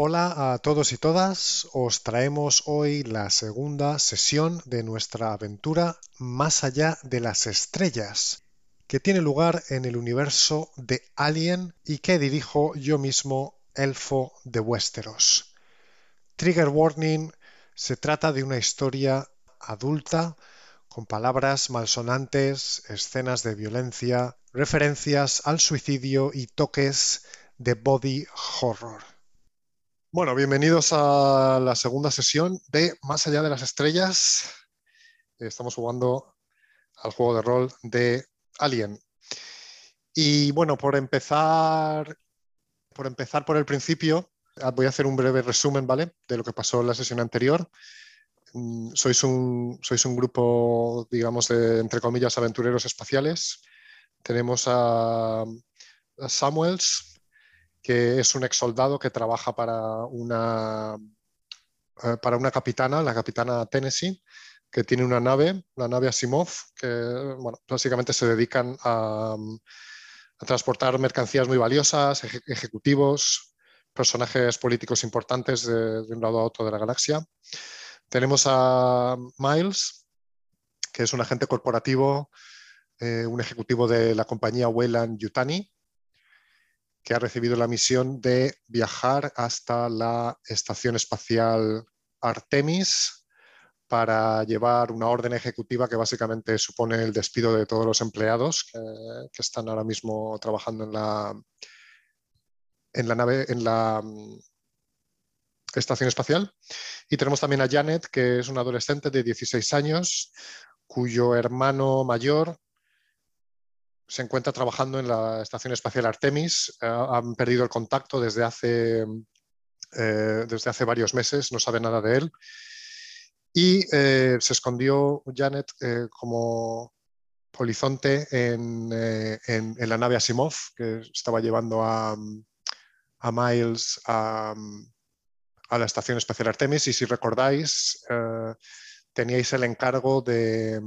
Hola a todos y todas, os traemos hoy la segunda sesión de nuestra aventura Más allá de las estrellas, que tiene lugar en el universo de Alien y que dirijo yo mismo, Elfo de Westeros. Trigger Warning, se trata de una historia adulta con palabras malsonantes, escenas de violencia, referencias al suicidio y toques de body horror. Bueno, bienvenidos a la segunda sesión de Más allá de las estrellas. Estamos jugando al juego de rol de Alien. Y bueno, por empezar, por empezar por el principio, voy a hacer un breve resumen, ¿vale? De lo que pasó en la sesión anterior. Mm, sois un, sois un grupo, digamos, de, entre comillas, aventureros espaciales. Tenemos a, Samuels, que es un ex soldado que trabaja para una, eh, para una capitana, la capitana Tennessee, que tiene una nave, la nave Asimov, que bueno, básicamente se dedican a, transportar mercancías muy valiosas, ejecutivos, personajes políticos importantes de, un lado a otro de la galaxia. Tenemos a Miles, que es un agente corporativo, eh, un ejecutivo de la compañía Weyland Yutani, que ha recibido la misión de viajar hasta la Estación Espacial Artemis para llevar una orden ejecutiva que básicamente supone el despido de todos los empleados que, están ahora mismo trabajando en la, en la nave, en la estación espacial. Y tenemos también a Janet, que es una adolescente de 16 años, cuyo hermano mayor se encuentra trabajando en la Estación Espacial Artemis. Eh, han perdido el contacto desde hace, eh, desde hace varios meses, no sabe nada de él. Y eh, se escondió Janet como polizonte en, en, en, la nave Asimov, que estaba llevando a, a Miles a, a la Estación Espacial Artemis y si recordáis, teníais el encargo de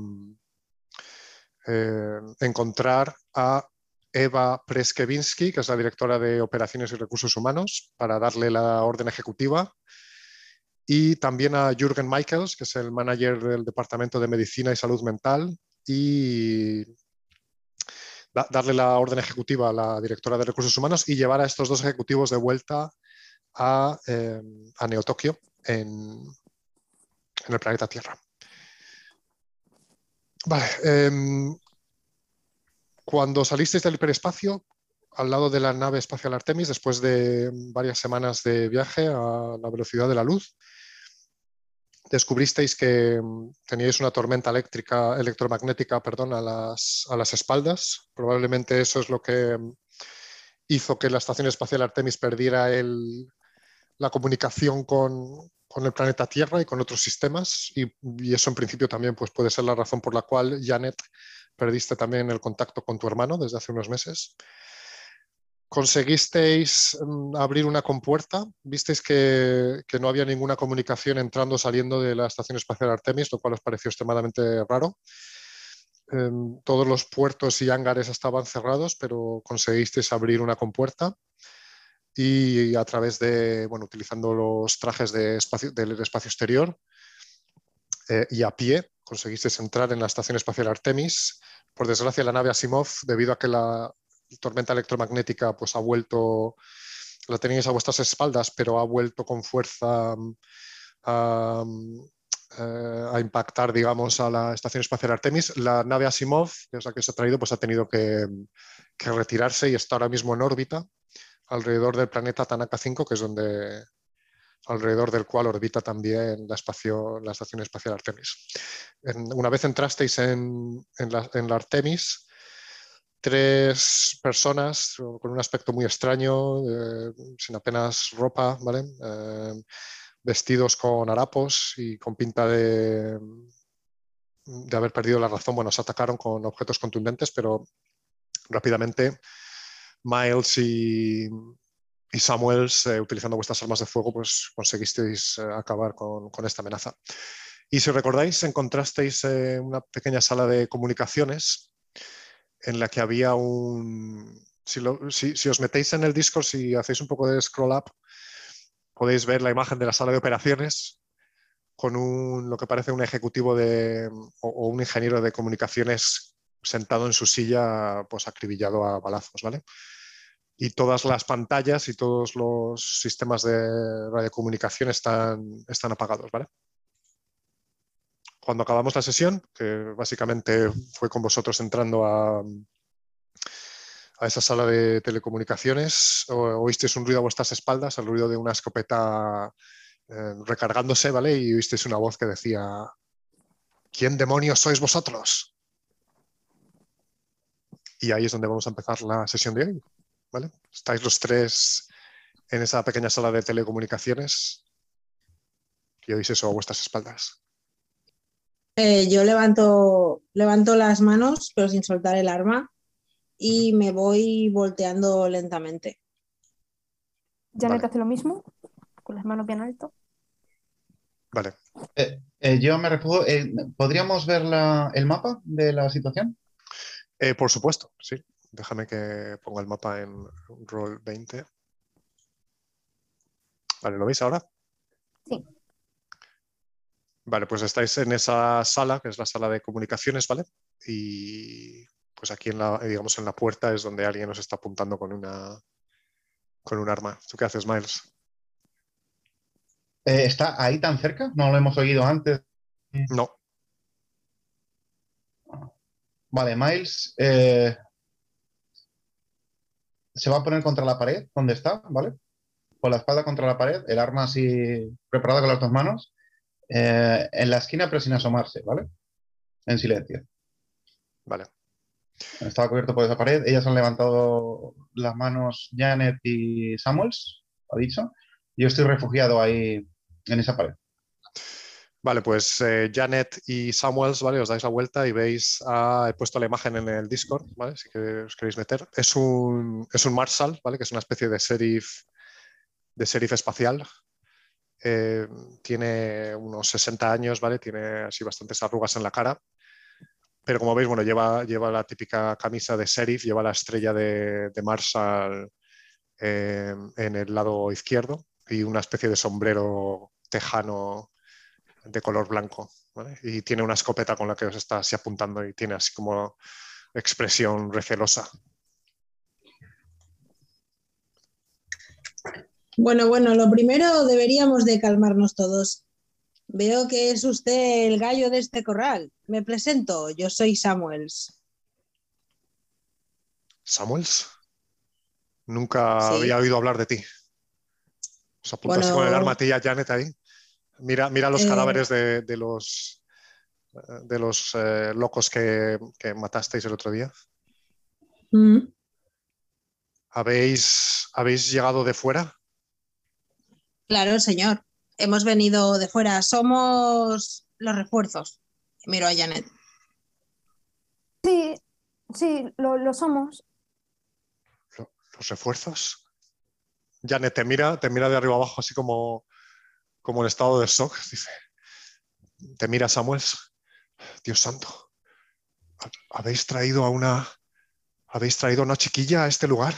eh, encontrar a Eva Preskevinsky, que es la directora de Operaciones y Recursos Humanos, para darle la orden ejecutiva, y también a Jürgen Michaels, que es el manager del Departamento de Medicina y Salud Mental, y darle la orden ejecutiva a la directora de Recursos Humanos y llevar a estos dos ejecutivos de vuelta a, eh, Neotokio en, el planeta Tierra. Vale, eh, cuando salisteis del hiperespacio, al lado de la nave espacial Artemis, después de varias semanas de viaje a la velocidad de la luz, descubristeis que teníais una tormenta eléctrica, electromagnética perdón, a, las, a las espaldas. Probablemente eso es lo que hizo que la Estación Espacial Artemis perdiera el, la comunicación con, con, el planeta Tierra y con otros sistemas y, eso en principio también pues, puede ser la razón por la cual, Janet, perdiste también el contacto con tu hermano desde hace unos meses. ¿Conseguisteis um, abrir una compuerta? ¿Visteis que, no había ninguna comunicación entrando o saliendo de la Estación Espacial Artemis, lo cual os pareció extremadamente raro? Eh, todos los puertos y hangares estaban cerrados, pero conseguisteis abrir una compuerta y a través de, bueno, utilizando los trajes del espacio exterior eh, y a pie, conseguiste entrar en la Estación Espacial Artemis. Por desgracia, la nave Asimov, debido a que la tormenta electromagnética pues, ha vuelto, la teníais a vuestras espaldas, pero ha vuelto con fuerza a, eh, a impactar, digamos, a la Estación Espacial Artemis. La nave Asimov, que es la que se ha traído, pues ha tenido que, que retirarse y está ahora mismo en órbita alrededor del planeta Tanaka 5, que es donde alrededor del cual orbita también la, espacio, la Estación Espacial Artemis. En, una vez entrasteis en, la, Artemis, tres personas con un aspecto muy extraño, eh, sin apenas ropa, ¿vale? Eh, vestidos con harapos y con pinta de, de haber perdido la razón, bueno, se atacaron con objetos contundentes, pero rápidamente Miles y, Samuels, eh, utilizando vuestras armas de fuego, pues conseguisteis eh, acabar con, esta amenaza. Y si recordáis, encontrasteis eh, una pequeña sala de comunicaciones en la que había un... Si, os metéis en el Discord, si hacéis un poco de scroll up, podéis ver la imagen de la sala de operaciones con un, lo que parece un ejecutivo de, o, un ingeniero de comunicaciones sentado en su silla, pues acribillado a balazos, ¿vale? Y todas las pantallas y todos los sistemas de radiocomunicación están, están apagados, ¿vale? Cuando acabamos la sesión, que básicamente fue con vosotros entrando a, a esa sala de telecomunicaciones, oísteis un ruido a vuestras espaldas, el ruido de una escopeta eh, recargándose, ¿vale? Y oísteis una voz que decía, ¿quién demonios sois vosotros? Y ahí es donde vamos a empezar la sesión de hoy, ¿vale? Estáis los tres en esa pequeña sala de telecomunicaciones y oís eso a vuestras espaldas. Eh, yo levanto, levanto las manos, pero sin soltar el arma, y me voy volteando lentamente. Janet hace lo mismo, con las manos bien alto. Vale. Eh, eh, yo me refugio. Eh, ¿Podríamos ver el mapa de la situación? Por supuesto, sí. Déjame que ponga el mapa en roll 20. Vale, ¿lo veis ahora? Sí. Vale, pues estáis en esa sala, que es la sala de comunicaciones, ¿vale? Y pues aquí en la, digamos, en la puerta es donde alguien nos está apuntando con una con un arma. ¿Tú qué haces, Miles? Eh, ¿Está ahí tan cerca? ¿No lo hemos oído antes? No. Vale, Miles eh, se va a poner contra la pared, donde está, ¿vale? Con la espalda contra la pared, el arma así preparada con las dos manos, eh, en la esquina pero sin asomarse, ¿vale? En silencio. Vale. Estaba cubierto por esa pared. Ellas han levantado las manos Janet y Samuels, ha dicho. Yo estoy refugiado ahí en esa pared. Vale, pues eh, Janet y Samuels, ¿vale? Os dais la vuelta y veis, ah, he puesto la imagen en el Discord, ¿vale? Si os queréis meter. Es un, es un Marshall, ¿vale? Que es una especie de sheriff, de sheriff espacial. Eh, tiene unos 60 años, ¿vale? Tiene así bastantes arrugas en la cara pero como veis, bueno, lleva, lleva la típica camisa de sheriff, lleva la estrella de, Marshall eh, en el lado izquierdo y una especie de sombrero tejano de color blanco. Y tiene una escopeta con la que os está así apuntando y tiene así como expresión recelosa. Bueno, bueno, lo primero deberíamos de calmarnos todos. Veo que es usted el gallo de este corral. Me presento, yo soy Samuels. ¿Samuels? Nunca había oído hablar de ti. Os apuntas con el armatilla Janet ahí. Mira, mira los eh, cadáveres de, los de los eh, locos que, matasteis el otro día. Mm. ¿Habéis, ¿Habéis llegado de fuera? Claro, señor hemos venido de fuera, somos los refuerzos. Miro a Janet. Sí, sí, lo, somos. ¿Los refuerzos? Janet te mira, te mira de arriba abajo, así como, como en estado de shock. Dice, te mira Samuel. Dios santo, habéis traído a una, habéis traído a una chiquilla a este lugar.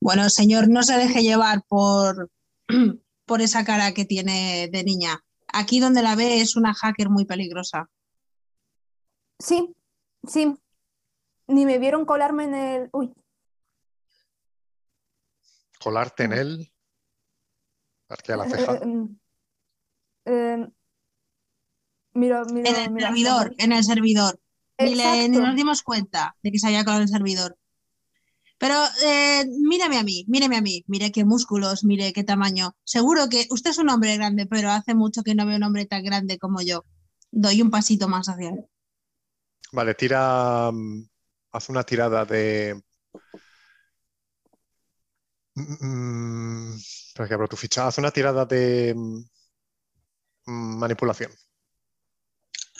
Bueno, señor, no se deje llevar por por esa cara que tiene de niña. Aquí donde la ve es una hacker muy peligrosa. Sí, sí. Ni me vieron colarme en el... Uy. ¿Colarte en él? A la ceja? Eh, eh, eh, mira, en el servidor, en el servidor. Ni, ni, nos dimos cuenta de que se había colado en el servidor. Pero eh, mírame a mí, míreme a mí, mire qué músculos, mire qué tamaño. Seguro que usted es un hombre grande, pero hace mucho que no veo un hombre tan grande como yo. Doy un pasito más hacia él. Vale, tira, mm, haz una tirada de... Espera que abro tu ficha. Haz una tirada de mm, manipulación.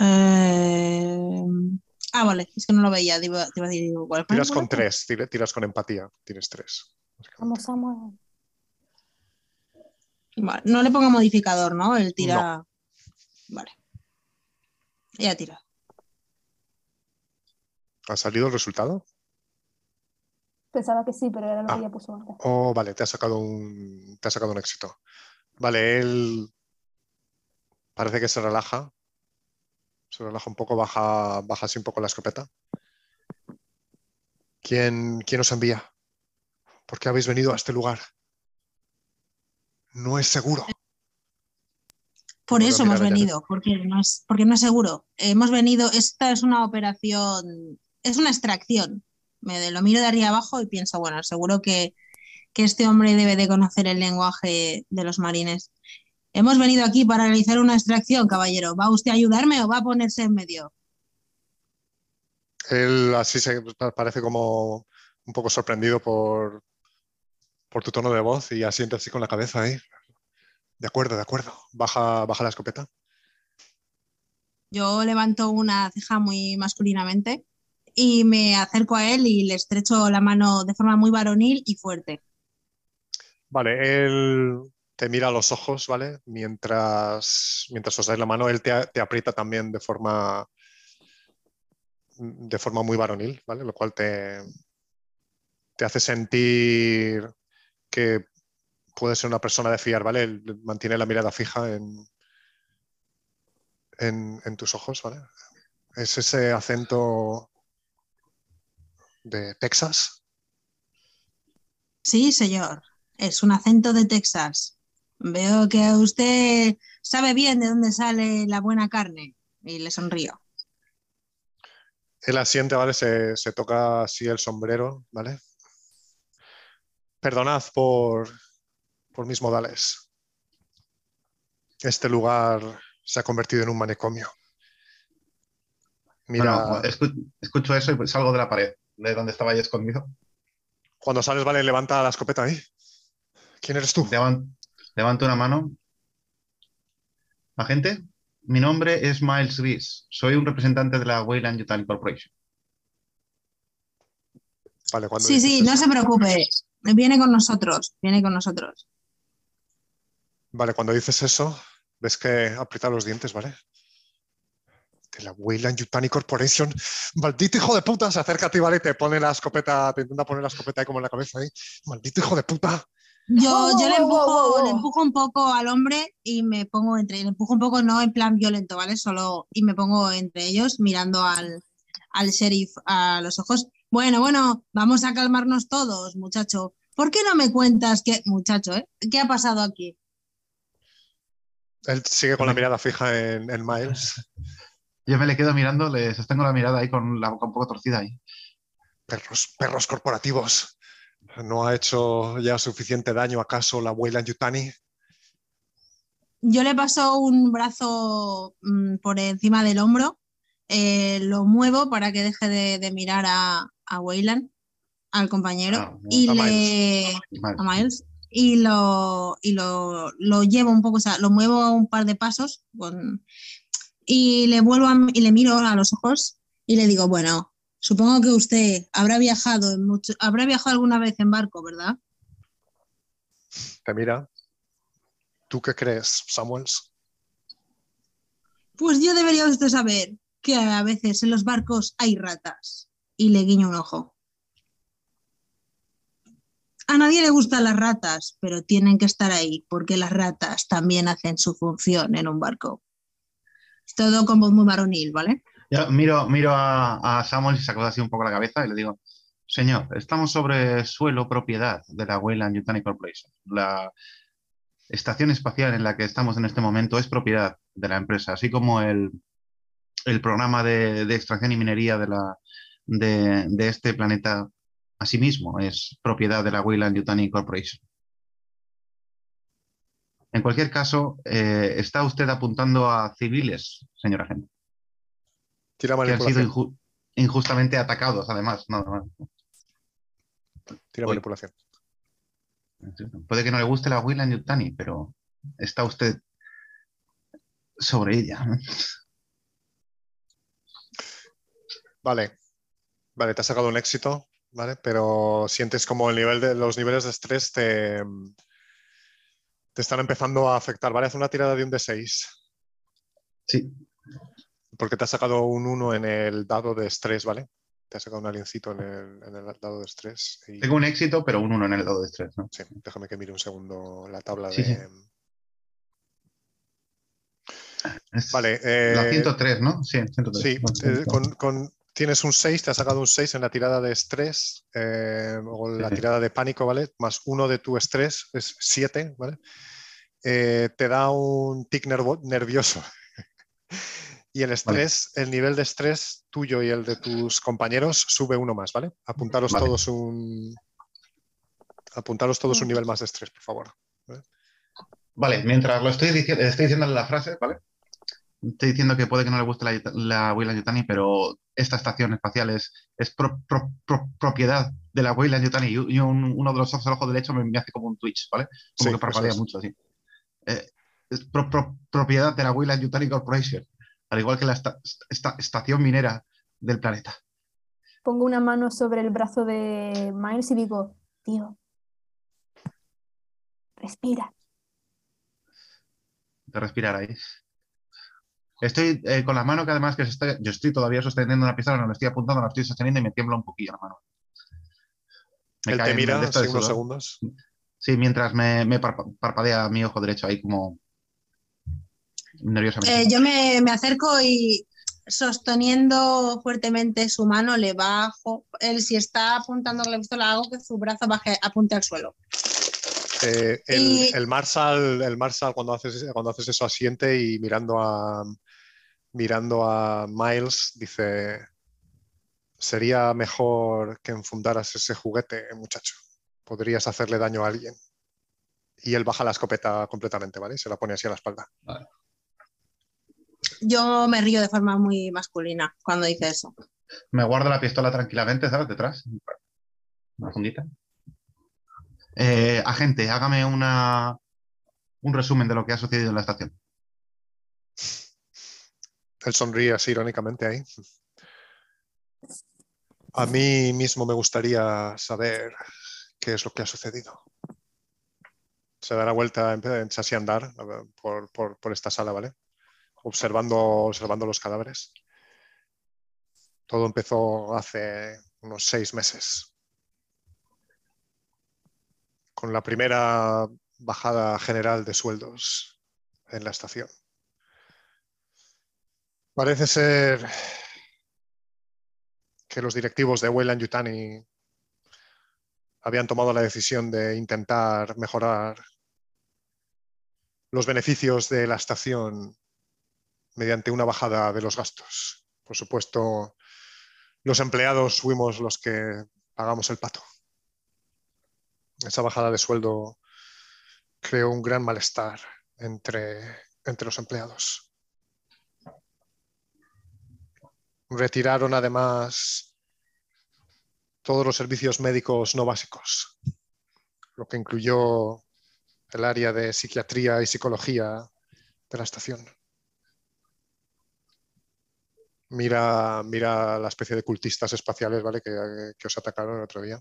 Eh... Ah, vale, es que no lo veía, te iba, a decir igual. Tiras con tres, tiras con empatía, tienes tres. Vamos, vamos. Vale, no le ponga modificador, ¿no? El tira. Vale. Ya tira. ¿Ha salido el resultado? Pensaba que sí, pero era lo Ah. que ella puso antes. Oh, vale, te ha sacado un, te ha sacado un éxito. Vale, él parece que se relaja. Se relaja un poco, baja, baja así un poco la escopeta. ¿Quién, quién os envía? ¿Por qué habéis venido a este lugar? No es seguro. Por eso hemos venido, porque no, es, porque no es seguro. Hemos venido, esta es una operación, es una extracción. Me lo miro de arriba abajo y pienso, bueno, seguro que, que este hombre debe de conocer el lenguaje de los marines. Hemos venido aquí para realizar una extracción, caballero. ¿Va usted a ayudarme o va a ponerse en medio? Él así se parece como un poco sorprendido por, por tu tono de voz y asiente así con la cabeza ahí. De acuerdo, de acuerdo. Baja, baja la escopeta. Yo levanto una ceja muy masculinamente y me acerco a él y le estrecho la mano de forma muy varonil y fuerte. Vale, él te mira a los ojos, ¿vale? Mientras, mientras os dais la mano, él te, aprieta también de forma, de forma muy varonil, ¿vale? Lo cual te, te hace sentir que puede ser una persona de fiar, ¿vale? Él mantiene la mirada fija en, en tus ojos, ¿vale? Es ese acento de Texas. Sí, señor. Es un acento de Texas. Veo que usted sabe bien de dónde sale la buena carne. Y le sonrío. Él asiente, ¿vale? Se, se toca así el sombrero, ¿vale? Perdonad por, por mis modales. Este lugar se ha convertido en un manicomio. Mira, Bueno, escu- escucho eso y pues salgo de la pared, de donde estaba ahí escondido. cuando sales, ¿vale? Levanta la escopeta ahí. ¿Quién eres tú? Levan- levanto una mano. Agente, mi nombre es Miles Reese. Soy un representante de la Wayland Yutani Corporation. Vale, cuando Sí, sí, eso- no se preocupe. Viene con nosotros. Viene con nosotros. Vale, cuando dices eso, ves que aprieta los dientes, ¿vale? De la Wayland Yutani Corporation. Maldito hijo de puta, se acerca a ti, ¿vale? Y te pone la escopeta, te intenta poner la escopeta ahí como en la cabeza ahí. Maldito hijo de puta. Yo, yo le, empujo, le empujo un poco al hombre y me pongo entre Le empujo un poco, no en plan violento, ¿vale? Solo y me pongo entre ellos mirando al, al sheriff a los ojos. Bueno, bueno, vamos a calmarnos todos, muchacho. ¿Por qué no me cuentas qué, muchacho, eh? ¿Qué ha pasado aquí? Él sigue con la mirada fija en, en Miles. Yo me le quedo mirando, le sostengo la mirada ahí con la boca un poco torcida ahí. Perros, perros corporativos. ¿No ha hecho ya suficiente daño acaso la Wayland Yutani? Yo le paso un brazo mm, por encima del hombro, eh, lo muevo para que deje de, de mirar a, a Wayland, al compañero, Ah, y a le Miles. a Miles, y lo, y lo, lo llevo un poco, o sea, lo muevo un par de pasos con- y le vuelvo a- y le miro a los ojos y le digo, bueno, supongo que usted habrá viajado en mucho, habrá viajado alguna vez en barco, ¿verdad? Te mira. ¿Tú qué crees, Samuels? Pues yo debería usted saber que a veces en los barcos hay ratas. Y le guiño un ojo. A nadie le gustan las ratas, pero tienen que estar ahí porque las ratas también hacen su función en un barco. Todo con voz muy varonil, ¿vale? Yo miro, miro a, a Samuel y saco así un poco la cabeza y le digo, señor, estamos sobre suelo propiedad de la Wayland Yutani Corporation. La estación espacial en la que estamos en este momento es propiedad de la empresa, así como el, el programa de, extracción y minería de, la, de, de este planeta, asimismo, es propiedad de la Wayland Yutani Corporation. En cualquier caso, eh, está usted apuntando a civiles, señor agente Tira que han sido inju- injustamente atacados, además. Tira Uy. manipulación. Puede que no le guste la Wayland Yutani, pero está usted sobre ella. Vale. Vale, te has sacado un éxito, ¿vale? Pero sientes como el nivel de los niveles de estrés te, te están empezando a afectar, ¿vale? Haz una tirada de un D6. Sí, Porque te has sacado un 1 en el dado de estrés, ¿vale? Te ha sacado un aliencito en el, en el dado de estrés. y- Tengo un éxito, pero un 1 en el dado de estrés, ¿no? Sí, déjame que mire un segundo la tabla Sí, de. sí. Vale, La eh, 103, ¿no? Sí, 103. Sí, eh, con, con- tienes un 6, te ha sacado un 6 en la tirada de estrés eh, o la tirada de pánico, ¿vale? Más uno de tu estrés es 7, ¿vale? Eh, te da un tic nervo- nervioso. y el estrés, el nivel de estrés tuyo y el de tus compañeros sube uno más, ¿vale? Apuntaros Vale. todos un. Apuntaros todos un nivel más de estrés, por favor. Vale, mientras lo estoy diciendo, estoy diciendo la frase, ¿vale? Estoy diciendo que puede que no le guste la, la Weyland Yutani, pero esta estación espacial es, es pro- pro- pro- propiedad de la Weyland Yutani y, y un- uno de los ojos del ojo derecho me, me hace como un twitch, ¿vale? Como Sí, que parpadea mucho, así. Eh, es pro- pro- propiedad de la Weyland Yutani Corporation, al igual que la esta- esta- estación minera del planeta. Pongo una mano sobre el brazo de Miles y digo, tío, respira. de respirar ahí. Estoy eh, con la mano que además que se está, yo estoy todavía sosteniendo una pistola, no la estoy apuntando, la estoy sosteniendo y me tiembla un poquillo la mano. Me Él te mira así de unos segundos. Sí, mientras me, me parpa- parpadea mi ojo derecho ahí como nerviosamente. Eh, yo me, me acerco y sosteniendo fuertemente su mano le bajo. Él si está apuntando con la pistola hago que su brazo baje, apunte al suelo. Eh, el, Y- el Marshall, el Marshall cuando haces, cuando haces eso asiente y mirando a mirando a Miles dice sería mejor que enfundaras ese juguete, muchacho. Podrías hacerle daño a alguien. Y él baja la escopeta completamente, ¿vale? Y se la pone así a la espalda. Yo me río de forma muy masculina cuando dice eso. Me guardo la pistola tranquilamente, ¿sabes? Detrás. Una fundita. Eh, agente, hágame una, un resumen de lo que ha sucedido en la estación. Él sonríe así irónicamente ahí. A mí mismo me gustaría saber qué es lo que ha sucedido. Se da la vuelta, empieza a andar por, por- por esta sala, ¿vale? Observando, observando los cadáveres. Todo empezó hace unos seis meses. Con la primera bajada general de sueldos en la estación. Parece ser que los directivos de Weyland Yutani habían tomado la decisión de intentar mejorar los beneficios de la estación mediante una bajada de los gastos. Por supuesto, los empleados fuimos los que pagamos el pato. Esa bajada de sueldo creó un gran malestar entre, entre los empleados. Retiraron además todos los servicios médicos no básicos, lo que incluyó el área de psiquiatría y psicología de la estación. Mira, mira la especie de cultistas espaciales ¿vale? que, que os atacaron el otro día.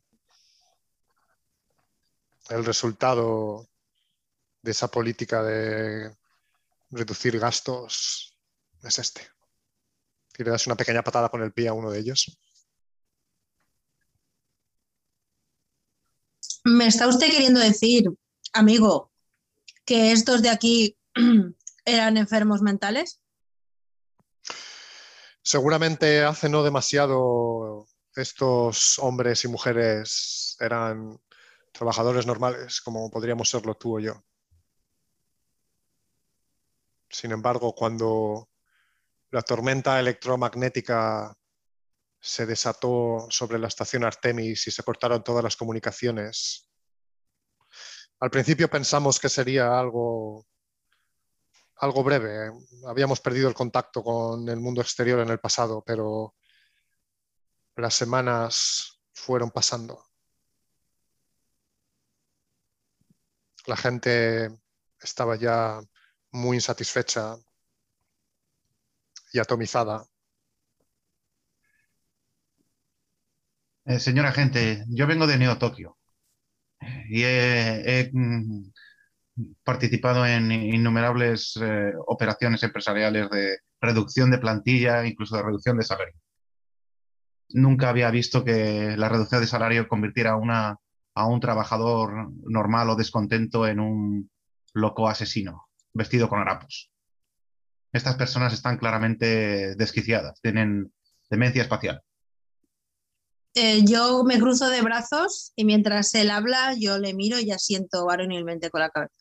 El resultado de esa política de reducir gastos es este. Y le das una pequeña patada con el pie a uno de ellos. ¿Me está usted queriendo decir, amigo, que estos de aquí eran enfermos mentales? Seguramente hace no demasiado estos hombres y mujeres eran trabajadores normales, como podríamos serlo tú o yo. Sin embargo, cuando la tormenta electromagnética se desató sobre la estación Artemis y se cortaron todas las comunicaciones, al principio pensamos que sería algo algo breve. Habíamos perdido el contacto con el mundo exterior en el pasado, pero las semanas fueron pasando. La gente estaba ya muy insatisfecha y atomizada. Eh, señor agente, yo vengo de Neo Tokio y he, mm, participado en innumerables eh, operaciones empresariales de reducción de plantilla, incluso de reducción de salario. nunca había visto que la reducción de salario convirtiera a un trabajador normal o descontento en un loco asesino vestido con harapos. Estas personas están claramente desquiciadas, tienen demencia espacial. Eh, yo me cruzo de brazos y mientras él habla, yo le miro y asiento varonilmente con la cabeza.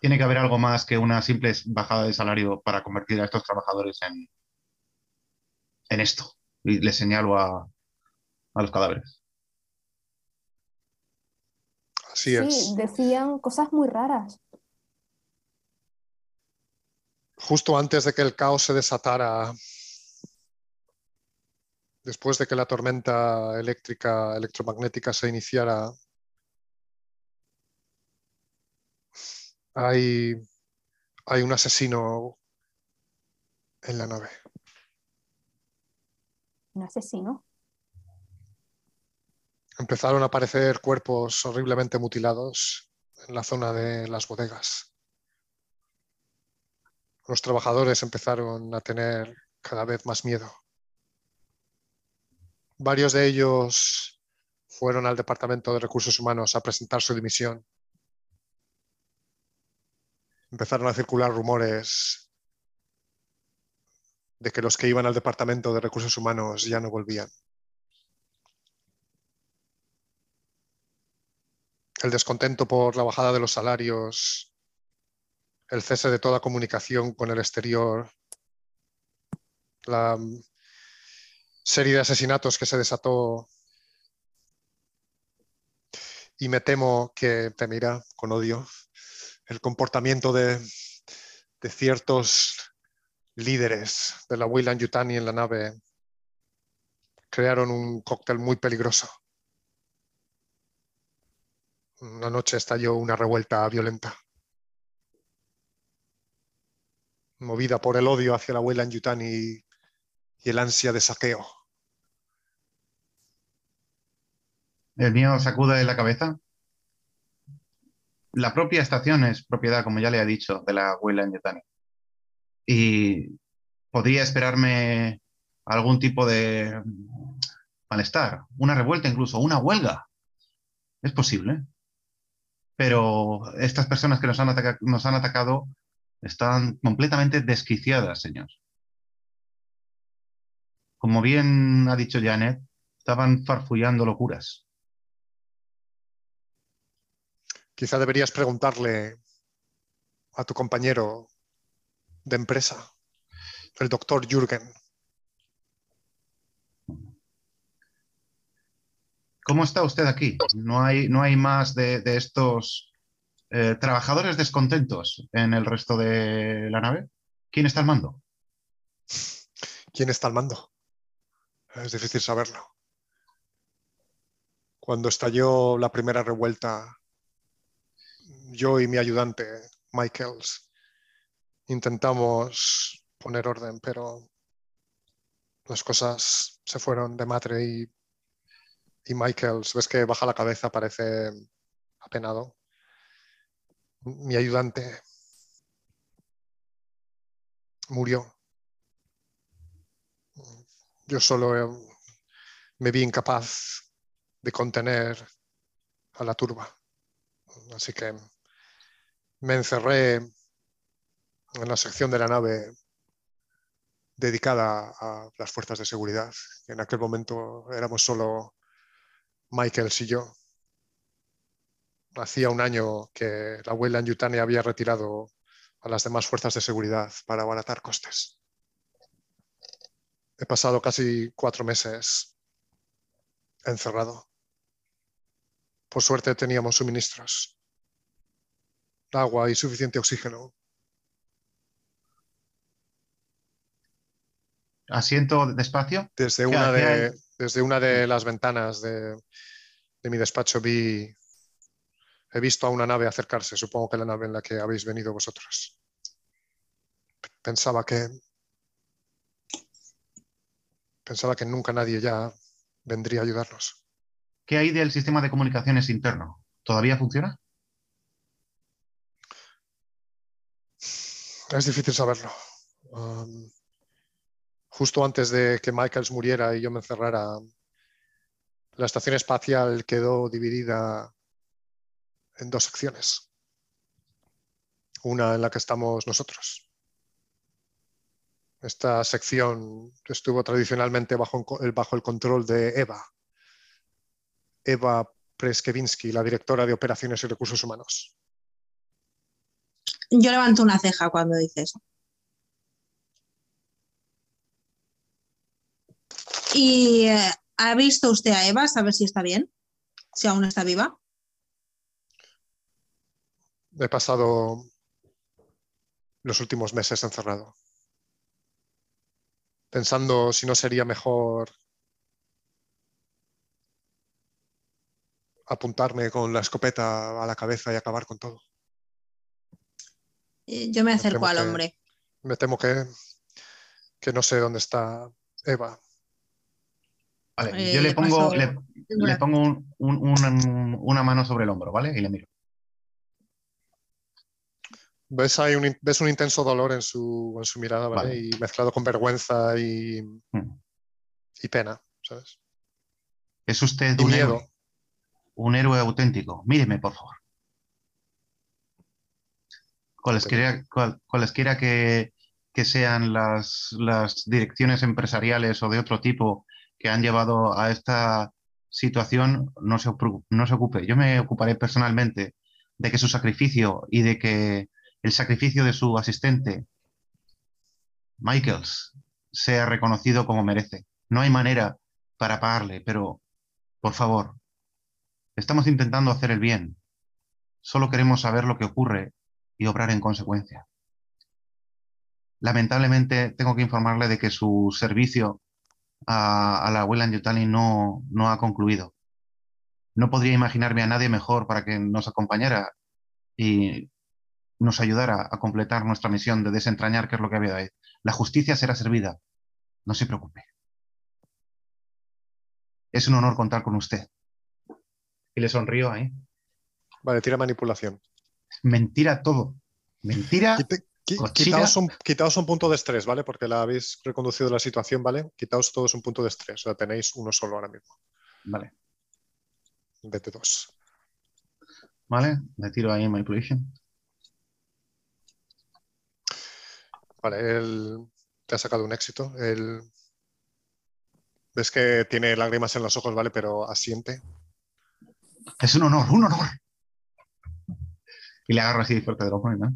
Tiene que haber algo más que una simple bajada de salario para convertir a estos trabajadores en, en esto. Y le señalo a, a los cadáveres. Así es. Sí, decían cosas muy raras. Justo antes de que el caos se desatara, después de que la tormenta eléctrica, electromagnética se iniciara, hay, hay un asesino en la nave. Un asesino. Empezaron a aparecer cuerpos horriblemente mutilados en la zona de las bodegas. Los trabajadores empezaron a tener cada vez más miedo. Varios de ellos fueron al Departamento de Recursos Humanos a presentar su dimisión. Empezaron a circular rumores de que los que iban al Departamento de Recursos Humanos ya no volvían. El descontento por la bajada de los salarios, el cese de toda comunicación con el exterior, la serie de asesinatos que se desató y me temo que temerá con odio el comportamiento de, de ciertos líderes de la Weyland Yutani en la nave crearon un cóctel muy peligroso. Una noche estalló una revuelta violenta. Movida por el odio hacia la Weyland Yutani y el ansia de saqueo. El mío sacude la cabeza. La propia estación es propiedad, como ya le he dicho, de la Weyland Yutani. Y podría esperarme algún tipo de malestar, una revuelta incluso, una huelga. Es posible. Pero estas personas que nos han, ataca- nos han atacado están completamente desquiciadas, señor. Como bien ha dicho Janet, estaban farfullando locuras. Quizá deberías preguntarle a tu compañero de empresa, el doctor Jürgen. ¿Cómo está usted aquí? ¿No hay, no hay más de, de estos eh, trabajadores descontentos en el resto de la nave? ¿Quién está al mando? ¿Quién está al mando? Es difícil saberlo. Cuando estalló la primera revuelta, yo y mi ayudante, Michaels, intentamos poner orden, pero las cosas se fueron de madre y, y Michaels, ves que baja la cabeza, parece apenado. Mi ayudante murió. Yo solo eh, me vi incapaz de contener a la turba. Así que me encerré en la sección de la nave dedicada a las fuerzas de seguridad. En aquel momento éramos solo Michaels y yo. Hacía un año que la Weyland Yutani había retirado a las demás fuerzas de seguridad para abaratar costes. He pasado casi cuatro meses encerrado. Por suerte teníamos suministros, agua y suficiente oxígeno. Asiento despacio. Desde ¿Qué una de, desde una de las ventanas de, de mi despacho vi, he visto a una nave acercarse, supongo que la nave en la que habéis venido vosotros. Pensaba que pensaba que nunca nadie ya vendría a ayudarnos. ¿Qué hay del sistema de comunicaciones interno? ¿Todavía funciona? Es difícil saberlo. Um, justo antes de que Michaels muriera y yo me encerrara, la estación espacial quedó dividida en dos secciones. Una en la que estamos nosotros. Esta sección estuvo tradicionalmente bajo el, bajo el control de Eva. Eva Preskevinsky, la directora de Operaciones y Recursos Humanos. Yo levanto una ceja cuando dices eso. ¿Y eh, ha visto usted a Eva? ¿Sabe si está bien? ¿Si aún está viva? He pasado los últimos meses encerrado, pensando si no sería mejor apuntarme con la escopeta a la cabeza y acabar con todo. Eh, yo me acerco al hombre. Me temo que, que no sé dónde está Eva. Vale, yo le pongo, le, pongo una mano sobre el hombro, ¿vale? Y le miro. Ves, un, ves un intenso dolor en su, en su mirada, ¿vale? Y mezclado con vergüenza y, hmm. y pena, ¿sabes? Es usted un héroe. Un héroe auténtico. Míreme, por favor. Cualesquiera, cualesquiera que, que sean las, las direcciones empresariales o de otro tipo que han llevado a esta situación no se, no se ocupe. Yo me ocuparé personalmente de que su sacrificio y de que el sacrificio de su asistente, Michaels, sea reconocido como merece. No hay manera para pagarle, pero por favor, estamos intentando hacer el bien. Solo queremos saber lo que ocurre y obrar en consecuencia. Lamentablemente tengo que informarle de que su servicio a, la en Yutani no, no ha concluido. No podría imaginarme a nadie mejor para que nos acompañara y nos ayudara a completar nuestra misión de desentrañar qué es lo que había ahí. La justicia será servida. No se preocupe. Es un honor contar con usted. Y le sonrío ahí. Vale, tira manipulación. Mentira todo. Mentira. Quitaos un, punto de estrés, ¿vale? Porque la habéis reconducido la situación, ¿vale? Quitaos todos un punto de estrés. O sea, tenéis uno solo ahora mismo. Vale. Vete dos. Vale, me tiro ahí en manipulation. Vale, él te ha sacado un éxito. Él... Ves que tiene lágrimas en los ojos, ¿vale? Pero asiente. Es un honor, un honor. Y le agarro así fuerte de los ¿no?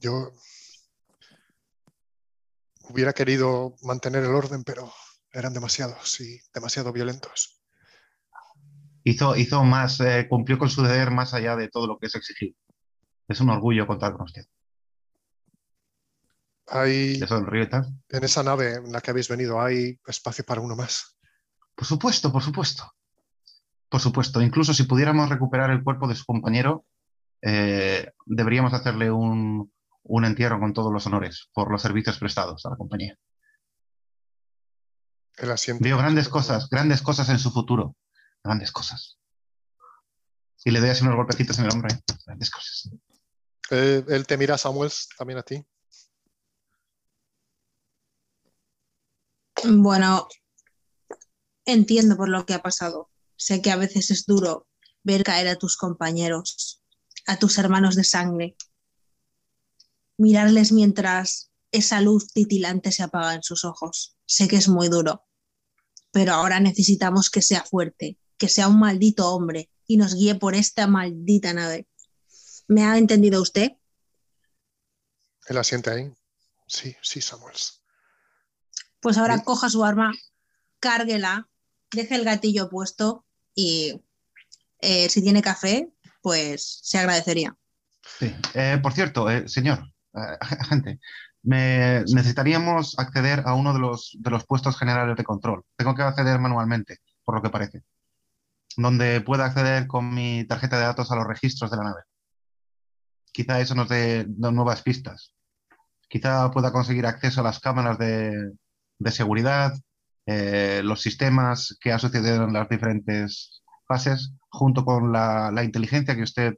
Yo hubiera querido mantener el orden, pero eran demasiados y demasiado violentos. Hizo, hizo más, eh, cumplió con su deber más allá de todo lo que es exigido. Es un orgullo contar con usted. Hay, en esa nave en la que habéis venido, ¿hay espacio para uno más? Por supuesto, por supuesto. Por supuesto. Incluso si pudiéramos recuperar el cuerpo de su compañero, eh, deberíamos hacerle un, un entierro con todos los honores por los servicios prestados a la compañía. Veo grandes cosas, grandes cosas en su futuro. Grandes cosas. Y le doy así unos golpecitos en el hombro. Grandes cosas. Eh, él te mira, Samuel, también a ti. Bueno, entiendo por lo que ha pasado. Sé que a veces es duro ver caer a tus compañeros, a tus hermanos de sangre, mirarles mientras esa luz titilante se apaga en sus ojos. Sé que es muy duro, pero ahora necesitamos que sea fuerte, que sea un maldito hombre y nos guíe por esta maldita nave. ¿Me ha entendido usted? Él asiente ahí. Sí, sí, Samuels. Pues ahora coja su arma, cárguela, deje el gatillo puesto y eh, si tiene café, pues se agradecería. Sí. Eh, por cierto, eh, señor, gente, me, necesitaríamos acceder a uno de los, de los puestos generales de control. Tengo que acceder manualmente, por lo que parece, donde pueda acceder con mi tarjeta de datos a los registros de la nave. Quizá eso nos dé nuevas pistas. Quizá pueda conseguir acceso a las cámaras de, de seguridad, eh, los sistemas que ha sucedido en las diferentes fases, junto con la, la inteligencia que usted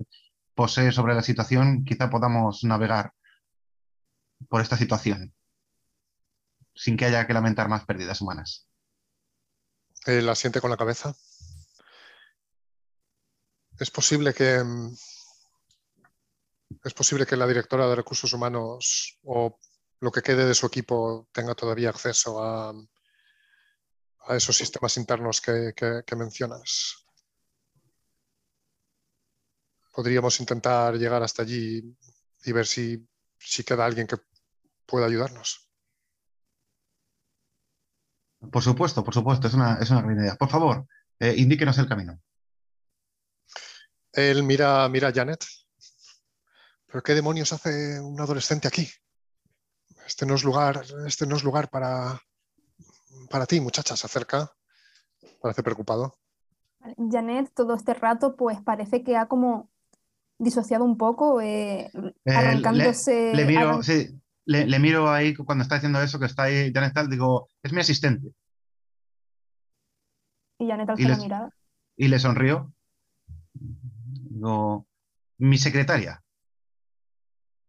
posee sobre la situación, quizá podamos navegar por esta situación. sin que haya que lamentar más pérdidas humanas. Él asiente con la cabeza. Es posible que mm, es posible que la directora de recursos humanos o lo que quede de su equipo tenga todavía acceso a, a esos sistemas internos que, que mencionas. Podríamos intentar llegar hasta allí y ver si, si queda alguien que pueda ayudarnos. Por supuesto, por supuesto, es una, es una gran idea. Por favor, eh, indíquenos el camino. Él mira, mira a Janet. ¿Pero qué demonios hace un adolescente aquí? Este no es lugar, este no es lugar para, para ti, muchacha. Se acerca, parece preocupado. Janet, todo este rato, pues parece que ha como disociado un poco, eh, Eh, arrancándose. le, le miro, arran- sí, le, le miro ahí cuando está haciendo eso, que está ahí Janet tal, digo, es mi asistente. Y Janet alza y la mirada. Y le sonrío. Digo, mi secretaria.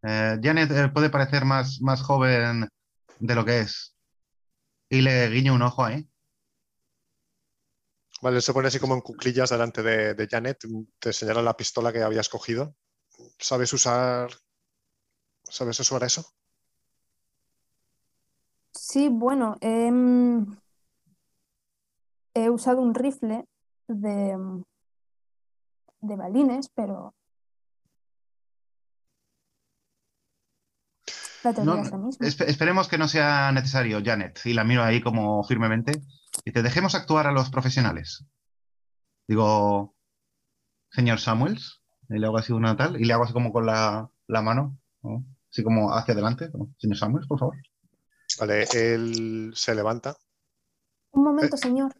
Eh, Janet eh, puede parecer más, más joven de lo que es. Y le guiño un ojo ahí. Vale, se pone así como en cuclillas delante de, de Janet, te señala la pistola que habías cogido. ¿Sabes usar, sabes usar eso? Sí, bueno, em, he usado un rifle de, de balines, pero la teoría No, esperemos que no sea necesario, Janet. Y la miro ahí como firmemente. Y te dejemos actuar a los profesionales. Digo, señor Samuels. Y le hago así una tal. Y le hago así como con la, la mano. ¿no? Así como hacia adelante. Señor Samuels, por favor. Vale, él se levanta. Un Eh, momento, señor.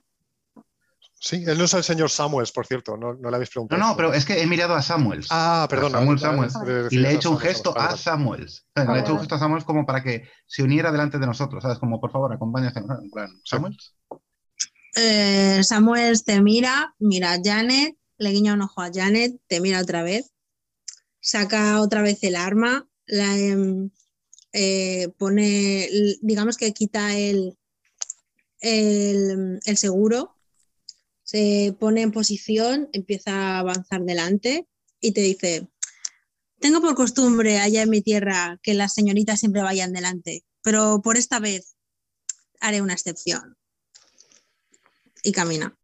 Sí, él no es el señor Samuels, por cierto, no, no le habéis No, preguntado. no, pero es que he mirado a Samuels. Ah, perdón. Samuel, Samuel. y le he hecho un gesto a Samuels. Samuels. Le he hecho un gesto a Samuels como para que se uniera delante de nosotros. ¿Sabes? Como, por favor, acompáñate. En plan, Samuels. Eh, Samuel te mira, mira a Janet, le guiña un ojo a Janet, te mira otra vez, saca otra vez el arma, la, em, eh, pone, digamos que quita el, el, el seguro, se pone en posición, empieza a avanzar delante y te dice, tengo por costumbre allá en mi tierra que las señoritas siempre vayan delante, pero por esta vez haré una excepción. Y camina.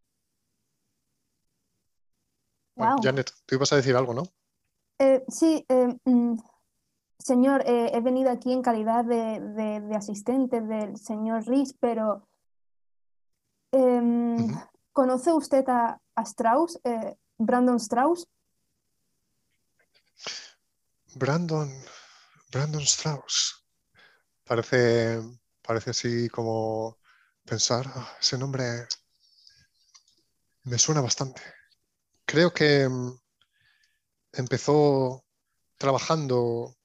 Wow. Janet, tú ibas a decir algo, ¿no? Eh, sí, eh, mm, señor, eh, he venido aquí en calidad de, de- de asistente del señor Rhys, pero em. ¿Conoce usted a, a Strauss, eh, Brandon Strauss? Brandon, Brandon Strauss. Parece, parece así como pensar, "Ah, ese nombre me suena bastante. Creo que mm, empezó trabajando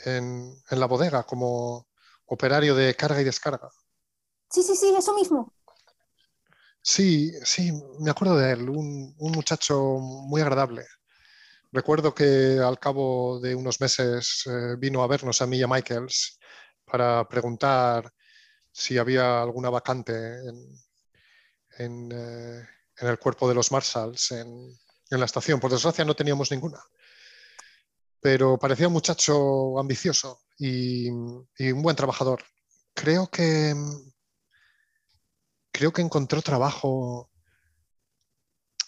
en, en la bodega como operario de carga y descarga. Sí, sí, sí, eso mismo. Sí, sí, me acuerdo de él, un, muchacho muy agradable. Recuerdo que al cabo de unos meses eh, vino a vernos a mí y a Michaels para preguntar si había alguna vacante en, eh, el cuerpo de los Marshalls en, la estación. Por desgracia no teníamos ninguna. Pero parecía un muchacho ambicioso y, y un buen trabajador. Creo que creo que encontró trabajo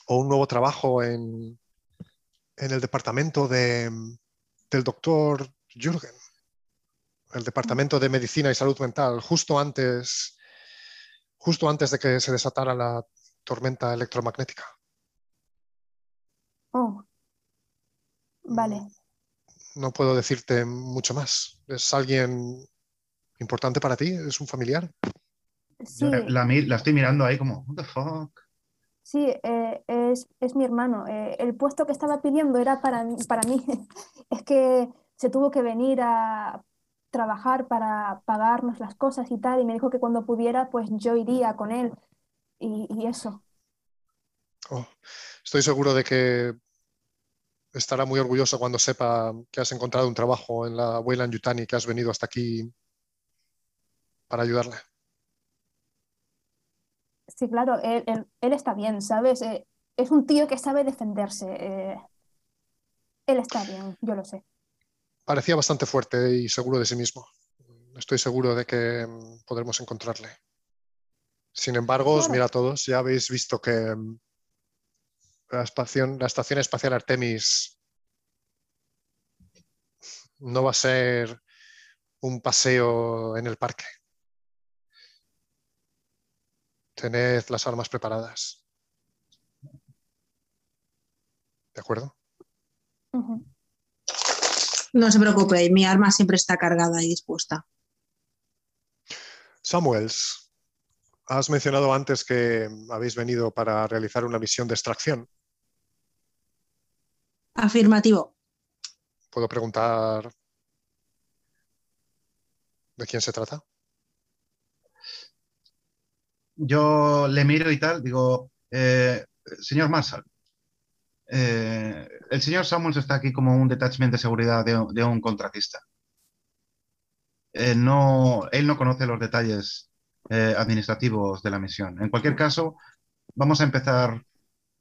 o un nuevo trabajo en, en el departamento de, del doctor Jürgen, el departamento de medicina y salud mental, justo antes, justo antes de que se desatara la tormenta electromagnética. Oh, vale. No puedo decirte mucho más. ¿Es alguien importante para ti? ¿Es un familiar? Sí, Yo la, la mi- la estoy mirando ahí como, what the fuck. sí, eh, es, es mi hermano. Eh, el puesto que estaba pidiendo era para, mí- para mí. Es que se tuvo que venir a trabajar para pagarnos las cosas y tal, y me dijo que cuando pudiera, pues yo iría con él. Y, y eso. Oh, estoy seguro de que estará muy orgulloso cuando sepa que has encontrado un trabajo en la Weyland Yutani, que has venido hasta aquí para ayudarle. Sí, claro, él, está bien, ¿sabes? Eh, es un tío que sabe defenderse. Eh, él está bien, yo lo sé. Parecía bastante fuerte y seguro de sí mismo. Estoy seguro de que mm, podremos encontrarle. Sin embargo, os mira a todos, ya habéis visto que mm, la, estación, la Estación Espacial Artemis no va a ser un paseo en el parque. Tened las armas preparadas. ¿De acuerdo? No se preocupe, mi arma siempre está cargada y dispuesta. Samuels, has mencionado antes que habéis venido para realizar una misión de extracción. Afirmativo. ¿Puedo preguntar de quién se trata? Yo le miro y tal, digo, eh, señor Marshall, eh, el señor Samuels está aquí como un detachment de seguridad de, un contratista. Eh, no, él no conoce los detalles administrativos de la misión. En cualquier caso, vamos a empezar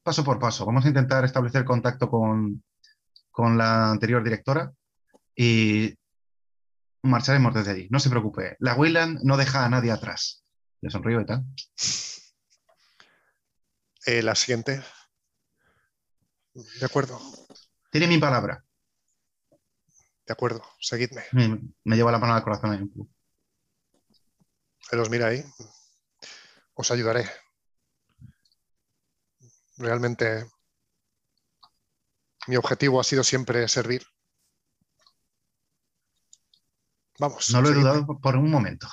paso por paso. Vamos a intentar establecer contacto con, con la anterior directora y marcharemos desde allí. No se preocupe. La Wayland no deja a nadie atrás. Le sonrío y tal. Eh, la siguiente. De acuerdo. Tiene mi palabra. De acuerdo, seguidme. Me, lleva la mano al corazón ahí. Él os mira ahí. Os ayudaré. Realmente mi objetivo ha sido siempre servir. Vamos. No lo he dudado por un momento.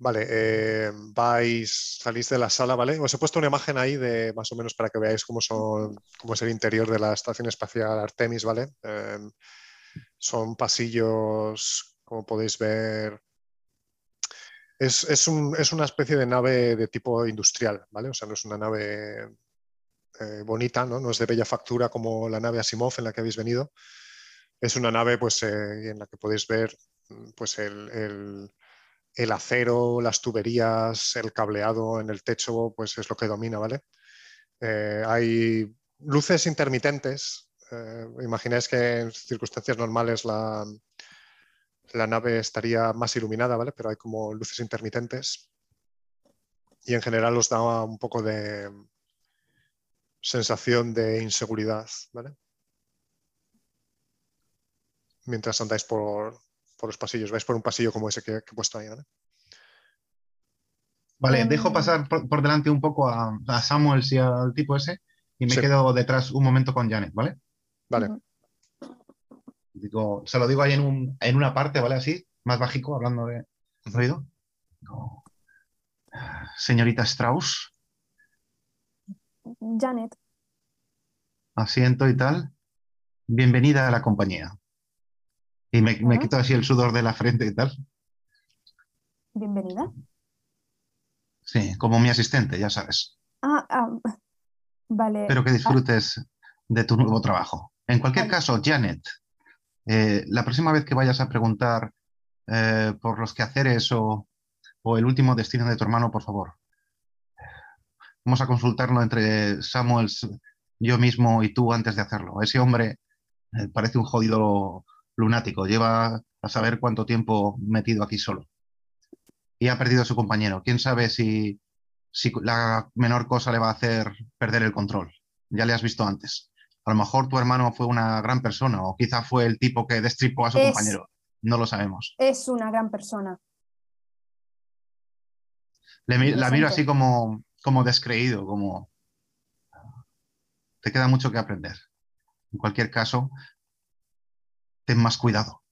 Vale, eh, vais, salís de la sala, ¿vale? Os he puesto una imagen ahí de más o menos para que veáis cómo son, es el interior de la Estación Espacial Artemis, ¿vale? Em, son pasillos, como podéis ver. Es, es, un, es, una especie de nave de tipo industrial, ¿vale? O sea, no es una nave eh, bonita, ¿no? ¿no? es de bella factura como la nave Asimov en la que habéis venido. Es una nave pues, eh, en la que podéis ver pues, el, acero, las tuberías, el cableado en el techo, pues es lo que domina, ¿vale? Eh, hay luces intermitentes. imagináis que en circunstancias normales la, la nave estaría más iluminada, ¿vale? Pero hay como luces intermitentes y en general os da un poco de, sensación de inseguridad, ¿vale? Mientras andáis por, los pasillos, vais por un pasillo como ese que, he puesto ahí, ¿vale? Vale, dejo pasar por, delante un poco a, a, Samuel y al tipo ese y me quedo detrás un momento con Janet, ¿vale? Vale. Digo, se lo digo ahí en, un, en una parte, ¿vale? Así, más bajico, hablando de ruido. Señorita Strauss, Janet. Asiento y tal. Bienvenida a la compañía. Y me, quito así el sudor de la frente y tal. Bienvenida. Sí, como mi asistente, ya sabes. Ah, ah vale. Espero que disfrutes de tu nuevo trabajo. En cualquier caso, Janet, eh, la próxima vez que vayas a preguntar eh, por los quehaceres o, o el último destino de tu hermano, por favor, Vamos a consultarlo entre Samuels, yo mismo y tú antes de hacerlo. Ese hombre eh, parece un jodido lunático, lleva a saber cuánto tiempo metido aquí solo. Y ha perdido a su compañero. ¿Quién sabe si, si la menor cosa le va a hacer perder el control? Ya le has visto antes. A lo mejor tu hermano fue una gran persona o quizá fue el tipo que destripó a su compañero. No lo sabemos. Es una gran persona. la miro así como, como descreído, como te queda mucho que aprender. En cualquier caso, ten más cuidado.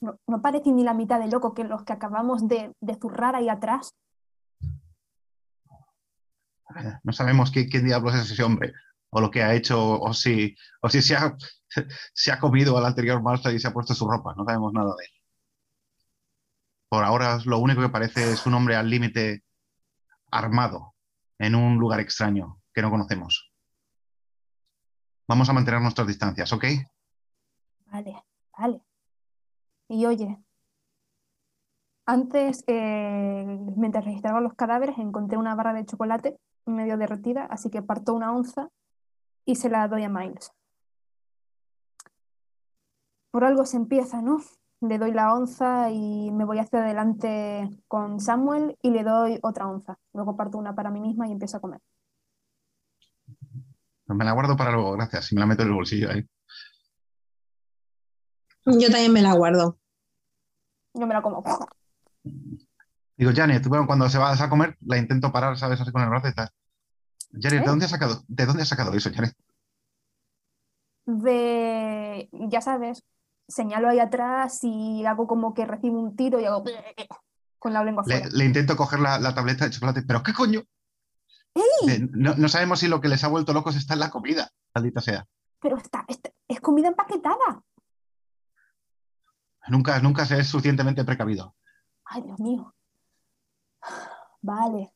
No, parece ni la mitad de loco que los que acabamos de, zurrar ahí atrás. No sabemos quién, diablos es ese hombre, o lo que ha hecho, o si, o si se, ha, se ha comido al anterior Malta y se ha puesto su ropa. No sabemos nada de él. Por ahora, lo único que parece es un hombre al límite armado en un lugar extraño que no conocemos. Vamos a mantener nuestras distancias, ¿ok? Vale, vale. Y oye, Antes, eh, mientras registraba los cadáveres, encontré una barra de chocolate medio derretida, así que parto una onza y se la doy a Miles. Por algo se empieza, ¿no? Le doy la onza y me voy hacia adelante con Samuel y le doy otra onza. Luego parto una para mí misma y empiezo a comer. Pues me la guardo para luego, gracias. Y me la meto en el bolsillo ahí. Yo también me la guardo. Yo me la como. Digo, Janet, bueno, cuando se va a comer, la intento parar, ¿sabes? Así con el brazo y tal. Janet, ¿de ¿Eh? dónde has sacado, ¿de dónde has sacado eso, Janet? De, ya sabes, señalo ahí atrás y hago como que recibo un tiro y hago con la lengua Le, fuera. le intento coger la, la tableta de chocolate, pero ¿qué coño? Eh, No, no sabemos si lo que les ha vuelto locos está en la comida, maldita sea. Pero está, está- es comida empaquetada. Nunca, nunca se es suficientemente precavido. Ay, Dios mío. Vale.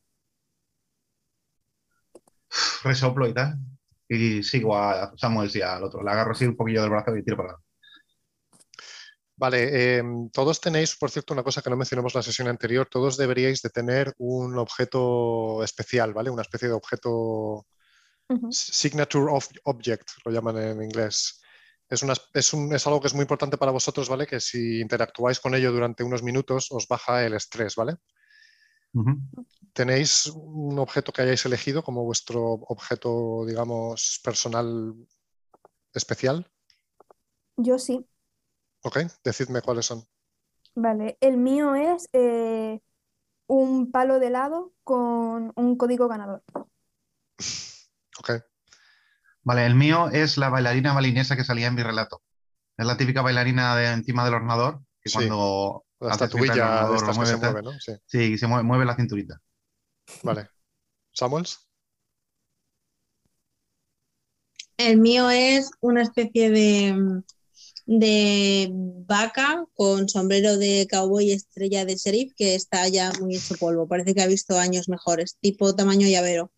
Resoplo y tal. Y sigo a Samuel y al otro. Le agarro así un poquillo del brazo y tiro para adelante. Vale, em, todos tenéis, por cierto, una cosa que no mencionamos en la sesión anterior, todos deberíais de tener un objeto especial, ¿vale? Una especie de objeto signature of object, lo llaman en inglés. Es, una- es, un- es algo que es muy importante para vosotros, ¿vale? Que si interactuáis con ello durante unos minutos os baja el estrés, ¿vale? ¿Tenéis un objeto que hayáis elegido como vuestro objeto, digamos, personal especial? Yo sí. Ok, decidme cuáles son. Vale. El mío es eh, un palo de helado con un código ganador. Ok, Vale, el mío es la bailarina balinesa que salía en mi relato. Es la típica bailarina de encima del ordenador, que Sí. cuando la estatuilla de que mueve, se mueve, ¿no? Sí, Sí, se mueve, mueve la cinturita. vale. ¿Samuels? El mío es una especie de, de vaca con sombrero de cowboy y estrella de sheriff que está ya muy hecho polvo. Parece que ha visto años mejores, tipo tamaño llavero.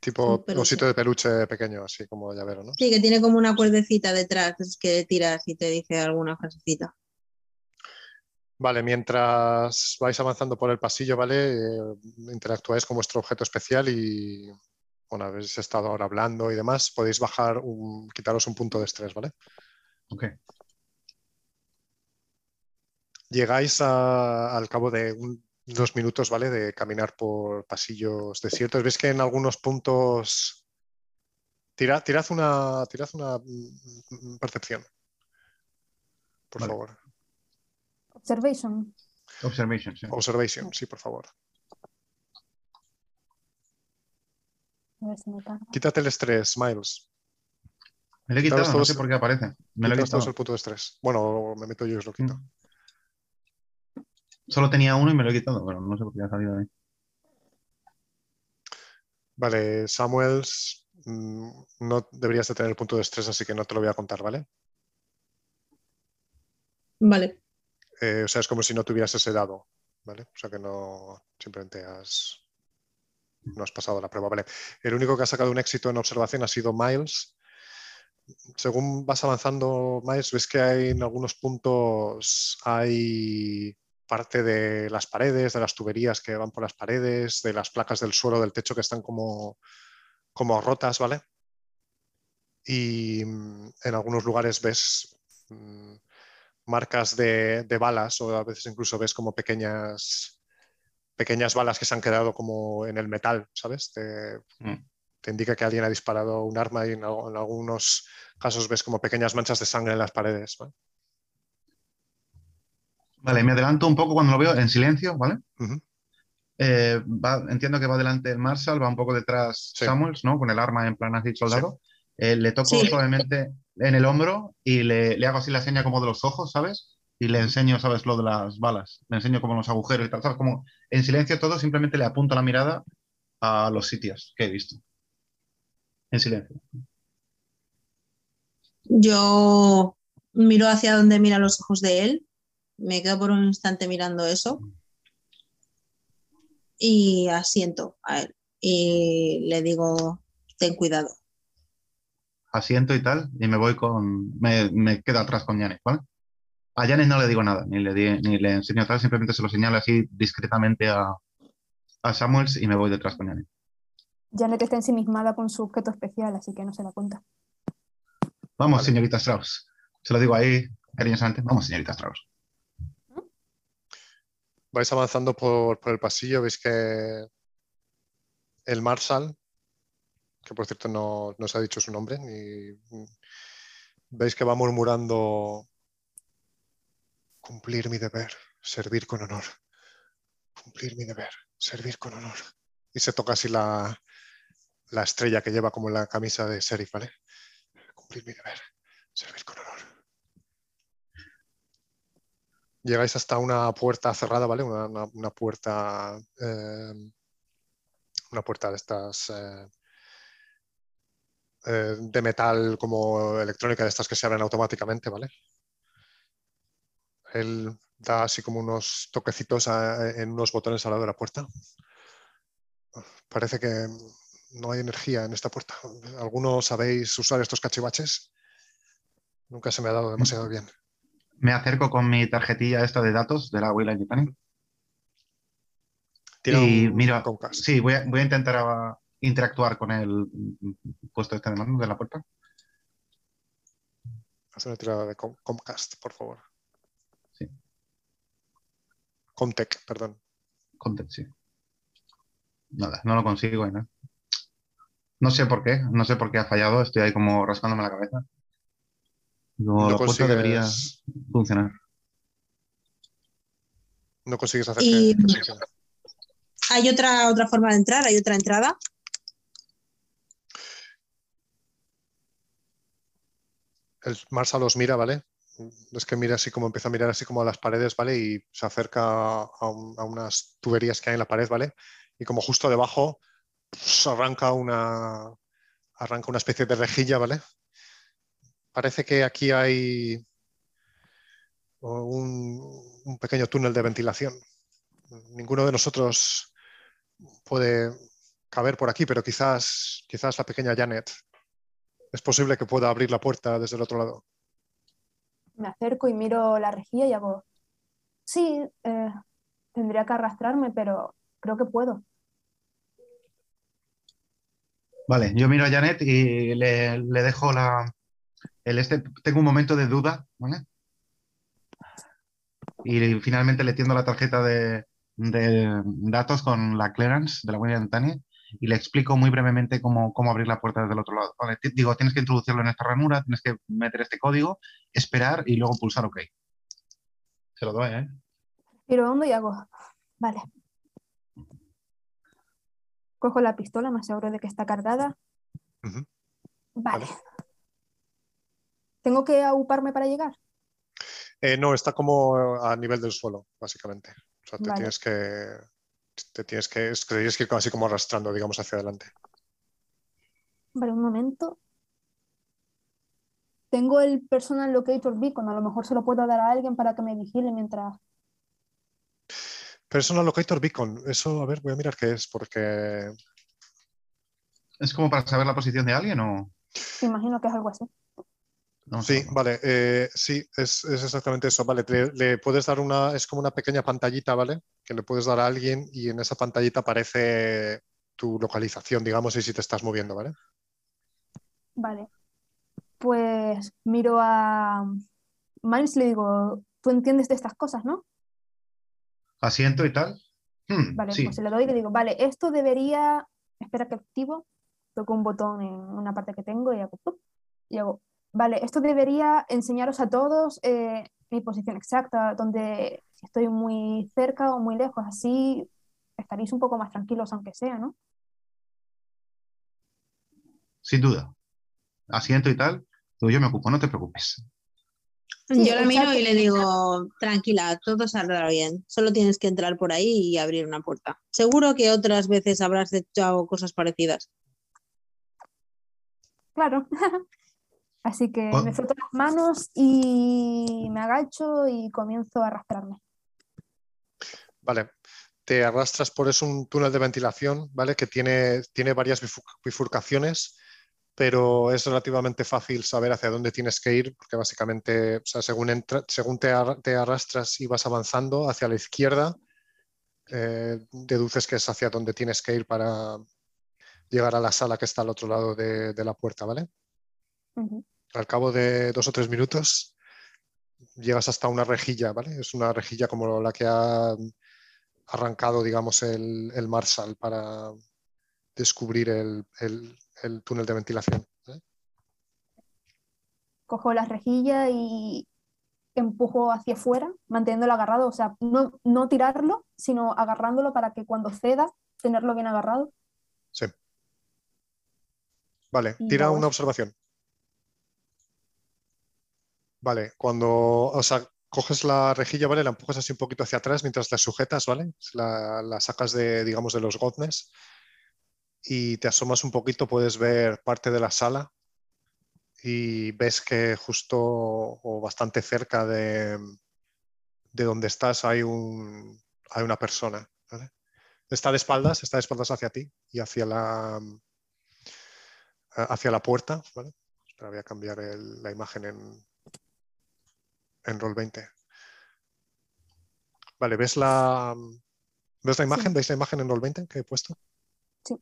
Tipo osito de peluche pequeño, así como llavero, ¿no? Sí, que tiene como una cuerdecita detrás que tiras y te dice alguna frasecita. Vale, mientras vais avanzando por el pasillo, ¿vale? Eh, interactuáis con vuestro objeto especial y, bueno, habéis estado ahora hablando y demás, podéis bajar un, quitaros un punto de estrés, ¿vale? Ok. Llegáis a- al cabo de un- dos minutos, ¿vale? De caminar por pasillos desiertos. Veis que en algunos puntos... Tirad, tirad una, tirad una mm, mm, percepción, por Vale. favor. Observation. Observation, sí. Observation, sí, por favor. A ver si me carga. Quítate el estrés, Miles. Me lo he quitado, no sé por qué aparece. Me lo he quitado. el punto de estrés. Bueno, me meto yo y os lo quito. Mm. Solo tenía uno y me lo he quitado, pero no sé por qué ha salido de ahí. Vale, Samuels, mm, no deberías de tener el punto de estrés, así que no te lo voy a contar, ¿vale? Vale. Eh, o sea, es como si no tuvieras ese dado, ¿vale? O sea que no, simplemente has, no has pasado la prueba, ¿vale? El único que ha sacado un éxito en observación ha sido Miles. Según vas avanzando, Miles, ves que hay en algunos puntos hay parte de las paredes, de las tuberías que van por las paredes, de las placas del suelo, del techo que están como, como rotas, ¿vale? Y mm, en algunos lugares ves mm, marcas de, de balas o a veces incluso ves como pequeñas, pequeñas balas que se han quedado como en el metal, ¿sabes? Te, Mm. te indica que alguien ha disparado un arma y en, en algunos casos ves como pequeñas manchas de sangre en las paredes. ¿vale? Vale, me adelanto un poco cuando lo veo en silencio, ¿vale? Eh, va- entiendo que va delante el Marshall, va un poco detrás Sí. Samuels, ¿no? Con el arma en plan así soldado. Eh, le toco Sí. suavemente en el hombro y le, le hago así la seña como de los ojos, ¿sabes? Y le enseño, ¿sabes? Lo de las balas. Le enseño como los agujeros y tal, ¿sabes? Como en silencio todo, simplemente le apunto la mirada a los sitios que he visto. En silencio. Yo miro hacia donde miran los ojos de él, me quedo por un instante mirando eso y asiento a él y le digo, ten cuidado. Asiento y tal, y me voy con. Me, me quedo atrás con Janet, ¿vale? A Janet no le digo nada, ni le, di- ni le enseño tal, simplemente se lo señalo así discretamente a, a Samuels y me voy detrás con Janet. Janet está ensimismada con su objeto especial, así que no se da cuenta. Vamos, Vale. señorita Strauss. Se lo digo ahí cariñosamente. Vamos, señorita Strauss. Vais avanzando por, por el pasillo, veis que el Marshal, que por cierto no, no os ha dicho su nombre, ni, veis que va murmurando cumplir mi deber, servir con honor. Cumplir mi deber, servir con honor. Y se toca así la, la estrella que lleva como la camisa de sheriff, ¿vale? Cumplir mi deber, servir con honor. Llegáis hasta una puerta cerrada, ¿vale? Una, puerta. eh, una puerta de estas. eh, eh, de metal como electrónica, de estas que se abren automáticamente, ¿vale? Él da así como unos toquecitos en unos botones al lado de la puerta. Parece que no hay energía en esta puerta. ¿Alguno sabéis usar estos cachivaches? Nunca se me ha dado demasiado bien. Me acerco con mi tarjetilla esta de datos de la Yutani. Tira Y mira. Sí, voy a, voy a intentar ah, interactuar con el puesto este de mano de la puerta. Haz una tirada de Com- Comcast, por favor. Sí. Comtech, perdón. Content, sí. Nada, no lo consigo. ¿eh? No sé por qué, no sé por qué ha fallado. Estoy ahí como rascándome la cabeza. Digo, No la puerta debería consigues, funcionar. no consigues hacer Y- que, que funcione. Hay otra, otra forma de entrar, hay otra entrada. El Marshall los mira, ¿vale? Es que mira así como empieza a mirar así como a las paredes, ¿vale? Y se acerca a, un- a unas tuberías que hay en la pared, ¿vale? Y como justo debajo pues, arranca una arranca una especie de rejilla, ¿vale? Parece que aquí hay un, un pequeño túnel de ventilación. Ninguno de nosotros puede caber por aquí, pero quizás, quizás la pequeña Janet es posible que pueda abrir la puerta desde el otro lado. Me acerco y miro la rejilla y hago, sí, eh, tendría que arrastrarme, pero creo que puedo. Vale, yo miro a Janet y le, le dejo la. El este, tengo un momento de duda, ¿vale? Y finalmente le tiendo la tarjeta de, de datos con la clearance de la Wayland Yutani y le explico muy brevemente cómo, cómo abrir la puerta desde el otro lado. Vale, digo, tienes que introducirlo en esta ranura, tienes que meter este código, esperar y luego pulsar OK. Se lo doy, ¿eh? Tiro hondo y hago, vale. Cojo la pistola, me aseguro de que está cargada. Vale. Vale. ¿Tengo que auparme para llegar? Eh, no, está como a nivel del suelo, básicamente. O sea, te Vale. tienes que. Te tienes que, es que tienes que ir así como arrastrando, digamos, hacia adelante. Vale, un momento. Tengo el personal locator beacon, a lo mejor se lo puedo dar a alguien para que me vigile mientras. Personal Locator Beacon, eso, a ver, voy a mirar qué es, porque ¿Es como para saber la posición de alguien o...? Imagino que es algo así. A Sí, vale, eh, sí, es, es exactamente eso, vale, le, le puedes dar una, es como una pequeña pantallita, ¿vale? Que le puedes dar a alguien y en esa pantallita aparece tu localización, digamos, y si te estás moviendo, ¿vale? Vale. Pues miro a Miles y le digo, tú entiendes de estas cosas, ¿no? ¿Asiento y tal? Hmm, Vale, sí. pues se lo doy y le digo, vale, esto debería. Espera que activo. Toco un botón en una parte que tengo y hago. Y hago, vale, esto debería enseñaros a todos eh, mi posición exacta, donde si estoy muy cerca o muy lejos, así estaréis un poco más tranquilos, aunque sea, ¿no? Sin duda. Asiento y tal. Digo, yo me ocupo, no te preocupes. Sí, Yo la miro y le digo, tranquila, todo saldrá bien. Solo tienes que entrar por ahí y abrir una puerta. Seguro que otras veces habrás hecho cosas parecidas. Claro. Así que Oh. me froto las manos y me agacho y comienzo a arrastrarme. Vale, te arrastras por es un túnel de ventilación, ¿vale? Que tiene, tiene varias bifu- bifurcaciones pero es relativamente fácil saber hacia dónde tienes que ir, porque básicamente, según, según te, arrastras y vas avanzando hacia la izquierda, eh, deduces que es hacia donde tienes que ir para llegar a la sala que está al otro lado de, la puerta, ¿vale? Al cabo de dos o tres minutos llegas hasta una rejilla, ¿vale? Es una rejilla como la que ha arrancado, digamos, el, el Marshall para descubrir el, túnel de ventilación. Cojo la rejilla y empujo hacia afuera, manteniéndolo agarrado, o sea, no, no tirarlo, sino agarrándolo para que cuando ceda, tenerlo bien agarrado. Sí. Vale, tira una observación. Vale, cuando, o sea, coges la rejilla, ¿vale? La empujas así un poquito hacia atrás mientras la sujetas, ¿vale? La, sacas de, digamos, de los goznes y te asomas un poquito, puedes ver parte de la sala y ves que justo o bastante cerca de, de donde estás hay, un, hay una persona. Está de espaldas, está de espaldas hacia ti y hacia la, hacia la puerta. ¿vale? voy a cambiar la imagen en, en Roll 20. Vale, ¿ves la, ¿ves la imagen? ¿Veis la imagen en Roll 20 que he puesto? Sí.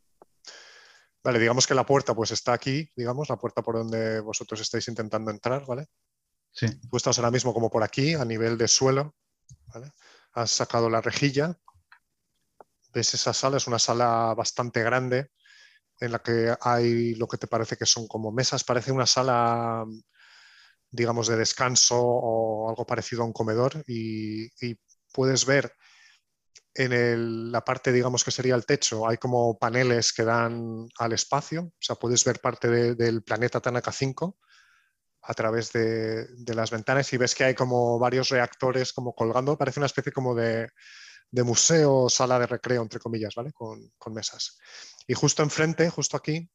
Vale, digamos que la puerta pues está aquí, digamos, la puerta por donde vosotros estáis intentando entrar, ¿vale? Sí. Tú estás ahora mismo como por aquí, a nivel de suelo, ¿vale? Has sacado la rejilla. ¿Ves esa sala? Es una sala bastante grande en la que hay lo que te parece que son como mesas. Parece una sala, digamos, de descanso o algo parecido a un comedor y, puedes ver en la parte, digamos que sería el techo, hay como paneles que dan al espacio, o sea, puedes ver parte del planeta Tanaka 5 a través de, las ventanas y ves que hay como varios reactores como colgando, parece una especie como de, museo, sala de recreo, entre comillas, ¿vale? Con, mesas. Y justo enfrente, justo aquí,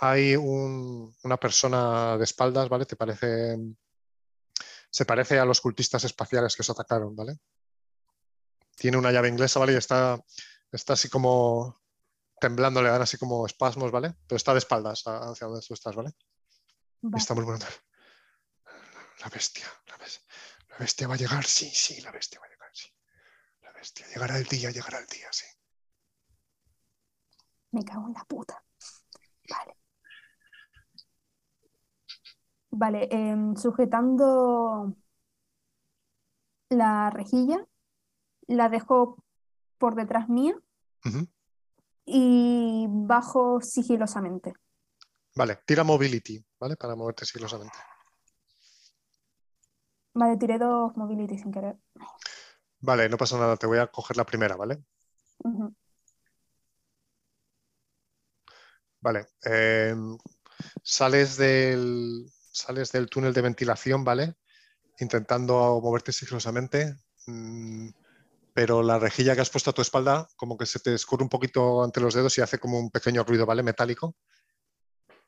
hay una persona de espaldas, ¿vale? Te parece, se parece a los cultistas espaciales que os atacaron, ¿vale? tiene una llave inglesa, ¿vale? Y está, está así como temblando, le dan así como espasmos, ¿vale? Pero está de espaldas hacia donde tú estás, ¿vale? Está muy bueno. La bestia, la bestia, la bestia va a llegar, sí, sí, la bestia va a llegar, sí. La bestia, llegará el día, llegará el día, sí. Me cago en la puta. Vale. Vale, em, sujetando la rejilla, la dejo por detrás mía y bajo sigilosamente. Vale, tira mobility, ¿vale? Para moverte sigilosamente. Vale, tiré dos mobility sin querer. Vale, no pasa nada, te voy a coger la primera, ¿vale? Vale. Em, sales, del, sales del túnel de ventilación, ¿vale? Intentando moverte sigilosamente. Mm, pero la rejilla que has puesto a tu espalda como que se te escurre un poquito ante los dedos y hace como un pequeño ruido, ¿vale? Metálico,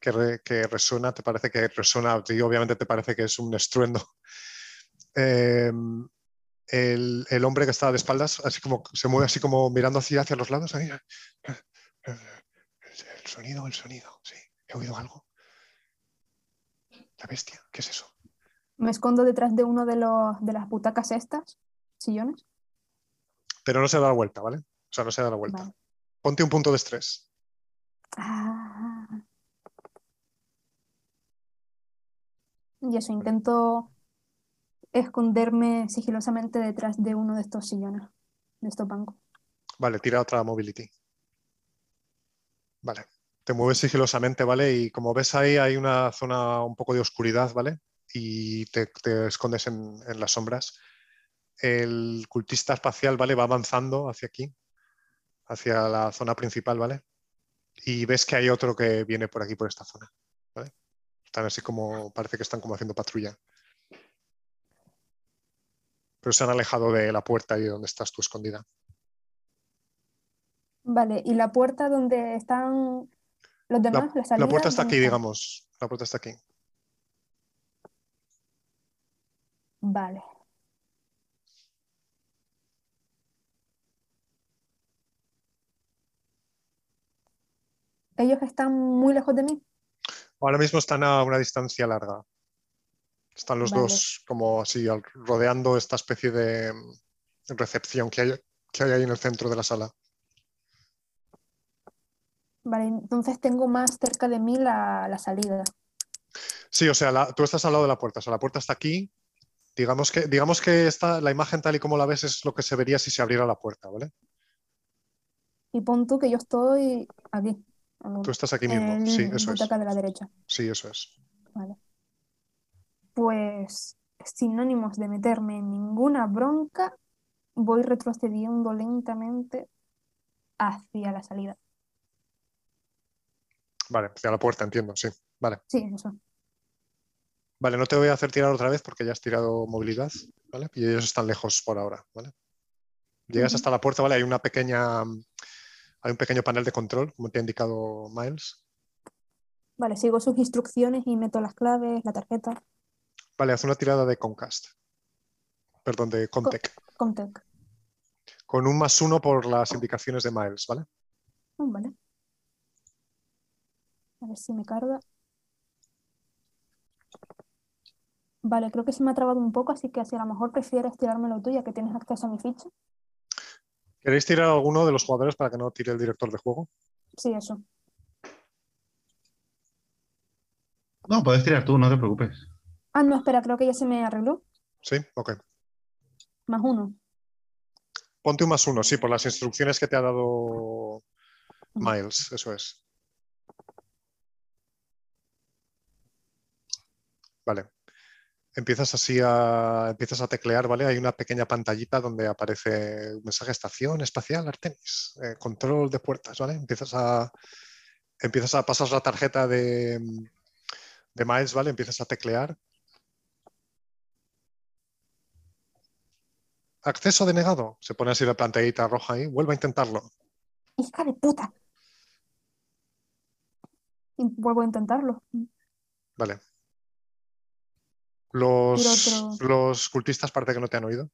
que, que resuena, te parece que resuena, y obviamente te parece que es un estruendo. Em, el, el, hombre que está de espaldas, así como se mueve así como mirando hacia, hacia los lados. Ahí. El sonido, el sonido, sí. He oído algo. La bestia, ¿qué es eso? Me escondo detrás de uno de, los, de las butacas estas, sillones pero no se da la vuelta, ¿vale? O sea, no se da la vuelta. Ponte un punto de estrés. Ah. Y eso, intento esconderme sigilosamente detrás de uno de estos sillones, de estos bancos. Vale, tira otra mobility. Vale. Te mueves sigilosamente, ¿vale? Y como ves ahí hay una zona un poco de oscuridad, ¿vale? Y te, escondes en, en las sombras el cultista espacial, ¿vale? Va avanzando hacia aquí, hacia la zona principal, ¿vale? Y ves que hay otro que viene por aquí, por esta zona, ¿vale? Están así como, parece que están como haciendo patrulla. Pero se han alejado de la puerta y de donde estás tú escondida. Vale, ¿y la puerta donde están los demás? La, la puerta está aquí, digamos. La puerta está aquí. Vale. ¿Ellos están muy lejos de mí? Ahora mismo están a una distancia larga. Están los Vale. dos como así rodeando esta especie de mm, recepción que hay, que hay ahí en el centro de la sala. Vale, entonces tengo más cerca de mí la, la salida. Sí, o sea, la- tú estás al lado de la puerta, o sea, la puerta está aquí. Digamos que, digamos que esta, la imagen tal y como la ves es lo que se vería si se abriera la puerta, ¿vale? Y pon tú que yo estoy aquí, en Tú estás aquí en mismo, el sí, eso es. de la derecha. Sí, eso es. Vale. Pues sin ánimos de meterme en ninguna bronca, voy retrocediendo lentamente hacia la salida. Vale, hacia la puerta, entiendo, sí. Vale. Sí, eso. Vale, no te voy a hacer tirar otra vez porque ya has tirado movilidad, ¿vale? Y ellos están lejos por ahora, ¿vale? Llegas hasta la puerta, ¿vale? Hay una pequeña, hay un pequeño panel de control, como te ha indicado Miles. Vale, sigo sus instrucciones y meto las claves, la tarjeta. Vale, haz una tirada de Comcast. Perdón, de Comtech. Comtech. Con un más uno por las indicaciones de Miles, ¿vale? Mm, vale. A ver si me carga. Vale, creo que se me ha trabado un poco, así que si a lo mejor prefieres tirármelo tú, ya que tienes acceso a mi ficha. ¿Queréis tirar a alguno de los jugadores para que no tire el director de juego? Sí, eso. No, puedes tirar tú, no te preocupes. Ah, no, espera, creo que ya se me arregló. Sí, ok. Más uno. Ponte un más uno, sí, por las instrucciones que te ha dado Miles, eso es. Vale. Empiezas así a, empiezas a teclear, ¿vale? Hay una pequeña pantallita donde aparece un mensaje estación espacial Artemis, eh, control de puertas, ¿vale? Empiezas a, empiezas a pasar la tarjeta de, de Miles, ¿vale? Empiezas a teclear. Acceso denegado. Se pone así la pantallita roja ahí. Vuelve a intentarlo. ¡Hija de puta! Y vuelvo a intentarlo. Vale. Los, Tiro otro. los cultistas parece que no te han oído.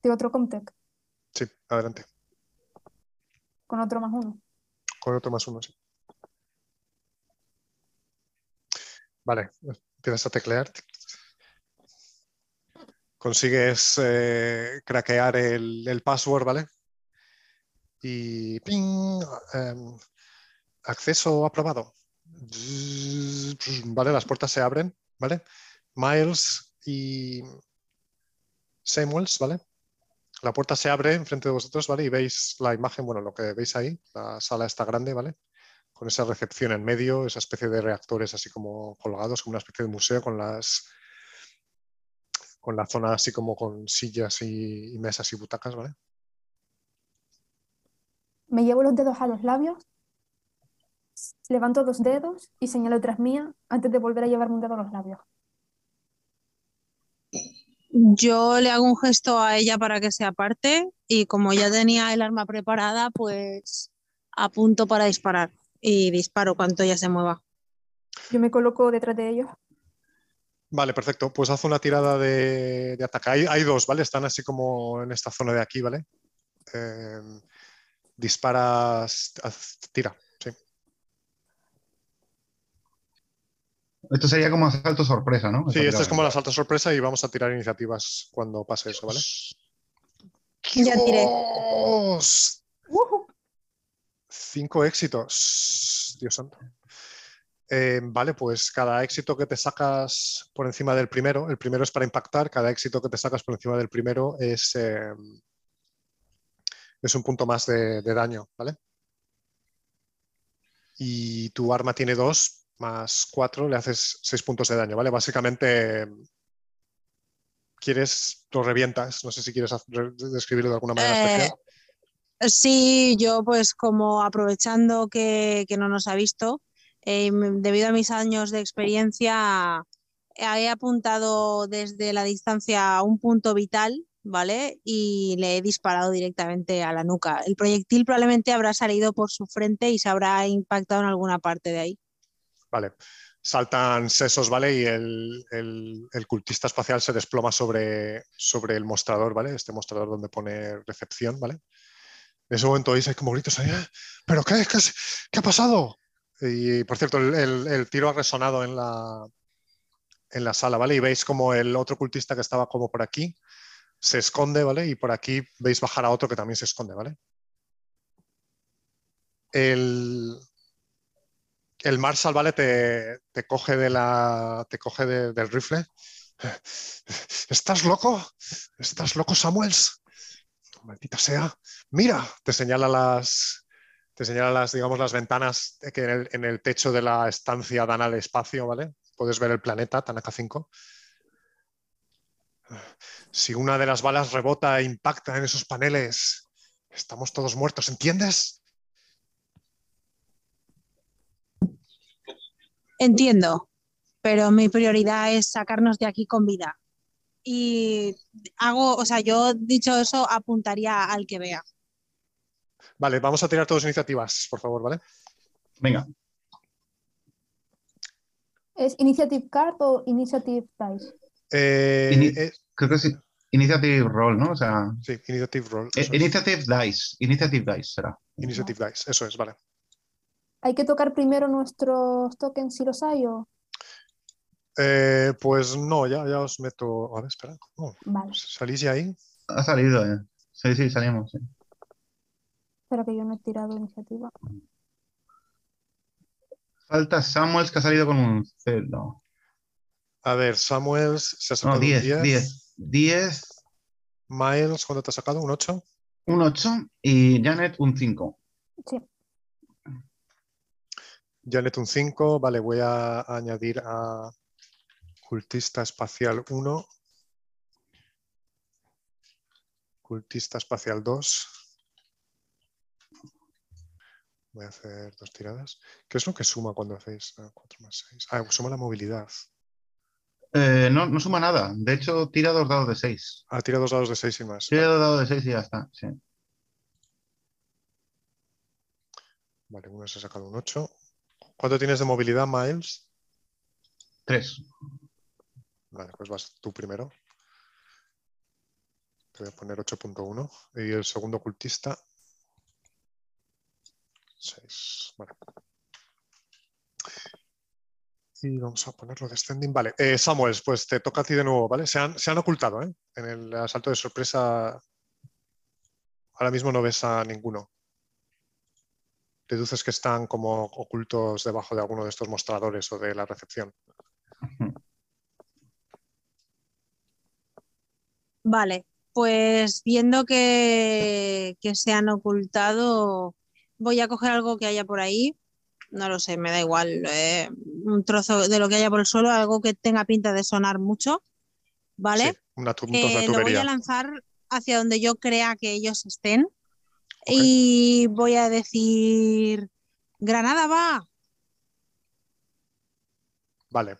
Tiro otro Comtech, Sí, adelante. con otro más uno. Con otro más uno, sí. Vale, empiezas a teclear. Consigues eh, craquear el, el password, ¿vale? Y ping, em, acceso aprobado. Vale, las puertas se abren, ¿vale? Miles y Samuels, ¿vale? La puerta se abre enfrente de vosotros, ¿vale? Y veis la imagen, bueno, lo que veis ahí, la sala está grande, ¿vale? Con esa recepción en medio, esa especie de reactores así como colgados, como una especie de museo con las con la zona así como con sillas y, y mesas y butacas, ¿vale? Me llevo los dedos a los labios, levanto dos dedos y señalo tras mía antes de volver a llevarme un dedo a los labios. Yo le hago un gesto a ella para que se aparte y como ya tenía el arma preparada, pues apunto para disparar y disparo cuanto ella se mueva. Yo me coloco detrás de ellos. Vale, perfecto. Pues haz una tirada de, de ataque. Hay, hay dos, ¿vale? Están así como en esta zona de aquí, ¿vale? Eh, disparas, haz- tira, sí. Esto sería como asalto sorpresa, ¿no? Sí, esta es como la salta sorpresa y vamos a tirar iniciativas cuando pase eso, ¿vale? Ya tiré. Cinco éxitos. Dios santo. Eh, vale, pues cada éxito que te sacas por encima del primero, el primero es para impactar, cada éxito que te sacas por encima del primero es, eh, es un punto más de, de daño, ¿vale? Y tu arma tiene dos más cuatro, le haces seis puntos de daño, ¿vale? Básicamente, quieres, lo revientas, no sé si quieres describirlo de alguna manera Eh, especial. Sí, yo pues como aprovechando que, que no nos ha visto, eh, debido a mis años de experiencia, he apuntado desde la distancia a un punto vital, ¿vale? Y le he disparado directamente a la nuca. El proyectil probablemente habrá salido por su frente y se habrá impactado en alguna parte de ahí. Vale. Saltan sesos, ¿vale? Y el, el- cultista espacial se desploma sobre, sobre el mostrador, ¿vale? Este mostrador donde pone recepción, ¿vale? En ese momento ahí como gritos "¡Ah! ¿pero qué, qué, qué ha pasado? Y por cierto, el, el- el tiro ha resonado en la, en la sala, ¿vale? Y veis como el otro cultista que estaba como por aquí se esconde, ¿vale? Y por aquí veis bajar a otro que también se esconde, ¿vale? El, el Marshal, ¿vale? Te, te coge, de la, te coge de- del rifle. ¿Estás loco? ¿Estás loco, Samuels? Maldita sea. Mira, te señala las, te señala las, digamos, las ventanas que en el, en el techo de la estancia dan al espacio, ¿vale? Puedes ver el planeta Tanaka 5. Si una de las balas rebota e impacta en esos paneles, estamos todos muertos, ¿entiendes? Entiendo, pero mi prioridad es sacarnos de aquí con vida. Y hago, o sea, yo dicho eso, apuntaría al que vea. Vale, vamos a tirar todas iniciativas, por favor, ¿vale? Venga, ¿Es Initiative Card o Initiative Dice? Eh, Ini- eh, creo que sí. Initiative Roll, ¿no? O sea, sí, Initiative Roll. eh, es. Initiative Dice. Initiative Dice será. Initiative Dice, eso es, vale. ¿Hay que tocar primero nuestros tokens si los hay o...? Eh, pues no, ya, ya os meto. A ver, espera. ¿cómo? Vale, ¿Salís ya ahí? Ha salido, eh. Sí, sí, salimos. sí. espero que yo no he tirado iniciativa. Falta Samuels que ha salido con un cero. A ver, Samuels se ha No, sacado un 10, 10. 10. 10, Miles, ¿cuánto te ha sacado? ¿Un 8? un 8 y Janet un 5. Sí, Janet un 5. Vale, voy a añadir a cultista espacial 1. Cultista espacial 2. Voy a hacer dos tiradas. ¿Qué es lo que suma cuando hacéis 4 más 6? Ah, suma la movilidad. Eh, no, no suma nada. De hecho, tira dos dados de 6. Ah, tira dos dados de 6 y más. Tira dos dados de 6 y ya está. Sí. Vale, uno se ha sacado un 8. ¿Cuánto tienes de movilidad, Miles? 3. Vale, pues vas tú primero. Te voy a poner 8.1. Y el segundo cultista. 6. Vale. Y vamos a ponerlo descending. Vale, eh, Samuel, pues te toca a ti de nuevo, ¿vale? Se han, se han ocultado, ¿eh? En el asalto de sorpresa. Ahora mismo no ves a ninguno. Deduces que están como ocultos debajo de alguno de estos mostradores o de la recepción. Vale, pues viendo que, que se han ocultado, voy a coger algo que haya por ahí. No lo sé, me da igual. eh, un trozo de lo que haya por el suelo, algo que tenga pinta de sonar mucho. ¿Vale? Sí, una tu- Eh, lo voy a lanzar hacia donde yo crea que ellos estén. Y voy a decir, Granada va. Vale.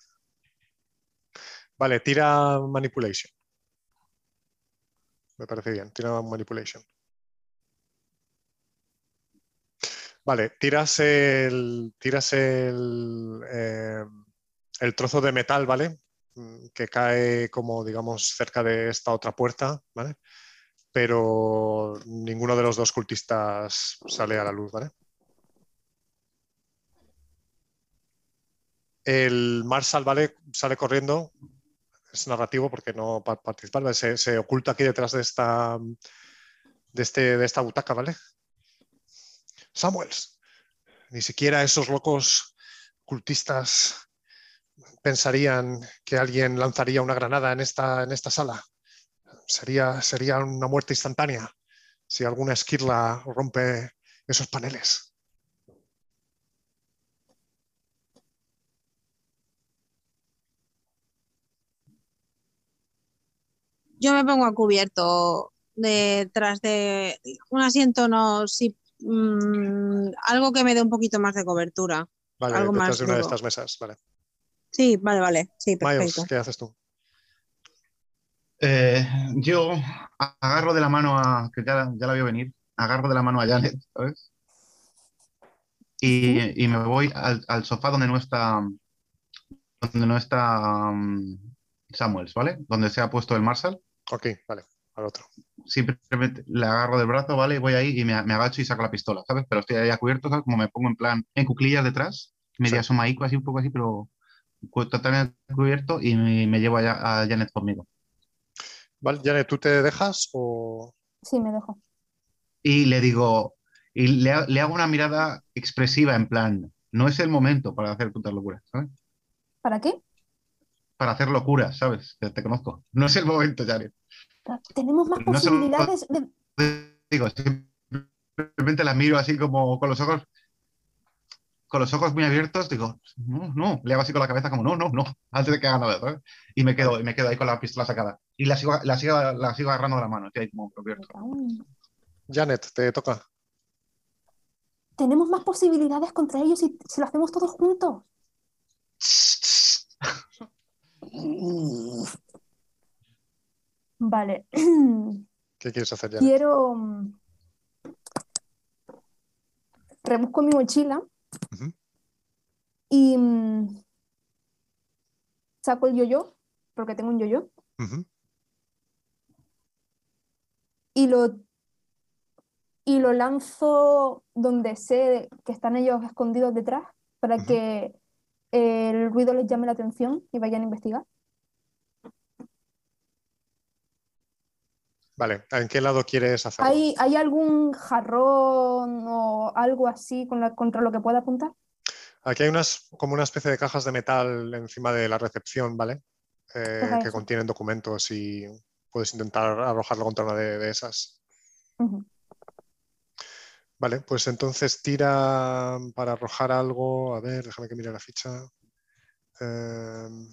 Vale, tira manipulation. Me parece bien, tira manipulation. Vale, tiras el, tiras el, eh, el trozo de metal, ¿vale? Mm, Que cae como, digamos, cerca de esta otra puerta, ¿vale? Pero ninguno de los dos cultistas sale a la luz, ¿vale? El Marshal, ¿vale? Sale corriendo. Es narrativo porque no pa- participa. ¿vale? Se, se oculta aquí detrás de esta, de, este, de esta butaca, ¿vale? Samuels. Ni siquiera esos locos cultistas pensarían que alguien lanzaría una granada en esta, en esta sala. Sería, sería una muerte instantánea si alguna esquirla rompe esos paneles. Yo me pongo a cubierto detrás de un asiento, no, sí, mm, algo que me dé un poquito más de cobertura. Vale, Algo detrás más de una de estas mesas. Vale. Sí, vale, vale, sí, Miles, perfecto. ¿qué haces tú? Eh, yo agarro de la mano a, que ya, ya la veo venir, agarro de la mano a Janet, ¿sabes? Y, y me voy al, al sofá donde no está, donde no está um, Samuels, ¿vale? Donde se ha puesto el Marshall. Ok, vale, al otro. simplemente le agarro del brazo, ¿vale? Y voy ahí y me, me agacho y saco la pistola, ¿sabes? Pero estoy ahí a cubierto, ¿sabes? Como me pongo en plan en cuclillas detrás, media asomaico, así un poco así, pero totalmente cubierto y me, me llevo a, a Janet conmigo. Vale, Janet, ¿tú te dejas o...? Sí, me dejo. Y le digo, y le, le hago una mirada expresiva en plan, no es el momento para hacer putas locuras, ¿sabes? ¿Para qué? Para hacer locuras, ¿sabes? Que te conozco. No es el momento, Janet. Tenemos más No solo- posibilidades de... digo, simplemente la miro así como con los ojos, con los ojos muy abiertos, digo, no, no, le hago así con la cabeza como, no, no, no, antes de que haga nada, ¿sabes? Y me quedo, y me quedo ahí con la pistola sacada. Y la sigo, la sigo, la sigo agarrando de la mano, estoy ahí como abierto. Janet, te toca. Tenemos más posibilidades contra ellos si, si lo hacemos todos juntos. Vale. ¿Qué quieres hacer, Janet? Quiero... mm, Rebusco mi mochila Y mm, saco el yo-yo, porque tengo un yo-yo, y lo, y lo lanzo donde sé que están ellos escondidos detrás para que el ruido les llame la atención y vayan a investigar. Vale, ¿en qué lado quieres hacerlo? ¿Hay, hay algún jarrón o algo así con la- contra lo que pueda apuntar? Aquí hay unas, como una especie de cajas de metal encima de la recepción, ¿vale? Eh, que contienen documentos y puedes intentar arrojarlo contra una de, de esas. Vale, pues entonces tira para arrojar algo. A ver, déjame que mire la ficha. Em,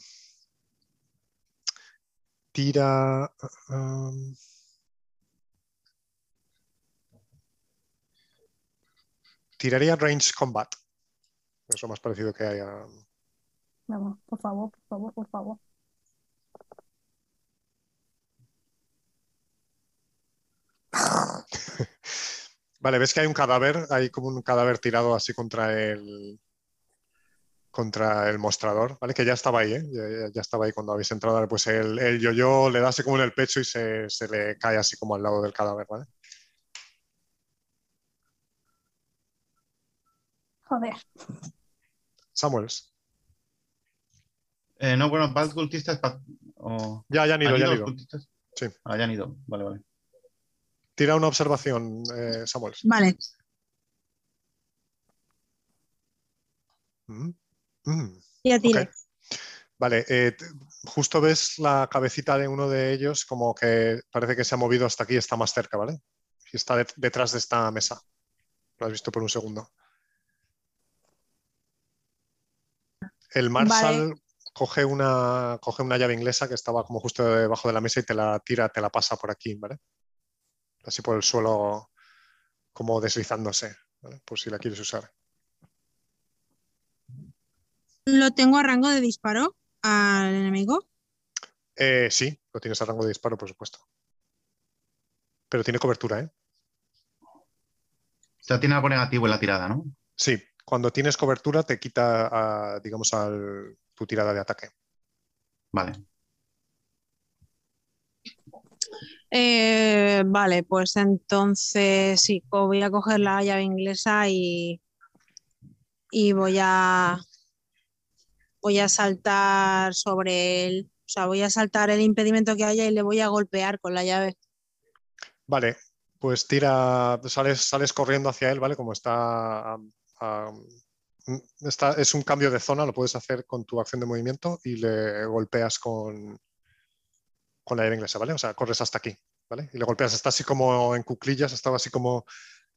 tira. um, tiraría Range Combat. Es lo más parecido que hay a. Vamos, por favor, por favor, por favor. Vale, ves que hay un cadáver, hay como un cadáver tirado así contra el contra el mostrador, ¿vale? Que ya estaba ahí, ¿eh? Ya, ya- ya estaba ahí cuando habéis entrado. Pues el, el yo-yo le da así como en el pecho y se, se le cae así como al lado del cadáver, ¿vale? Joder. Samuels. Eh, no, bueno, ¿va el cultista? pa- o- Ya, ya han ido, ¿Han ya han ido. cultistas? Sí. Ah, ya han ido. Vale, vale. Tira una observación, eh, Samuels. Vale. Mm, mm. Ya tiré. Vale, eh, justo ves la cabecita de uno de ellos como que parece que se ha movido hasta aquí, está más cerca, ¿vale? Y está det- detrás de esta mesa. Lo has visto por un segundo. El Marshall coge una, coge una llave inglesa que estaba como justo debajo de la mesa y te la tira, te la pasa por aquí, ¿vale? Así por el suelo, como deslizándose, ¿vale? Por si la quieres usar. ¿Lo tengo a rango de disparo al enemigo? Eh, sí, lo tienes a rango de disparo, por supuesto. Pero tiene cobertura, ¿eh? O sea, tiene algo negativo en la tirada, ¿no? Sí, cuando tienes cobertura te quita, a, digamos, al, tu tirada de ataque. Vale. Eh, vale, pues entonces sí, voy a coger la llave inglesa y, y voy a voy a saltar sobre él, o sea, voy a saltar el impedimento que haya y le voy a golpear con la llave. Vale, pues tira, sales, sales corriendo hacia él, ¿vale? Como está, está- es un cambio de zona, lo puedes hacer con tu acción de movimiento y le golpeas con, con la llave inglesa, ¿vale? O sea, corres hasta aquí, ¿vale? Y le golpeas, está así como en cuclillas, estaba así como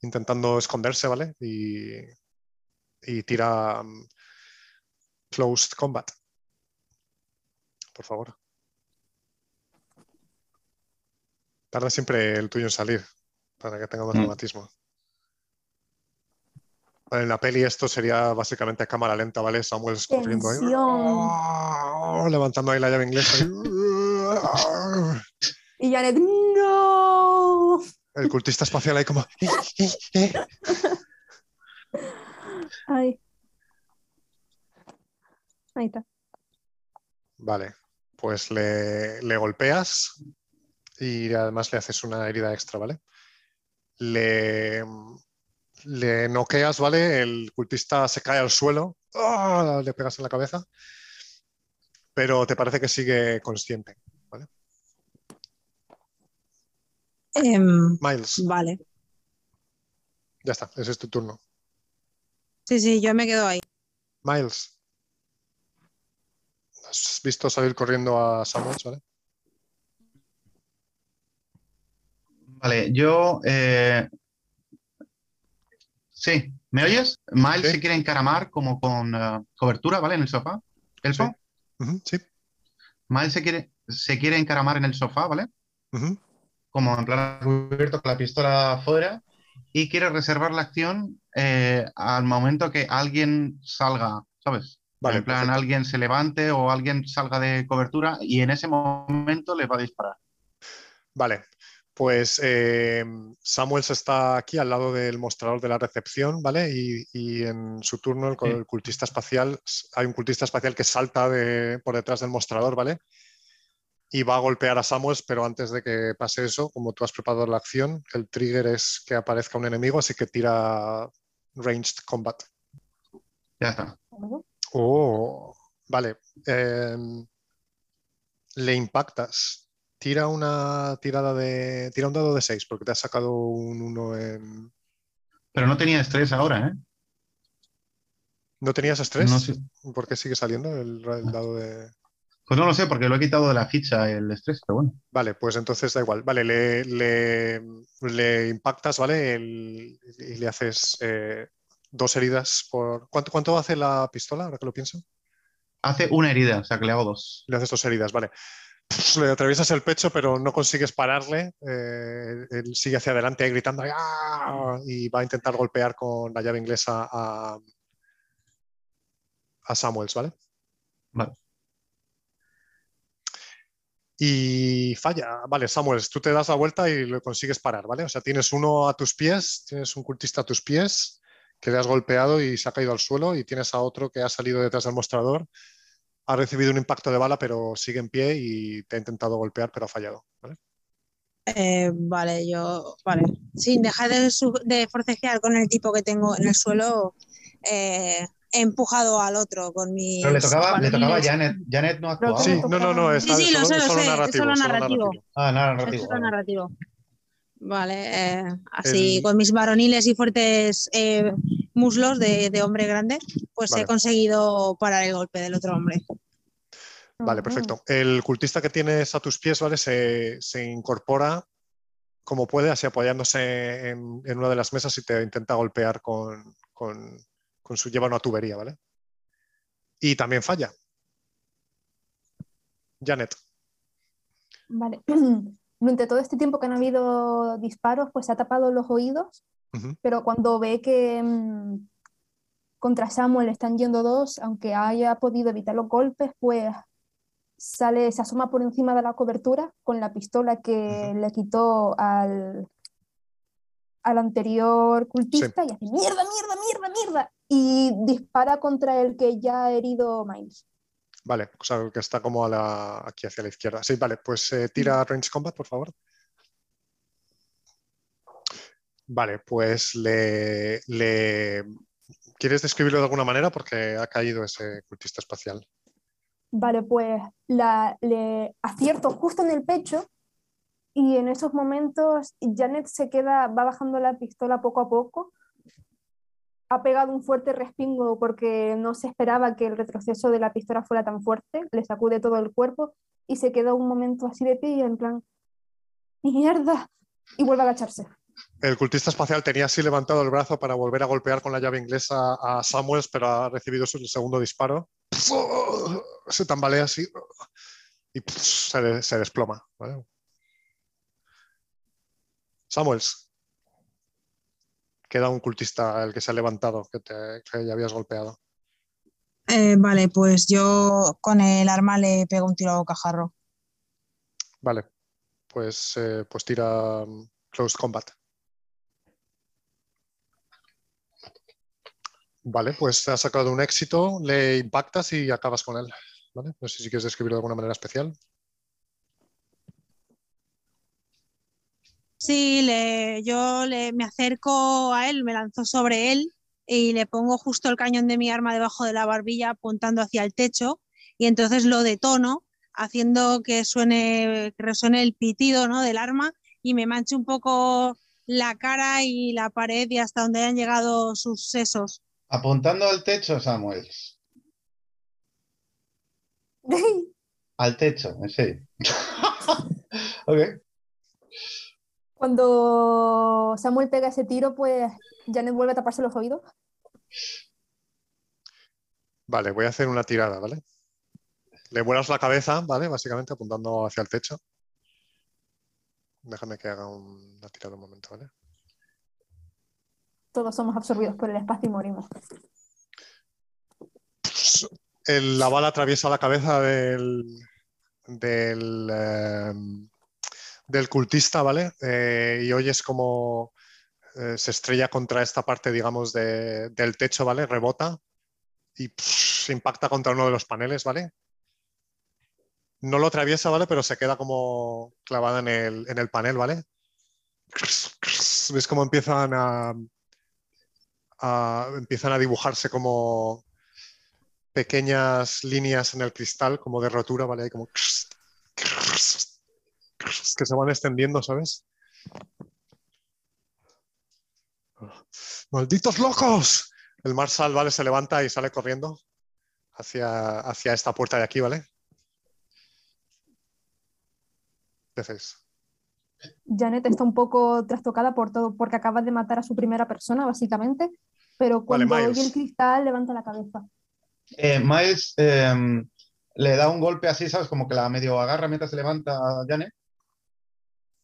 intentando esconderse, ¿vale? Y, y tira closed combat. Por favor. Tarda siempre el tuyo en salir para que tenga más Mm. dramatismo. En la peli esto sería básicamente cámara lenta, ¿vale? Samuel corriendo ahí. Tensión. Levantando ahí la llave inglesa. Y Janet, ¡no! El cultista espacial ahí como... "Eh, eh, eh". Ay. Ahí está. Vale, pues le, le golpeas y además le haces una herida extra, ¿vale? Le, le noqueas, ¿vale? El cultista se cae al suelo, ¡ah! le pegas en la cabeza, pero te parece que sigue consciente, ¿vale? Em, Miles, vale. ya está, ese es tu turno. Sí, sí, yo me quedo ahí. Miles, has visto salir corriendo a Samuel, ¿vale? Vale, yo. eh, Sí, ¿me oyes? Miles Sí. se quiere encaramar como con eh, cobertura, ¿vale? En el sofá. ¿Elfo? Sí. Ujú, sí. Miles se quiere, se quiere encaramar en el sofá, ¿vale? Como en plan cubierto con la pistola afuera y quiere reservar la acción eh, al momento que alguien salga, ¿sabes? Vale, en plan, perfecto. alguien se levante o alguien salga de cobertura y en ese momento le va a disparar. Vale, pues eh, Samuels está aquí al lado del mostrador de la recepción, ¿vale? Y, y en su turno el, el cultista espacial, hay un cultista espacial que salta de- por detrás del mostrador, ¿vale? Y va a golpear a Samuels, pero antes de que pase eso, como tú has preparado la acción, el trigger es que aparezca un enemigo, así que tira ranged combat. Ya está. Oh, vale. em, le impactas. Tira una tirada de. Tira un dado de 6, porque te has sacado un 1 en. Pero no tenía estrés ahora, ¿eh? ¿No tenías estrés? No sé. ¿Por qué sigue saliendo el, el dado de.? Pues no lo sé, porque lo he quitado de la ficha el estrés, pero bueno. Vale, pues entonces da igual. Vale, le, le, le impactas, ¿vale? El- y le haces eh, dos heridas por. ¿Cuánto, ¿Cuánto hace la pistola, ahora que lo pienso? Hace una herida, o sea que le hago dos. Le haces dos heridas, vale. Le atraviesas el pecho, pero no consigues pararle. eh, él sigue hacia adelante gritando "¡Ah!", y va a intentar golpear con la llave inglesa a, a Samuels, ¿vale? Vale. Y falla. Vale, Samuels, tú te das la vuelta y lo consigues parar, ¿vale? O sea, tienes uno a tus pies, tienes un cultista a tus pies que le has golpeado y se ha caído al suelo y tienes a otro que ha salido detrás del mostrador ha recibido un impacto de bala, pero sigue en pie y te ha intentado golpear, pero ha fallado. ¿vale? Eh, vale, yo, vale. Sin dejar de, de forcejear con el tipo que tengo en el suelo, eh, he empujado al otro con mi. Pero le tocaba, le tocaba a Janet. Janet no actuado. Sí, ¿cómo no, no, no, está Sí, sí, lo solo, sé, lo solo sé, es narrativo. solo narrativo. narrativo. Ah, nada, Es narrativo. solo narrativo. Vale, eh, así El- con mis varoniles y fuertes eh, muslos de, de hombre grande, pues Vale. he conseguido parar el golpe del otro hombre. Vale, perfecto. El cultista que tienes a tus pies, ¿vale? Se, se incorpora como puede, así apoyándose en, en una de las mesas y te intenta golpear con, con, con su lleva una tubería, ¿vale? Y también falla. Janet. Vale. Durante todo este tiempo que han habido disparos, pues se ha tapado los oídos, Pero cuando ve que mm, contra Samuel están yendo dos, aunque haya podido evitar los golpes, pues sale, se asoma por encima de la cobertura con la pistola que le quitó al, al anterior cultista y hace mierda, mierda, mierda, mierda, y dispara contra el que ya ha herido Miles. Vale, o sea, que está como a la, aquí hacia la izquierda. Sí, vale, pues eh, tira Range Combat, por favor. Vale, pues le, ¿Quieres describirlo de alguna manera? Porque ha caído ese cultista espacial. Vale, pues la, le acierto justo en el pecho y en esos momentos Janet se queda, va bajando la pistola poco a poco. Ha pegado un fuerte respingo porque no se esperaba que el retroceso de la pistola fuera tan fuerte, le sacude todo el cuerpo y se queda un momento así de pie en plan, mierda, y vuelve a agacharse. El cultista espacial tenía así levantado el brazo para volver a golpear con la llave inglesa a Samuels, pero ha recibido su segundo disparo. Se tambalea así y se, de- se desploma. ¿vale? Samuels. Queda un cultista el que se ha levantado, que, te, que ya habías golpeado. Eh, vale, pues yo con el arma le pego un tiro a bocajarro. Vale. Pues, eh, pues tira um, Close Combat. Vale, pues has sacado un éxito, le impactas y acabas con él. ¿vale? No sé si quieres describirlo de alguna manera especial. Sí, le, yo le, me acerco a él, me lanzo sobre él y le pongo justo el cañón de mi arma debajo de la barbilla apuntando hacia el techo y entonces lo detono haciendo que suene, que resuene el pitido ¿no? del arma y me manche un poco la cara y la pared y hasta donde hayan llegado sus sesos. Apuntando al techo, Samuel. al techo, sí. ok. Cuando Samuel pega ese tiro, pues Janet vuelve a taparse los oídos. Vale, voy a hacer una tirada, ¿vale? Le vuelas la cabeza, ¿vale? Básicamente apuntando hacia el techo. Déjame que haga una tirada un momento, ¿vale? Todos somos absorbidos por el espacio y morimos. la bala atraviesa la cabeza del, em, del cultista, ¿vale? Eh, y oyes como eh, se estrella contra esta parte, digamos, del techo, ¿vale? Rebota y se impacta contra uno de los paneles, ¿vale? No lo atraviesa, ¿vale? Pero se queda como clavada en el, en el panel, ¿vale? ¿Ves cómo empiezan a, empiezan a dibujarse como pequeñas líneas en el cristal, como de rotura, ¿vale? como que se van extendiendo, ¿sabes? ¡Malditos locos! El Marshal, ¿vale? Se levanta y sale corriendo hacia, hacia esta puerta de aquí, ¿vale? ¿Qué hacéis? Janet está un poco trastocada por todo, porque acaba de matar a su primera persona, básicamente, pero cuando oye el cristal levanta la cabeza. Eh, Miles em, le da un golpe así, ¿sabes? Como que la medio agarra mientras se levanta Janet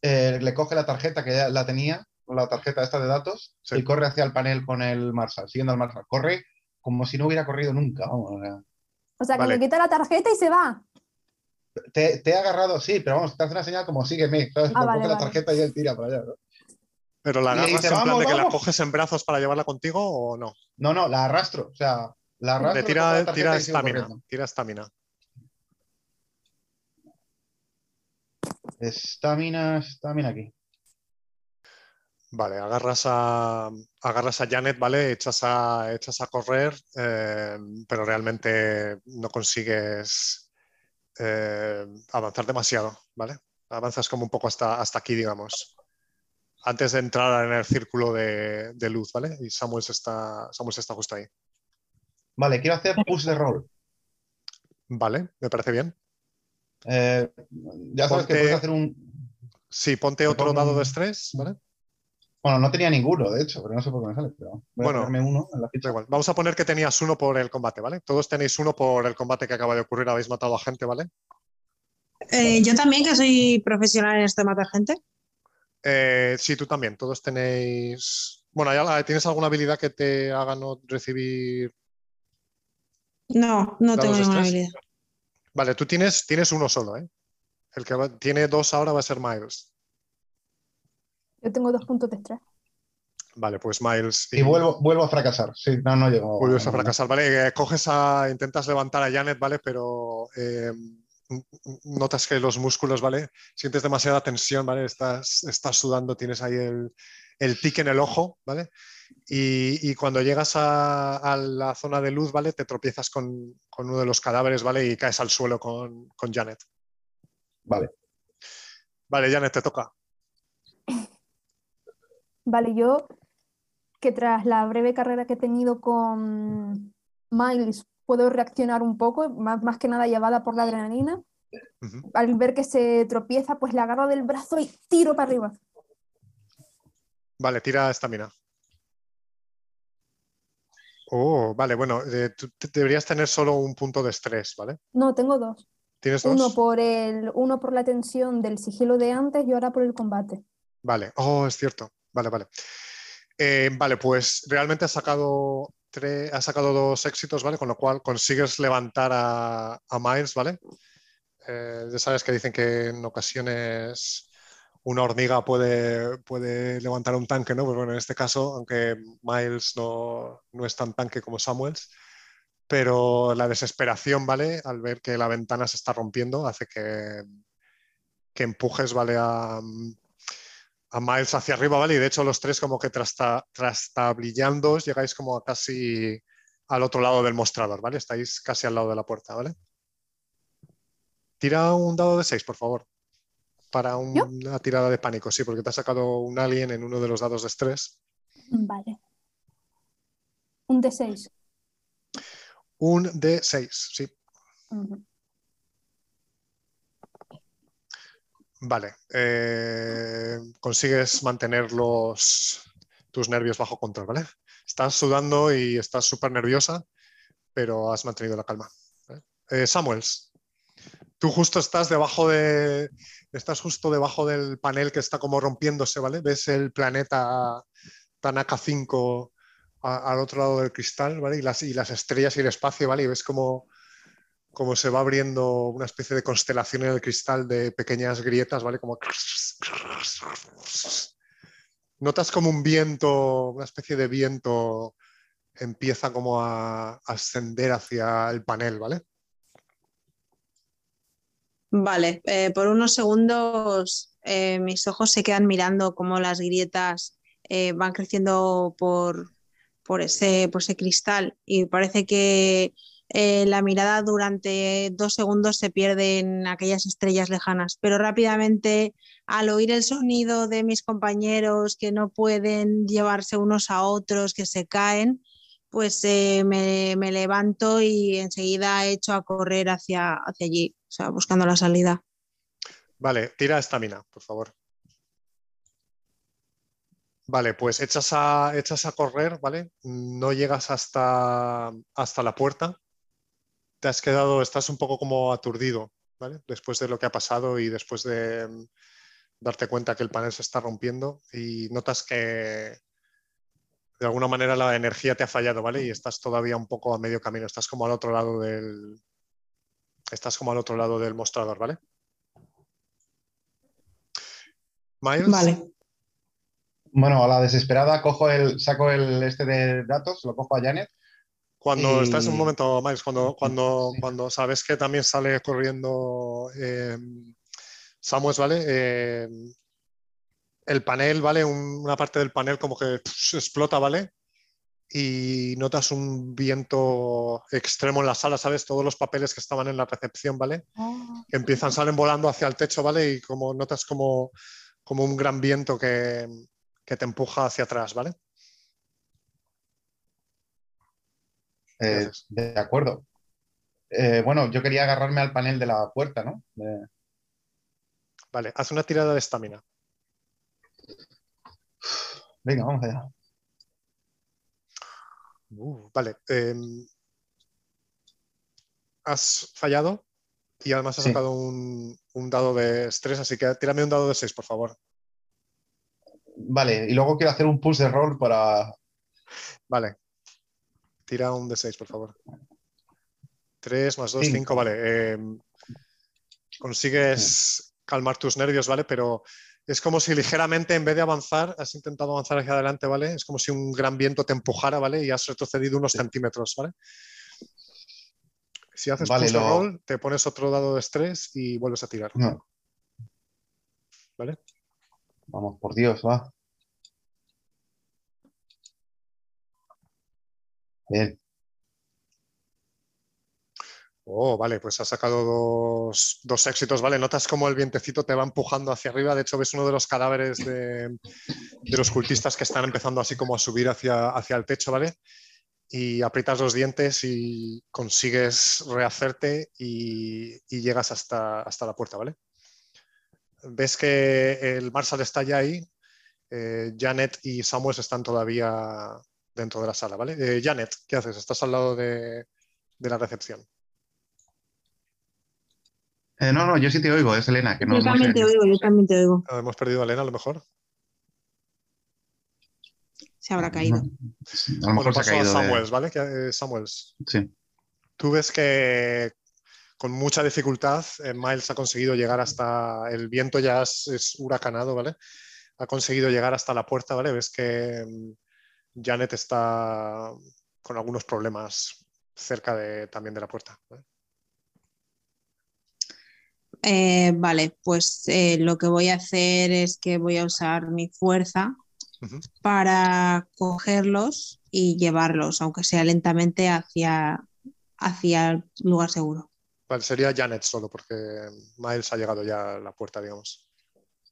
eh, le coge la tarjeta que ya la tenía, la tarjeta esta de datos, y corre hacia el panel con el Marshall, siguiendo al Marshall. Corre como si no hubiera corrido nunca. o sea, que le quita la tarjeta y se va. Te, he agarrado, sí, pero vamos, te hace una señal como sígueme. Ah, coge la tarjeta y él tira para allá. ¿Pero la agarras en plan de que la coges en brazos para llevarla contigo o no? No, no, la arrastro. O sea, la arrastro. Le tira, tira estamina. Tira estamina. Estamina, estamina aquí. Vale, agarras a, agarras a Janet, ¿vale? Echas a, echas a correr, eh, pero realmente no consigues eh, avanzar demasiado, ¿vale? Avanzas como un poco hasta, hasta aquí, digamos. Antes de entrar en el círculo de, luz, ¿vale? Y Samuel está, Samuel está justo ahí. Vale, quiero hacer push de roll. Vale, me parece bien. Eh, ya sabes que puedes hacer un. Sí, ponte otro dado de estrés, ¿vale? Bueno, no tenía ninguno, de hecho, pero no sé por qué me sale. Pero bueno, uno Vamos a poner que tenías uno por el combate, ¿vale? Todos tenéis uno por el combate que acaba de ocurrir, habéis matado a gente, ¿vale? Eh, yo también, que soy profesional en esto de matar gente. Eh, sí, tú también. Todos tenéis. Bueno, ¿tienes alguna habilidad que te haga no recibir. No, no tengo ninguna habilidad. Vale, tú tienes, tienes uno solo, ¿eh? El que tiene dos ahora va a ser Miles. Yo tengo dos puntos de estrés. Vale, pues Miles. Y, vuelvo, vuelvo a fracasar. Sí, no, no llego. Vuelves a fracasar, ¿vale? Eh, coges a. Intentas levantar a Janet, ¿vale? Pero. Eh, notas que los músculos, ¿vale? Sientes demasiada tensión, ¿vale? Estás, estás sudando, tienes ahí el, el tic en el ojo, ¿vale? Y, cuando llegas a, la zona de luz, ¿vale? Te tropiezas con, uno de los cadáveres, ¿vale? Y caes al suelo con, Janet. Vale. Vale, Janet, te toca. Vale, yo que tras la breve carrera que he tenido con Miles puedo reaccionar un poco, más, que nada llevada por la adrenalina. Al ver que se tropieza, pues le agarro del brazo y tiro para arriba. Vale, tira estamina. Oh, vale, bueno, eh, tú deberías tener solo un punto de estrés, ¿vale? No, tengo dos. ¿Tienes dos? Uno por, el, uno por la tensión del sigilo de antes y ahora por el combate. Vale, oh, es cierto. Vale, vale. Eh, vale, pues realmente has sacado, sacado dos éxitos, ¿vale? Con lo cual consigues levantar a, Miles, ¿vale? Eh, ya sabes que dicen que en ocasiones una hormiga puede, puede levantar un tanque, ¿no? Pues bueno, en este caso, aunque Miles no, es tan tanque como Samuels, pero la desesperación, ¿vale? Al ver que la ventana se está rompiendo, hace que, que empujes, ¿vale? A Miles hacia arriba, ¿vale? Y de hecho los tres como que trasta, trastablillando llegáis como a casi al otro lado del mostrador, ¿vale? Estáis casi al lado de la puerta, ¿vale? Tira un dado de 6, por favor. Para una tirada de pánico, sí, porque te ha sacado un alien en uno de los dados de estrés. Vale. Un de 6. Un de 6, sí. Vale. Eh, consigues mantener tus nervios bajo control, ¿vale? Estás sudando y estás súper nerviosa, pero has mantenido la calma. Eh, Samuels, tú justo estás debajo de. Estás justo debajo del panel que está como rompiéndose, ¿vale? Ves el planeta Tanaka 5 al otro lado del cristal, ¿vale? Y las, y las estrellas y el espacio, ¿vale? Y ves como como se va abriendo una especie de constelación en el cristal de pequeñas grietas, ¿vale? Como... Notas como un viento, una especie de viento empieza como a ascender hacia el panel, ¿vale? Vale, eh, por unos segundos eh, mis ojos se quedan mirando cómo las grietas eh, van creciendo por, por, ese, por ese cristal y parece que eh, la mirada durante dos segundos se pierde en aquellas estrellas lejanas, pero rápidamente al oír el sonido de mis compañeros que no pueden llevarse unos a otros, que se caen, pues eh, me, levanto y enseguida echo a correr hacia, allí, o sea, buscando la salida. Vale, tira estamina, por favor. Vale, pues echas a, correr, ¿vale? No llegas hasta la puerta, te has quedado, estás un poco como aturdido, ¿vale? Después de lo que ha pasado y después de mm, darte cuenta que el panel se está rompiendo y notas que de alguna manera la energía te ha fallado, ¿vale? Y estás todavía un poco a medio camino, estás como al otro lado del estás como al otro lado del mostrador, ¿vale? Miles. Vale. Bueno, a la desesperada cojo el, saco el este de datos, lo cojo a Janet cuando estás en un momento, Miles, cuando, cuando, cuando sabes que también sale corriendo eh, Samuels, ¿vale? Eh, el panel, ¿vale? una parte del panel como que explota, ¿vale? Y notas un viento extremo en la sala, ¿sabes? Todos los papeles que estaban en la recepción, ¿vale? Ah. empiezan, salen volando hacia el techo, ¿vale? Y como notas como, como un gran viento que, que te empuja hacia atrás, ¿vale? Eh, de acuerdo. Eh, bueno, yo quería agarrarme al panel de la puerta, ¿no? Vale, haz una tirada de estamina. Venga, vamos allá. Uh, vale. Em, has fallado y además has sacado un, un, dado de estrés, así que tírame un dado de 6, por favor. Vale, y luego quiero hacer un push de roll para. Vale, Tira un de 6, por favor. 3 más 2, 5, vale. Eh, consigues calmar tus nervios, ¿vale? Pero es como si ligeramente, en vez de avanzar, has intentado avanzar hacia adelante, ¿vale? Es como si un gran viento te empujara, ¿vale? Y has retrocedido unos centímetros, ¿vale? Si haces vale, roll, te pones otro dado de estrés y vuelves a tirar. ¿Vale? Vamos, por Dios, va. Bien. Oh, vale, pues has sacado dos, éxitos, ¿vale? Notas como el vientecito te va empujando hacia arriba. De hecho, ves uno de los cadáveres de, los cultistas que están empezando así como a subir hacia, hacia el techo, ¿vale? Y aprietas los dientes y consigues rehacerte y, llegas hasta, hasta, la puerta, ¿vale? Ves que el Marshall está ya ahí, eh, Janet y Samuel están todavía dentro de la sala, ¿vale? Eh, Janet, ¿qué haces? Estás al lado de, la recepción. Eh, no, no, yo sí te oigo, es Elena. Que no, yo también te oigo, yo también te oigo. Ah, hemos perdido a Elena a lo mejor. Se habrá caído. a lo mejor se ha caído. Samuels, ¿vale? Eh, Samuels. Sí. Tú ves que con mucha dificultad Miles ha conseguido llegar hasta. El viento ya es, es, huracanado, ¿vale? Ha conseguido llegar hasta la puerta, ¿vale? Ves que mm, Janet está con algunos problemas cerca de, también de la puerta. Eh, vale, pues eh, lo que voy a hacer es que voy a usar mi fuerza para cogerlos y llevarlos, aunque sea lentamente, hacia, hacia el lugar seguro. Vale, sería Janet solo, porque Miles ha llegado ya a la puerta, digamos.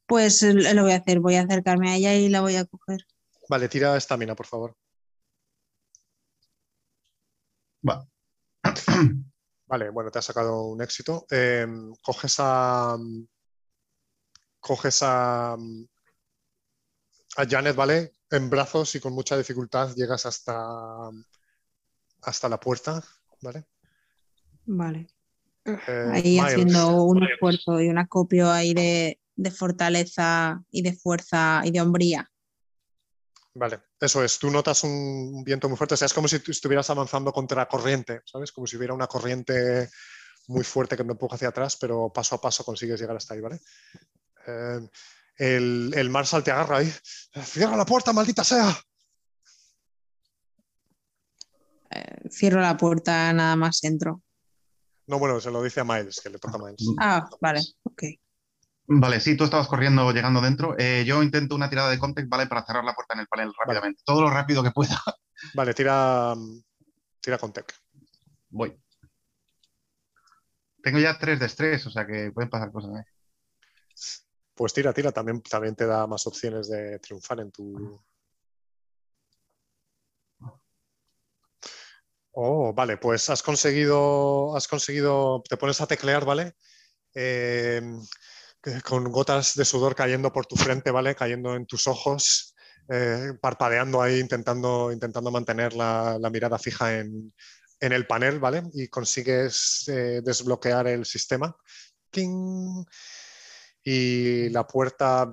Pues eh, lo voy a hacer, voy a acercarme a ella y la voy a coger. Vale, tira estamina, por favor. Va. Vale, bueno, te ha sacado un éxito. Eh, coges a. Coges a. A Janet, ¿vale? En brazos y con mucha dificultad llegas hasta. Hasta la puerta, ¿vale? Vale. Eh, Ahí Miles. haciendo un esfuerzo y un acopio ahí de, de fortaleza y de fuerza y de hombría. Vale, eso es. Tú notas un viento muy fuerte. O sea, es como si estuvieras avanzando contra corriente, ¿sabes? Como si hubiera una corriente muy fuerte que me empuja hacia atrás, pero paso a paso consigues llegar hasta ahí, ¿vale? Eh, el, el Marshal te agarra ahí. ¡Cierra la puerta, maldita sea! Eh, cierro la puerta, nada más entro. No, bueno, se lo dice a Miles, que le toca a Miles. Ah, vale, ok. Vale, sí, tú estabas corriendo, llegando dentro. Eh, yo intento una tirada de context, ¿vale? Para cerrar la puerta en el panel rápidamente. Todo lo rápido que pueda. Vale, tira, tira con tech. Voy. Tengo ya tres de estrés, o sea que pueden pasar cosas. ¿eh? Pues tira, tira. También, también te da más opciones de triunfar en tu. Oh, vale, pues has conseguido, has conseguido, te pones a teclear, ¿vale? Eh, con gotas de sudor cayendo por tu frente, ¿vale? Cayendo en tus ojos, eh, parpadeando ahí, intentando, intentando mantener la, la mirada fija en, en el panel, ¿vale? Y consigues eh, desbloquear el sistema. Y la puerta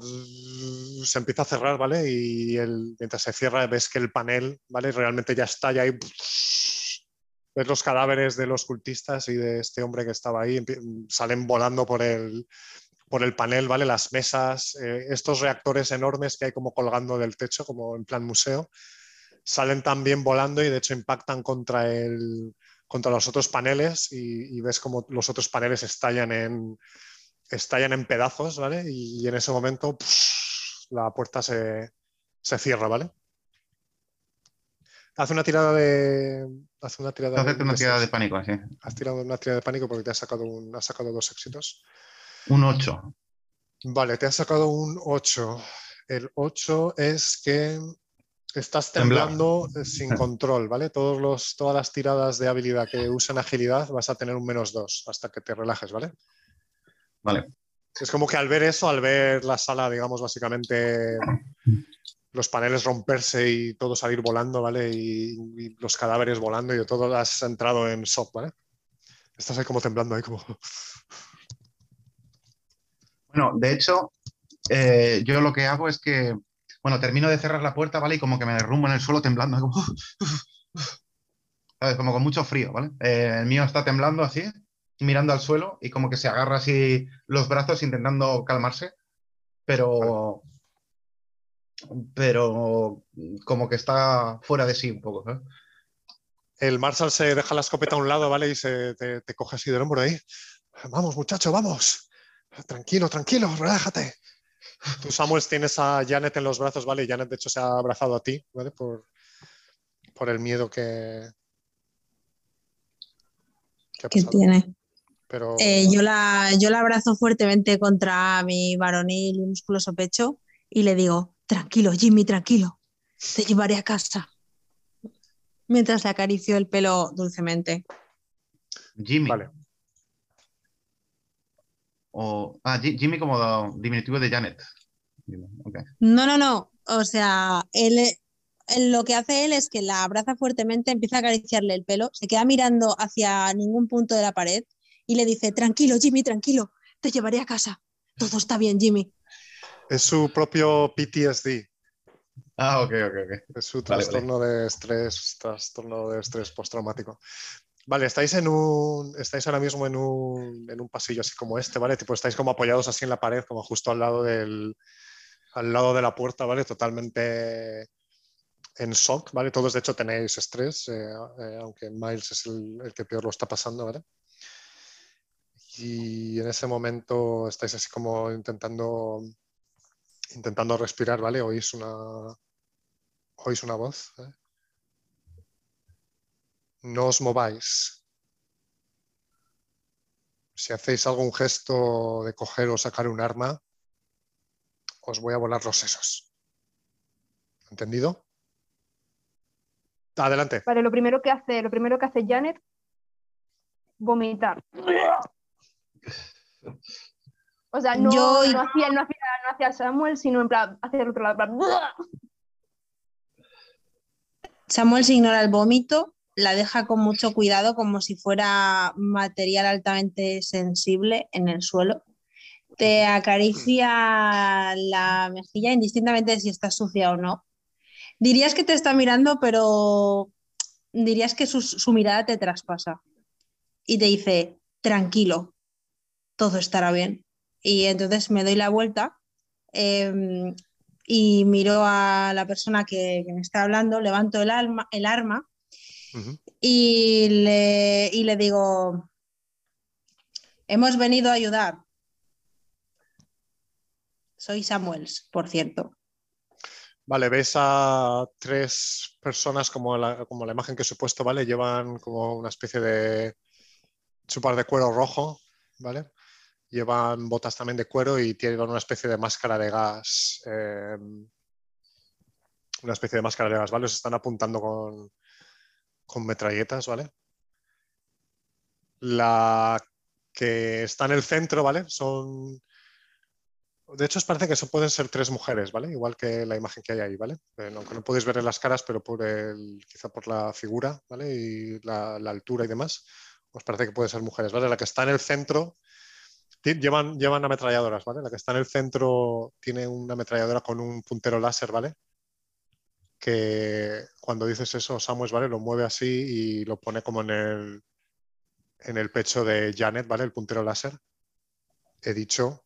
se empieza a cerrar, ¿vale? Y mientras se cierra ves que el panel, ¿vale? Realmente ya está, ya hay... Ves los cadáveres de los cultistas y de este hombre que estaba ahí, salen volando por el, por el panel, ¿vale? Las mesas, eh, estos reactores enormes que hay como colgando del techo, como en plan museo, salen también volando y de hecho impactan contra, el, contra los otros paneles y, y ves como los otros paneles estallan en, estallan en pedazos, ¿vale? Y, en ese momento pff, la puerta se, se cierra, ¿vale? Hace una tirada de. Hace una tirada Hacerte una tirada de pánico, así. Has tirado una tirada de pánico porque te has sacado, un, has sacado dos éxitos. Un 8. Vale, te has sacado un 8. El 8 es que estás temblando sin control, ¿vale? Todos los, todas las tiradas de habilidad que usan agilidad vas a tener un menos 2 hasta que te relajes, ¿vale? Vale. Es como que al ver eso, al ver la sala, digamos, básicamente los paneles romperse y todo salir volando, ¿vale? Y, y los cadáveres volando y todo, has entrado en shock, ¿vale? Estás ahí como temblando, ahí como... Bueno, de hecho, eh, yo lo que hago es que, bueno, termino de cerrar la puerta, ¿vale? Y como que me derrumbo en el suelo temblando, como, ¿sabes? Como con mucho frío, ¿vale? Eh, el mío está temblando así, mirando al suelo y como que se agarra así los brazos intentando calmarse, pero, pero como que está fuera de sí un poco. El Marshall se deja la escopeta a un lado, ¿vale? Y se te, te coge así del hombro ahí. Vamos, muchacho, vamos. Tranquilo, tranquilo, relájate. Tú, Samuel, tienes a Janet en los brazos, ¿vale? Y Janet, de hecho, se ha abrazado a ti, ¿vale? Por, por el miedo que, que ha ¿Qué pasado. tiene? Pero Eh, yo, la, yo la abrazo fuertemente contra mi varonil y musculoso pecho y le digo, tranquilo, Jimmy, tranquilo, te llevaré a casa. Mientras le acaricio el pelo dulcemente. Jimmy. Vale. O, ah, Ji- Jimmy como diminutivo de Janet. No, no, no. O sea, él, él- lo que hace él es que la abraza fuertemente, empieza a acariciarle el pelo, se queda mirando hacia ningún punto de la pared y le dice, tranquilo, Jimmy, tranquilo, te llevaré a casa. Todo está bien, Jimmy. es su propio PTSD, Ah, ok, ok, ok. es su Vale, vale. trastorno de estrés, trastorno de estrés postraumático. Vale, estáis en un, estáis ahora mismo en un, en un pasillo así como este, ¿vale? Tipo, estáis como apoyados así en la pared, como justo al lado del, al lado de la puerta, ¿vale? Totalmente en shock, ¿vale? Todos de hecho tenéis estrés, eh, eh, aunque Miles es el, que peor lo está pasando, ¿vale? Y en ese momento estáis así como intentando intentando respirar, ¿vale? Oís una oís una voz. ¿eh? No os mováis. Si hacéis algún gesto de coger o sacar un arma, os voy a volar los sesos. ¿Entendido? Adelante. Vale, lo primero que hace, lo primero que hace Janet, vomitar. O sea, no, Yo- no, hacía, no, hacía, no hacía Samuel, sino en plan, hacia el otro lado. Samuel se ignora el vómito, la deja con mucho cuidado como si fuera material altamente sensible en el suelo. Te acaricia la mejilla indistintamente de si está sucia o no. Dirías que te está mirando, pero dirías que su, su mirada te traspasa. Y te dice, tranquilo, todo estará bien. Y entonces me doy la vuelta em, y miro a la persona que, que me está hablando, levanto el, alma, el arma Y le, y le digo, hemos venido a ayudar. Soy Samuels, por cierto. Vale, ves a tres personas como la, como la imagen que he puesto, ¿vale? Llevan como una especie de chupar de cuero rojo, ¿vale? Llevan botas también de cuero y tienen una especie de máscara de gas. eh, una especie de máscara de gas, ¿vale? Os están apuntando con, con metralletas, ¿vale? La que está en el centro, ¿vale? Son de hecho, os parece que eso pueden ser tres mujeres, ¿vale? Igual que la imagen que hay ahí, ¿vale? Aunque no podéis ver en las caras, pero por el, quizá por la figura, ¿vale? Y la, la altura y demás, os parece que pueden ser mujeres, ¿vale? La que está en el centro llevan, llevan ametralladoras, ¿vale? La que está en el centro tiene una ametralladora con un puntero láser, ¿vale? Que cuando dices eso, Samuel, ¿vale? Lo mueve así y lo pone como en el, en el pecho de Janet, ¿vale? El puntero láser. He dicho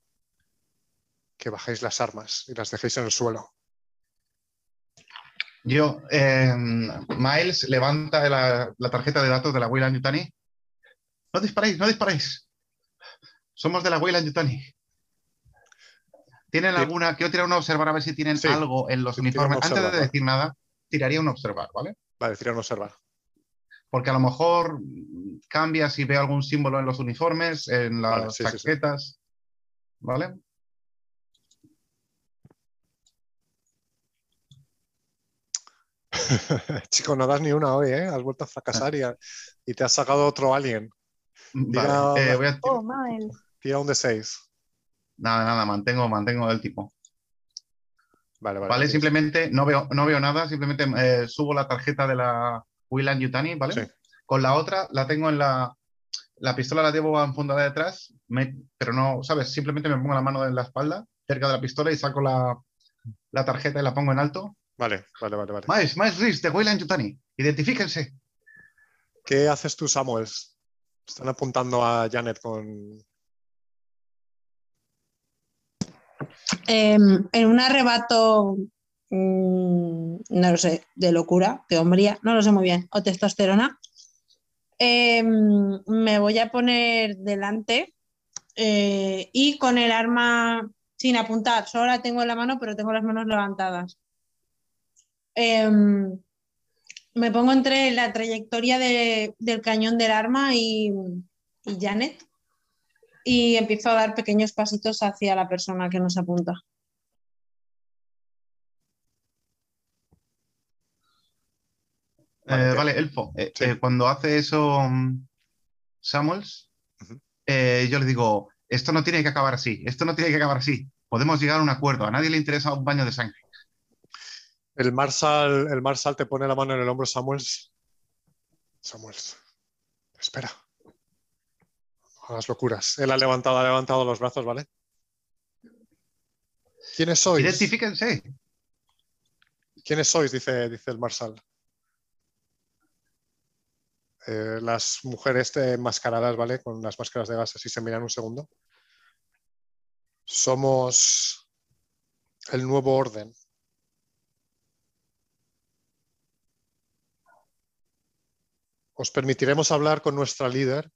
que bajéis las armas y las dejéis en el suelo. Yo, eh, Miles levanta la, tarjeta de datos de la Weyland Yutani. No disparéis, no disparéis. Somos de la Weyland Yutani. ¿Tienen Sí. alguna? Quiero tirar una observar a ver si tienen Sí. algo en los uniformes. Antes observar, de ¿vale? decir nada, tiraría un observar, ¿vale? Vale, tirar un observar. Porque a lo mejor cambia si veo algún símbolo en los uniformes, en las Vale, sí, sí, sí. chaquetas. ¿Vale? Chico, no das ni una hoy, ¿eh? Has vuelto a fracasar y, a- y te has sacado otro alien. Vale. Tira- eh, voy a Oh. Tira un de 6. Nada, nada, mantengo, mantengo el tipo. Vale, vale. Simplemente no veo, no veo nada, simplemente eh, subo la tarjeta de la Weyland Yutani, ¿vale? Sí. Con la otra la tengo en la. La pistola la llevo enfundada detrás, me- pero no, ¿sabes? Simplemente me pongo la mano en la espalda, cerca de la pistola y saco la, la tarjeta y la pongo en alto. Vale, vale, vale, vale. Más, más Riz de Weyland Yutani, identifíquense. ¿Qué haces tú, Samuels? Están apuntando a Janet con. Em, en un arrebato, mm, no lo sé, de locura, de hombría, no lo sé muy bien, o testosterona, em, me voy a poner delante eh, y con el arma sin apuntar, solo la tengo en la mano, pero tengo las manos levantadas. Em, me pongo entre la trayectoria de- del cañón del arma y Janet y empiezo a dar pequeños pasitos hacia la persona que nos apunta. Vale, Eh, vale, Elfo. eh, Sí. eh, cuando hace eso mm, Samuels, eh, yo le digo, esto no tiene que acabar así, esto no tiene que acabar así. Podemos llegar a un acuerdo. A nadie le interesa un baño de sangre. El Marshal, el Marshal te pone la mano en el hombro, Samuels. Samuels, espera. Hagas locuras. Él ha levantado, ha levantado los brazos, ¿vale? ¿Quiénes sois? Identifíquense. ¿Quiénes sois? Dice, dice el Marshal. Eh, las mujeres enmascaradas, ¿vale? Con las máscaras de gas, así se miran un segundo. Somos el nuevo orden. Os permitiremos hablar con nuestra líder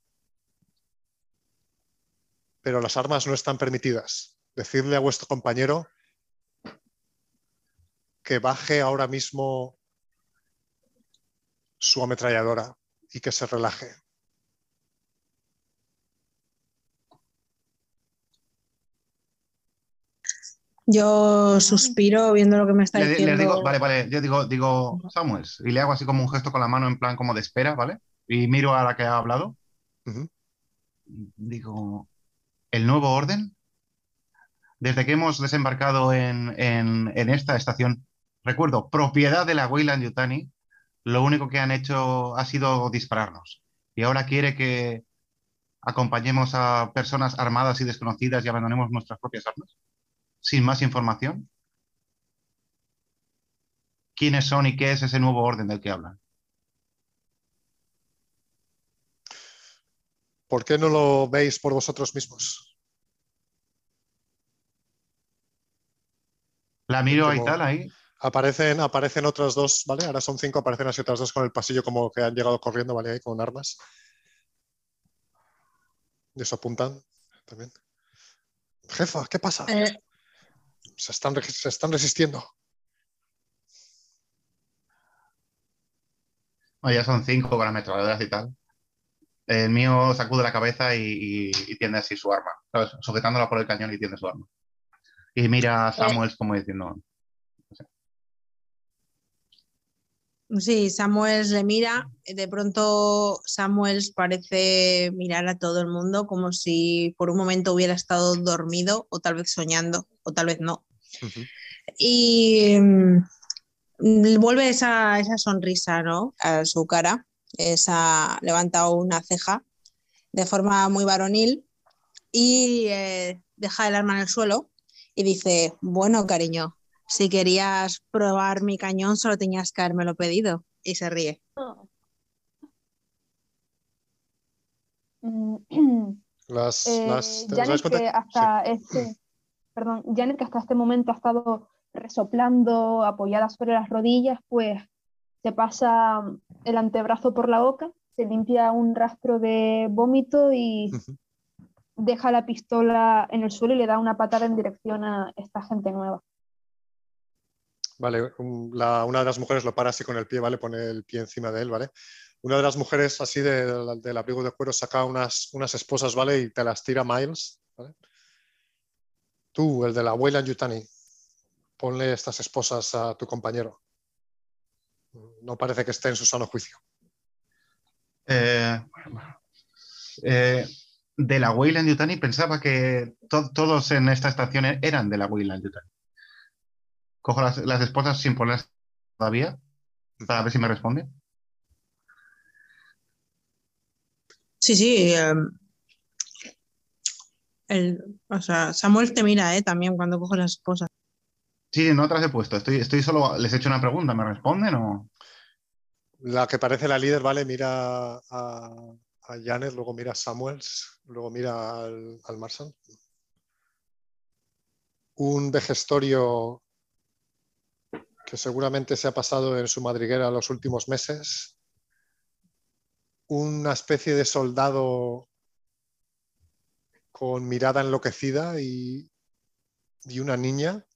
pero las armas no están permitidas. Decidle a vuestro compañero que baje ahora mismo su ametralladora y que se relaje. Yo suspiro viendo lo que me está Le, le diciendo. digo, vale, vale, yo digo, digo, Samuels, y le hago así como un gesto con la mano en plan como de espera, ¿vale? Y miro a la que ha hablado. Digo, ¿el nuevo orden? Desde que hemos desembarcado en, en- esta estación, recuerdo, propiedad de la Weyland Yutani, lo único que han hecho ha sido dispararnos. Y ahora quiere que acompañemos a personas armadas y desconocidas y abandonemos nuestras propias armas. Sin más información. ¿Quiénes son y qué es ese nuevo orden del que hablan? ¿Por qué no lo veis por vosotros mismos? La miro y Como- tal ahí. Aparecen, aparecen otras dos, ¿vale? Ahora son cinco, aparecen así otras dos con el pasillo como que han llegado corriendo, ¿vale? Ahí con armas. Y eso apuntan también. Jefa, ¿qué pasa? Eh, Se, están, se están resistiendo. Ya son cinco con ametralladoras y tal. El mío sacude la cabeza y, y- y tiende así su arma, ¿sabes? Sujetándola por el cañón y tiende su arma. Y mira a Samuels como diciendo, sí, Samuel le mira. De pronto Samuel parece mirar a todo el mundo como si por un momento hubiera estado dormido o tal vez soñando o tal vez no. Y mm, vuelve esa, esa sonrisa, ¿no? A su cara. Esa, levanta una ceja de forma muy varonil y eh, deja el arma en el suelo y dice, bueno, cariño, si querías probar mi cañón solo tenías que habérmelo pedido. Y se ríe. Mm, Las, eh, las, que hasta este, perdón, Janet, que hasta este momento ha estado resoplando, apoyada sobre las rodillas, pues se pasa el antebrazo por la boca, se limpia un rastro de vómito y deja la pistola en el suelo y le da una patada en dirección a esta gente nueva. Vale, la- una de las mujeres lo para así con el pie, ¿vale? Pone el pie encima de él, ¿vale? Una de las mujeres así de- de- del abrigo de cuero saca unas, unas esposas, ¿vale? Y te las tira Miles, ¿vale? Tú, el de la abuela Yutani, ponle estas esposas a tu compañero. No parece que esté en su sano juicio. eh, eh, de la Weyland Yutani pensaba que to- todos en esta estación e- eran de la Weyland Yutani. Cojo las, las esposas sin ponerlas todavía para ver si me responde. Sí, sí. em, el, o sea, Samuel te mira, ¿eh? También cuando coge las esposas. Sí, no te las he puesto. Estoy, estoy solo. Les he hecho una pregunta. ¿Me responden o.? La que parece la líder, ¿vale? Mira a, a Janet, luego mira a Samuels, luego mira al, al. Un vejestorio que seguramente se ha pasado en su madriguera los últimos meses. Una especie de soldado con mirada enloquecida y, y una niña.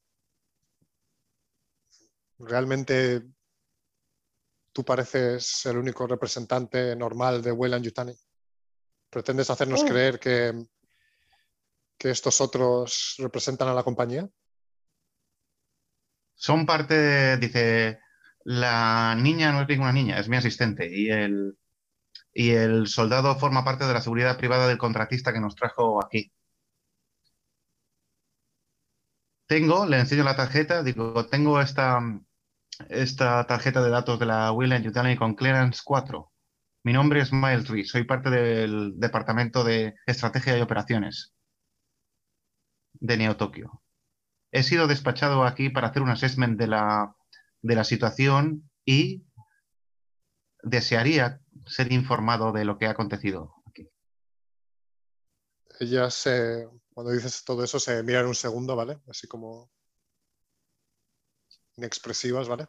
Realmente tú pareces el único representante normal de Weyland Yutani. ¿Pretendes hacernos Oh. creer que, que estos otros representan a la compañía? Son parte. de- dice. La niña no es ninguna niña, es mi asistente. Y el. Y el soldado forma parte de la seguridad privada del contratista que nos trajo aquí. Tengo, le enseño la tarjeta, digo, tengo esta, esta tarjeta de datos de la Weyland Yutani con clearance 4. Mi nombre es Miles Reed, soy parte del Departamento de Estrategia y Operaciones de Neo Tokio. He sido despachado aquí para hacer un assessment de la, de la situación y desearía ser informado de lo que ha acontecido aquí. Ella se, cuando dices todo eso, se miran un segundo, ¿vale? Así como inexpresivas, ¿vale?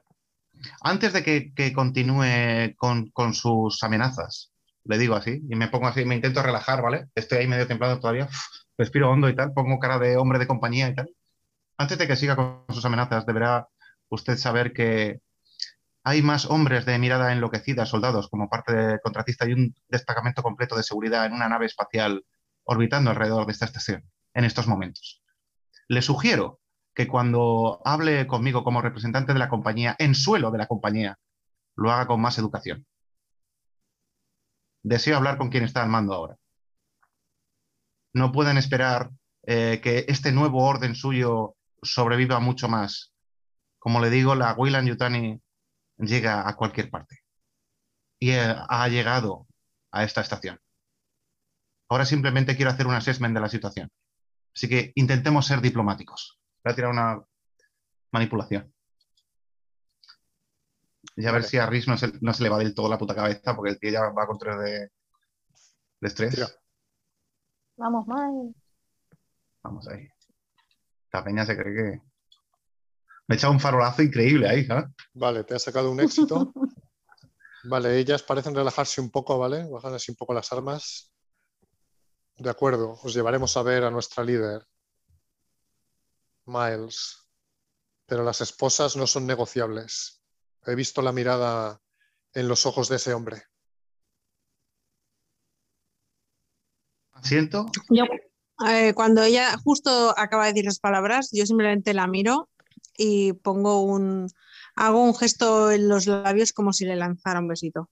Antes de que, que continúe con, con sus amenazas, le digo así, y me pongo así, me intento relajar, ¿vale? Estoy ahí medio templado todavía, respiro hondo y tal, pongo cara de hombre de compañía y tal. Antes de que siga con sus amenazas, deberá usted saber que hay más hombres de mirada enloquecida, soldados, como parte de contratista y un destacamento completo de seguridad en una nave espacial orbitando alrededor de esta estación en estos momentos. Le sugiero que cuando hable conmigo como representante de la compañía, en suelo de la compañía, lo haga con más educación. Deseo hablar con quien está al mando ahora. No pueden esperar eh, que este nuevo orden suyo sobreviva mucho más. Como le digo, la Weyland Yutani llega a cualquier parte. Y eh, ha llegado a esta estación. Ahora simplemente quiero hacer un assessment de la situación. Así que intentemos ser diplomáticos. Voy a tirar una manipulación. Y a ver si a Riz no se, le va del todo la puta cabeza, porque el tío ya va con tres de, estrés. Vamos, mal. Vamos ahí. La peña se cree que. Me he echado un farolazo increíble ahí, ¿sabes? Vale, te ha sacado un éxito. vale, ellas parecen relajarse un poco, ¿vale? Bajan así un poco las armas. De acuerdo, os llevaremos a ver a nuestra líder, Miles. Pero las esposas no son negociables. He visto la mirada en los ojos de ese hombre. ¿Siento? Yo, eh, cuando ella justo acaba de decir las palabras, yo simplemente la miro y pongo un, hago un gesto en los labios como si le lanzara un besito.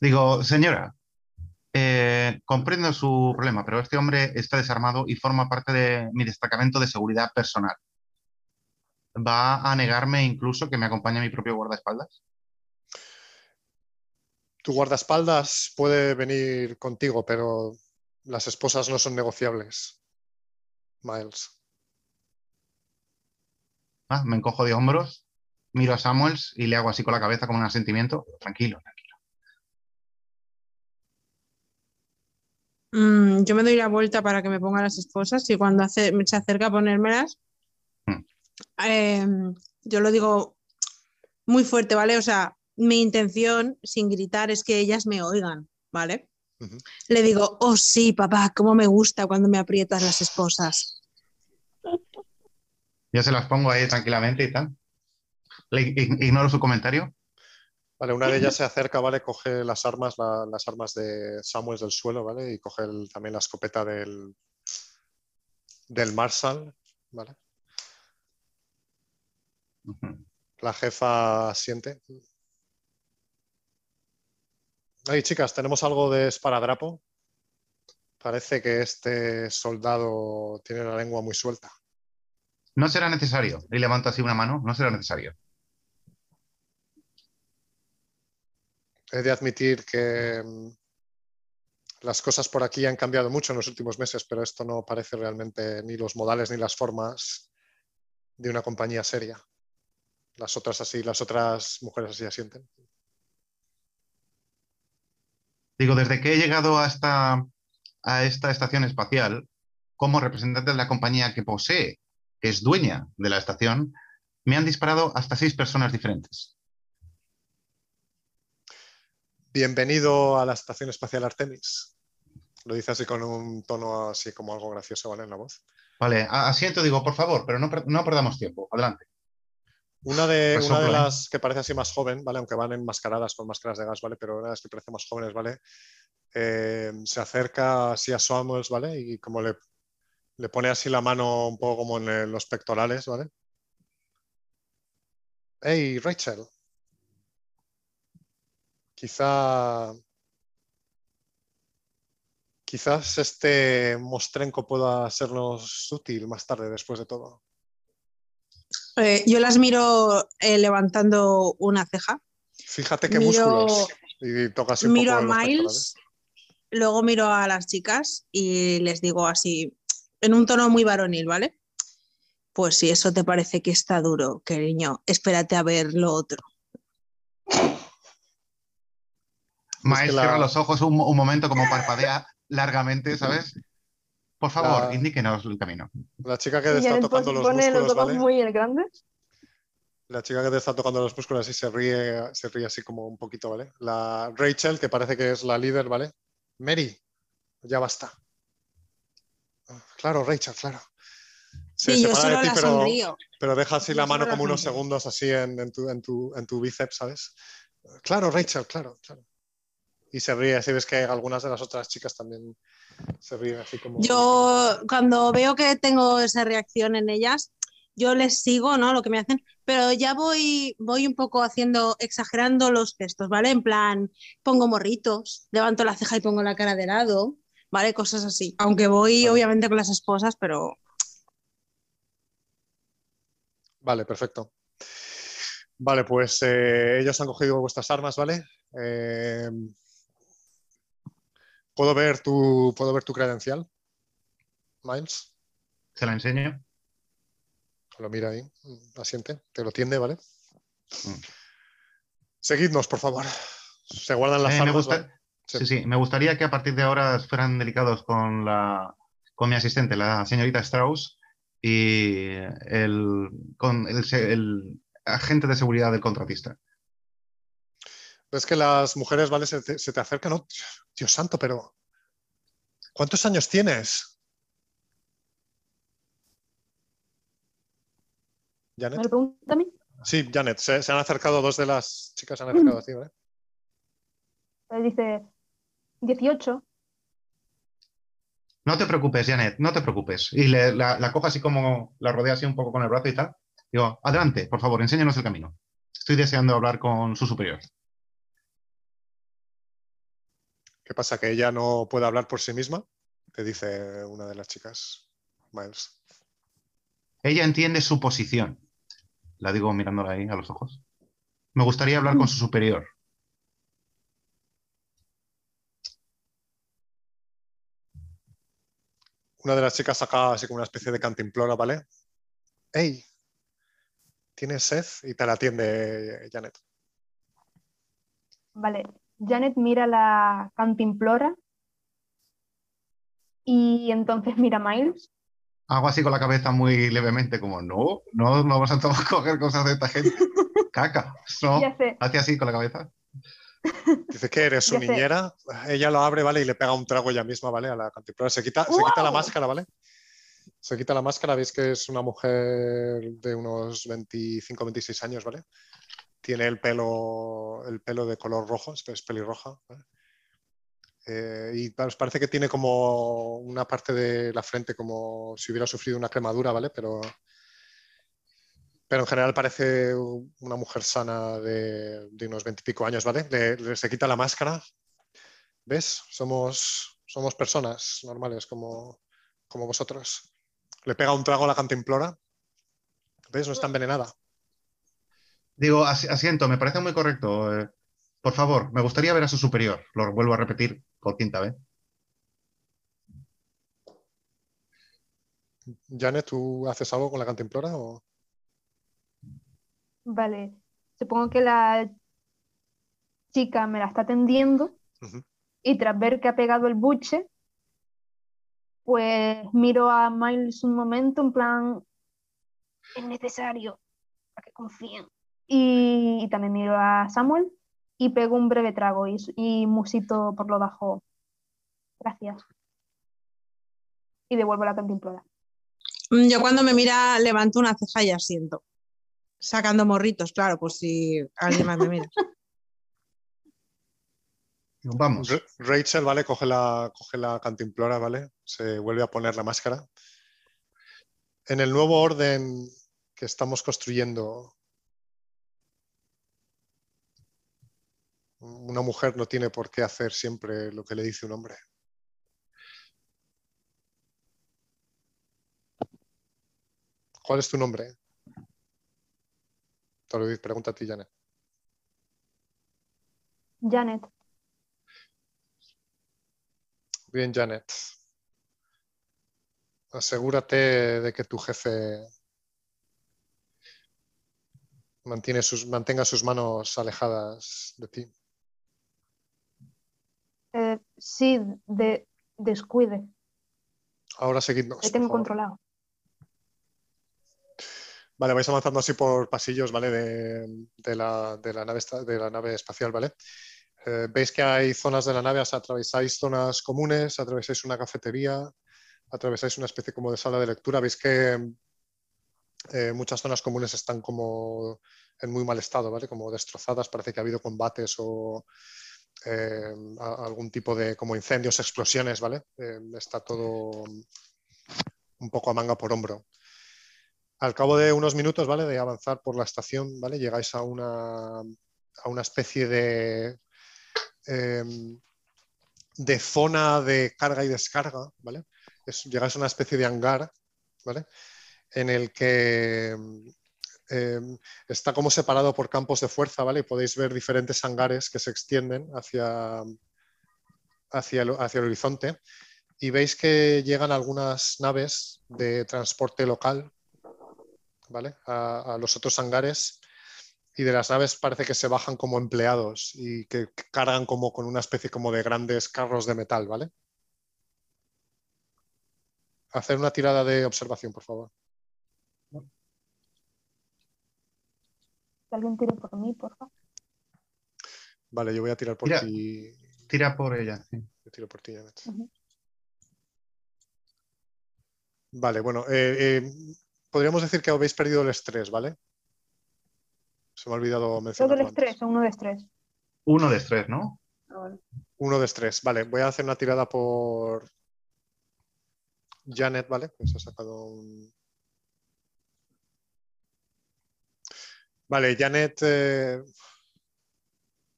Digo, señora, eh, comprendo su problema, pero este hombre está desarmado y forma parte de mi destacamento de seguridad personal. ¿Va a negarme incluso que me acompañe mi propio guardaespaldas? Tu guardaespaldas puede venir contigo, pero las esposas no son negociables. Miles. Ah, me encojo de hombros, miro a Samuels y le hago así con la cabeza como un asentimiento. Tranquilo, tranquilo. Mm, yo me doy la vuelta para que me pongan las esposas y cuando hace, se acerca a ponérmelas, hmm. em, yo lo digo muy fuerte, ¿vale? O sea, mi intención, sin gritar, es que ellas me oigan, ¿vale? Le digo, oh sí, papá, cómo me gusta cuando me aprietas las esposas. Yo se las pongo ahí tranquilamente y tal. ignoro su comentario. Vale, una de ellas se acerca, ¿vale? Coge las armas, las armas de Samuel del suelo, ¿vale? Y coge también la escopeta del, del Marshall, ¿vale? La jefa siente. Ay, chicas, tenemos algo de esparadrapo. Parece que este soldado tiene la lengua muy suelta. No será necesario. Y levanto así una mano. No será necesario. He de admitir que mm, las cosas por aquí han cambiado mucho en los últimos meses, pero esto no parece realmente ni los modales ni las formas de una compañía seria. Las otras así, las otras mujeres así asienten. Digo, desde que he llegado a esta, a esta estación espacial, como representante de la compañía que posee que es dueña de la estación, me han disparado hasta seis personas diferentes. Bienvenido a la Estación Espacial Artemis. Lo dice así con un tono así como algo gracioso, ¿vale? En la voz. Vale, asiento, digo, por favor, pero no, no perdamos tiempo. Adelante. Una de, una de las que parece así más joven, ¿vale? Aunque van enmascaradas con máscaras de gas, ¿vale? Pero una de las que parece más jóvenes, ¿vale? Eh, se acerca así a Samuels, ¿vale? Y como le le pone así la mano un poco como en los pectorales, ¿vale? Hey, Rachel. Quizá. Quizás este mostrenco pueda sernos útil más tarde, después de todo. Eh, yo las miro eh, levantando una ceja. Fíjate qué músculos. Y miro a Miles, luego miro a las chicas y les digo así, en un tono muy varonil, ¿vale? Pues si eso te parece que está duro, cariño, espérate a ver lo otro. Maestro, cierra los ojos un, momento como parpadea largamente, ¿sabes? Por favor, indíquenos el camino. La chica que está tocando los músculos, los ojos muy grandes? La chica que te está tocando los músculos así se ríe, se ríe así como un poquito, ¿vale? La Rachel, que parece que es la líder, ¿vale? Mary, ya basta. Claro, Rachel, claro. Se Sí, yo separa de ti, la pero, pero deja así Yo la mano la como unos segundos así en, en tu, en, tu, en tu bíceps, ¿sabes? Claro, Rachel, claro, claro. Y se ríe, así ves que algunas de las otras chicas también se ríen así como... Yo cuando veo que tengo esa reacción en ellas, yo les sigo, ¿no? Lo que me hacen, pero ya voy, voy un poco haciendo, exagerando los gestos, ¿vale? En plan, pongo morritos, levanto la ceja y pongo la cara de lado, ¿vale? Cosas así. Aunque voy Vale. obviamente con las esposas, pero Vale, perfecto. Vale, pues eh, ellos han cogido vuestras armas, ¿vale? Eh, ¿puedo, ver tu, ¿Puedo ver tu credencial, Miles? Se la enseño. Lo mira ahí, asiente, te lo tiende, ¿vale? Mm. Seguidnos, por favor. Se guardan las Eh, me armas. gusta- ¿vale? Sí. Sí, sí, me gustaría que a partir de ahora fueran delicados con la con mi asistente, la señorita Strauss, y el, con el agente de seguridad del contratista. Ves que las mujeres, ¿vale? Se te, se te acercan. Oh, Dios santo, pero. ¿Cuántos años tienes? ¿Me Janet. lo pregunta a mí? Sí, Janet. Se, se han acercado, dos de las chicas se han acercado a ti, ¿vale? Pues dice 18. No te preocupes, Janet, no te preocupes. Y le- la, la cojo así como, la rodea así un poco con el brazo y tal. Digo, adelante, por favor, enséñanos el camino. Estoy deseando hablar con su superior. ¿Qué pasa? ¿Que ella no puede hablar por sí misma? Te dice una de las chicas, Miles. Ella entiende su posición. La digo mirándola ahí a los ojos. Me gustaría hablar con su superior. Una de las chicas saca así como una especie de cantimplora, ¿vale? ¡Ey! ¿Tienes sed? Y te la atiende Janet. Vale. Janet mira la cantimplora y entonces mira a Miles. Hago así con la cabeza muy levemente, como, no, no, no vamos a coger cosas de esta gente. Caca, no. Hace, así con la cabeza. Dice que eres su Ya sé. niñera. Ella lo abre, ¿vale? Y le pega un trago ella misma, ¿vale? A la cantimplora. Se quita, se quita la máscara, ¿vale? Se quita la máscara. Veis que es una mujer de unos 25, 26 años, ¿vale? Tiene el pelo, el pelo de color rojo, es es pelirroja. ¿vale? Eh, y os parece que tiene como una parte de la frente como si hubiera sufrido una cremadura, ¿vale? Pero, pero en general parece una mujer sana de, de unos veintipico años, ¿vale? Le, le- se quita la máscara. ¿Ves? Somos, somos personas normales como, como vosotros. Le pega un trago a la cantimplora. ¿Ves? No está envenenada. Digo, "Asi- asiento, me parece muy correcto. eh, por favor, me gustaría ver a su superior. Lo vuelvo a repetir por quinta vez. Janet, ¿tú haces algo con la cantimplora? O... vale, supongo que la chica me la está atendiendo Ujú. y tras ver que ha pegado el buche, pues miro a Miles un momento en plan, es necesario para que confíen. Y, y también miro a Samuel y pego un breve trago y, y musito por lo bajo. Gracias. Y devuelvo la cantimplora. Mm, yo cuando me mira levanto una ceja y asiento. Sacando morritos, claro, pues si alguien más me mira. Vamos. Ra- Rachel, ¿vale? Coge la, coge la cantimplora, ¿vale? Se vuelve a poner la máscara. En el nuevo orden que estamos construyendo, una mujer no tiene por qué hacer siempre lo que le dice un hombre. ¿Cuál es tu nombre? Te lo pregunta a ti, Janet. Janet, Bien, Janet. Asegúrate de que tu jefe mantiene sus, mantenga sus manos alejadas de ti. Sí, de, descuide, Ahora seguidnos. por tengo controlado. Vale, vais avanzando así por pasillos, ¿vale? De, la, nave, de la nave espacial, ¿vale? Eh, veis que hay zonas de la nave, atravesáis zonas comunes, atravesáis una cafetería, atravesáis una especie como de sala de lectura. Veis que eh, muchas zonas comunes están como en muy mal estado, ¿vale? Como destrozadas, parece que ha habido combates o eh, algún tipo de como incendios, explosiones, ¿vale? está todo un poco a manga por hombro. Al cabo de unos minutos, ¿vale? De avanzar por la estación, ¿vale? Llegáis a una, a una especie de, em, de zona de carga y descarga, ¿vale? llegáis a una especie de hangar, ¿vale? En el que em, está como separado por campos de fuerza, ¿vale? Y podéis ver diferentes hangares que se extienden hacia, hacia, hacia el horizonte y veis que llegan algunas naves de transporte local a, los otros hangares y de las naves parece que se bajan como empleados y que cargan como con una especie como de grandes carros de metal, ¿vale? Hacer una tirada de observación, por favor. Alguien tire por mí, por favor. Vale, yo voy a tirar por ti. Tira por ella, sí. tiro por ti, Vale, bueno, eh, eh, podríamos decir que habéis perdido el estrés, ¿vale? Se me ha olvidado mencionar. Todo el estrés o uno de estrés. Uno de estrés, ¿no? Ah, uno de estrés, vale. Voy a hacer una tirada por Janet, ¿vale? Que se ha sacado un. Vale, Janet. Eh,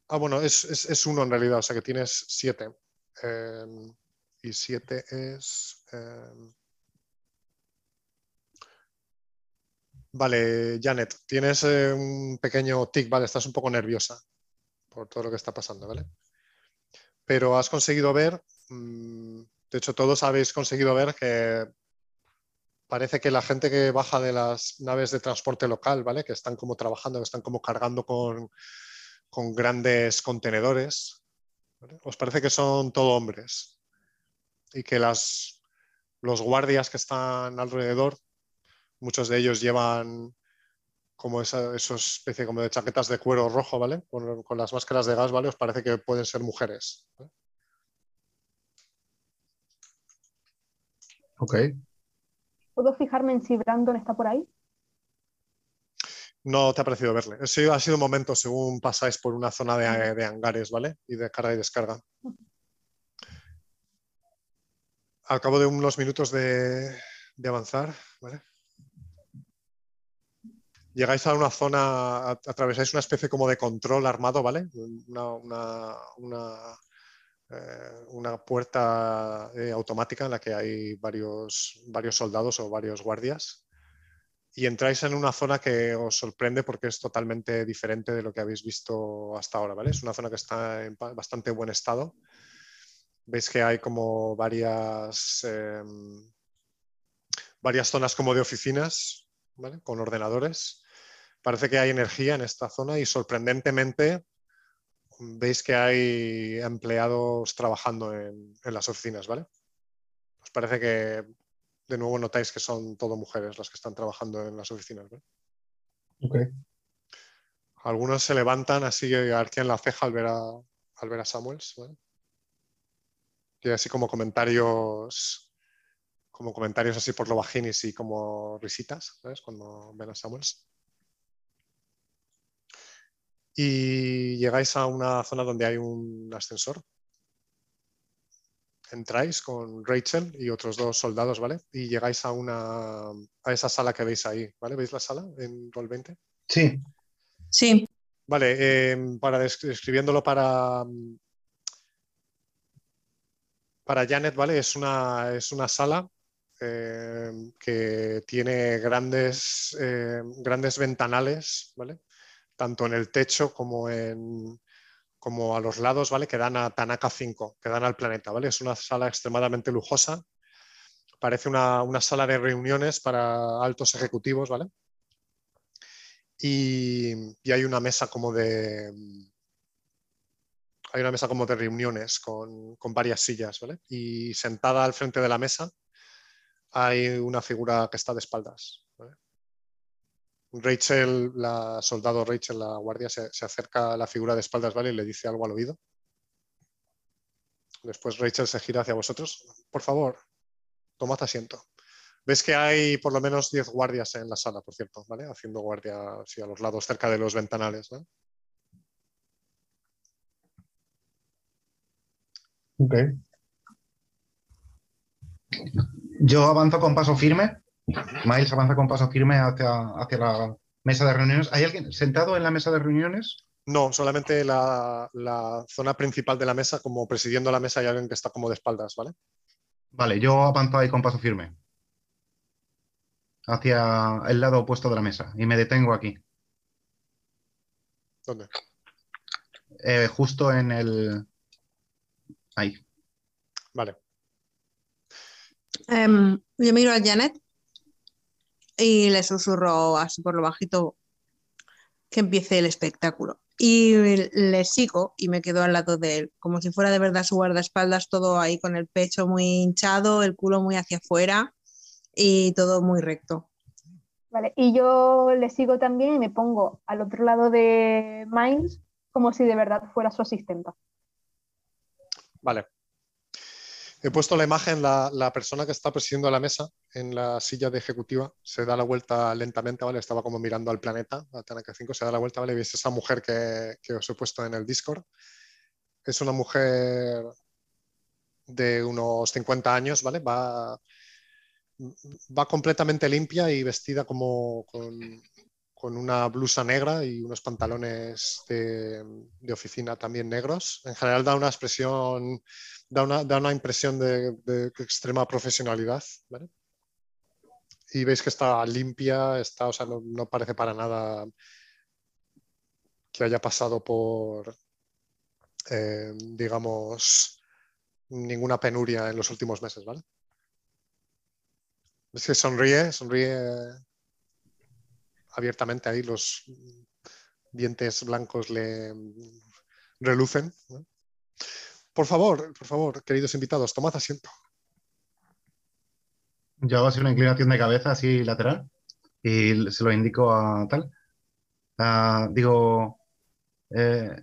ah, bueno, es, uno en realidad, o sea que tienes siete. Eh, y siete es. Eh, Vale, Janet, tienes un pequeño tic, vale, estás un poco nerviosa por todo lo que está pasando, ¿vale? Pero has conseguido ver, mm, de hecho todos habéis conseguido ver que parece que la gente que baja de las naves de transporte local, ¿vale? Que están como trabajando, que están como cargando con, grandes contenedores, os parece que son todo hombres y que las, los guardias que están alrededor Muchos de ellos llevan como esa, esos especie como de chaquetas de cuero rojo, ¿vale? Con, las máscaras de gas, ¿vale? Os parece que pueden ser mujeres. Ok. ¿Puedo fijarme en si Brandon está por ahí? No te ha parecido verle. ha sido un momento según pasáis por una zona de, de hangares, ¿vale? Y de carga y descarga. Al cabo de unos minutos de, de avanzar, ¿vale? llegáis a una zona, atravesáis una especie como de control armado, ¿vale? Una, una, eh, puerta eh, automática en la que hay varios, varios soldados o varios guardias. Y entráis en una zona que os sorprende porque es totalmente diferente de lo que habéis visto hasta ahora, ¿vale? Es una zona que está en bastante buen estado. Veis que hay como varias, em, varias zonas como de oficinas. Con ordenadores parece que hay energía en esta zona y sorprendentemente veis que hay empleados trabajando en, las oficinas, ¿vale? Os parece que de nuevo notáis que son todo mujeres las que están trabajando en las oficinas, ¿vale? Ok. Algunos se levantan así arquean la ceja al ver a, al ver a Samuels, ¿vale? Y así como comentarios como comentarios así por lo bajinis y como risitas, ¿sabes? Cuando ven a Samuels y llegáis a una zona donde hay un ascensor. Entráis con Rachel y otros dos soldados, ¿vale? Y llegáis a una a esa sala que veis ahí, ¿vale? ¿Veis la sala en Roll 20? Sí. Sí. Vale, em, para describiéndolo para para Janet, ¿vale? Es una, es una sala em, que tiene grandes, em, grandes ventanales, ¿vale? Tanto en el techo como, en, como a los lados, ¿vale? Que dan a Tanaka 5, que dan al planeta, ¿vale? Es una sala extremadamente lujosa. Parece una, sala de reuniones para altos ejecutivos, ¿vale? Y, hay una mesa como de. Hay una mesa como de reuniones con, con varias sillas, ¿vale? Y sentada al frente de la mesa hay una figura que está de espaldas. Rachel, la soldado Rachel, la guardia, se, acerca a la figura de espaldas, ¿vale? Y le dice algo al oído. Después Rachel se gira hacia vosotros. Por favor, tomad asiento. Ves que hay por lo menos 10 guardias en la sala, por cierto, ¿vale? Haciendo guardia a los lados, cerca de los ventanales, ¿no? Ok. Yo avanzo con paso firme. Miles avanza con paso firme hacia, hacia la mesa de reuniones. ¿Hay alguien sentado en la mesa de reuniones? No, solamente la, zona principal de la mesa, como presidiendo la mesa, hay alguien que está como de espaldas, ¿vale? Vale, yo avanzo ahí con paso firme. Hacia el lado opuesto de la mesa. Y me detengo aquí. ¿Dónde? Eh, justo en el. Ahí. Vale. Em, yo miro a Janet y le susurro así por lo bajito que empiece el espectáculo. Y le sigo y me quedo al lado de él, como si fuera de verdad su guardaespaldas, todo ahí con el pecho muy hinchado, el culo muy hacia afuera y todo muy recto. Vale, y yo le sigo también y me pongo al otro lado de Miles como si de verdad fuera su asistenta. Vale. He puesto la imagen, la, persona que está presidiendo la mesa en la silla de ejecutiva se da la vuelta lentamente, ¿vale? Estaba como mirando al planeta, a Tanaka 5, se da la vuelta, ¿vale? Veis esa mujer que, os he puesto en el Discord. Es una mujer de unos 50 años, ¿vale? Va, va completamente limpia y vestida como con, con una blusa negra y unos pantalones de, oficina también negros. En general da una expresión, da una, da una impresión de, extrema profesionalidad. Y veis que está limpia, está, o sea, no, parece para nada que haya pasado por, eh, digamos, ninguna penuria en los últimos meses, ¿vale? Es sonríe, sonríe abiertamente ahí los dientes blancos le relucen. Por favor, por favor, queridos invitados, tomad asiento. Yo hago así una inclinación de cabeza así lateral y se lo indico a tal. Ah, digo, eh,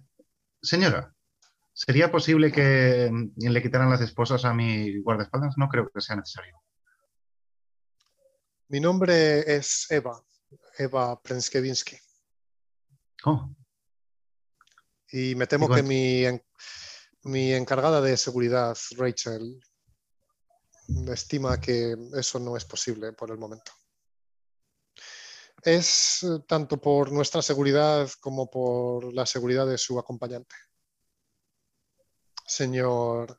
señora, ¿sería posible que le quitaran las esposas a mi guardaespaldas? No creo que sea necesario. Mi nombre es Eva. Eva Prenskevinsky. Oh. Y me temo que mi, mi encargada de seguridad, Rachel, estima que eso no es posible por el momento. Es eh, tanto por nuestra seguridad como por la seguridad de su acompañante. Señor.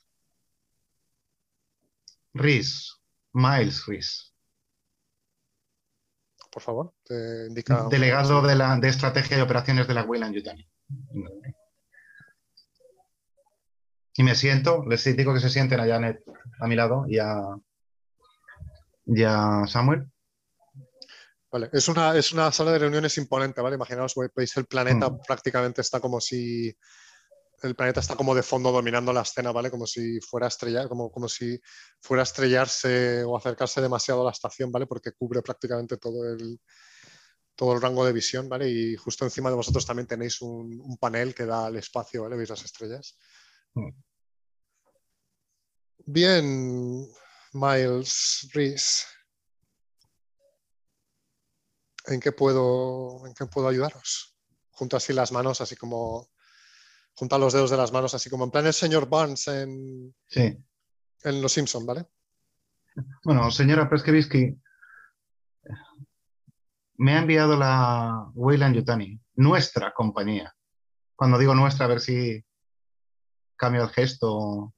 Reese, Miles Reese por favor. Te indica Delegado de, la, de Estrategia y Operaciones de la Weyland Yutani. Y me siento, les digo que se sienten a Janet a mi lado y a, Samuel. Vale, es una, es una sala de reuniones imponente, ¿vale? Imaginaos, veis el planeta mm. prácticamente está como si el planeta está como de fondo dominando la escena, ¿vale? Como si fuera a estrellar, como, como si fuera a estrellarse o acercarse demasiado a la estación, ¿vale? Porque cubre prácticamente todo el, todo el rango de visión, ¿vale? Y justo encima de vosotros también tenéis un, panel que da al espacio, ¿vale? ¿Veis las estrellas? Mm. Bien, Miles Reese. ¿En qué puedo, en qué puedo ayudaros? Junto así las manos, así como junta los dedos de las manos, así como en plan el señor Barnes en, en Los Simpson, ¿vale? Bueno, señora Preskevisky, me ha enviado la Weyland Yutani, nuestra compañía. Cuando digo nuestra, a ver si cambio el gesto.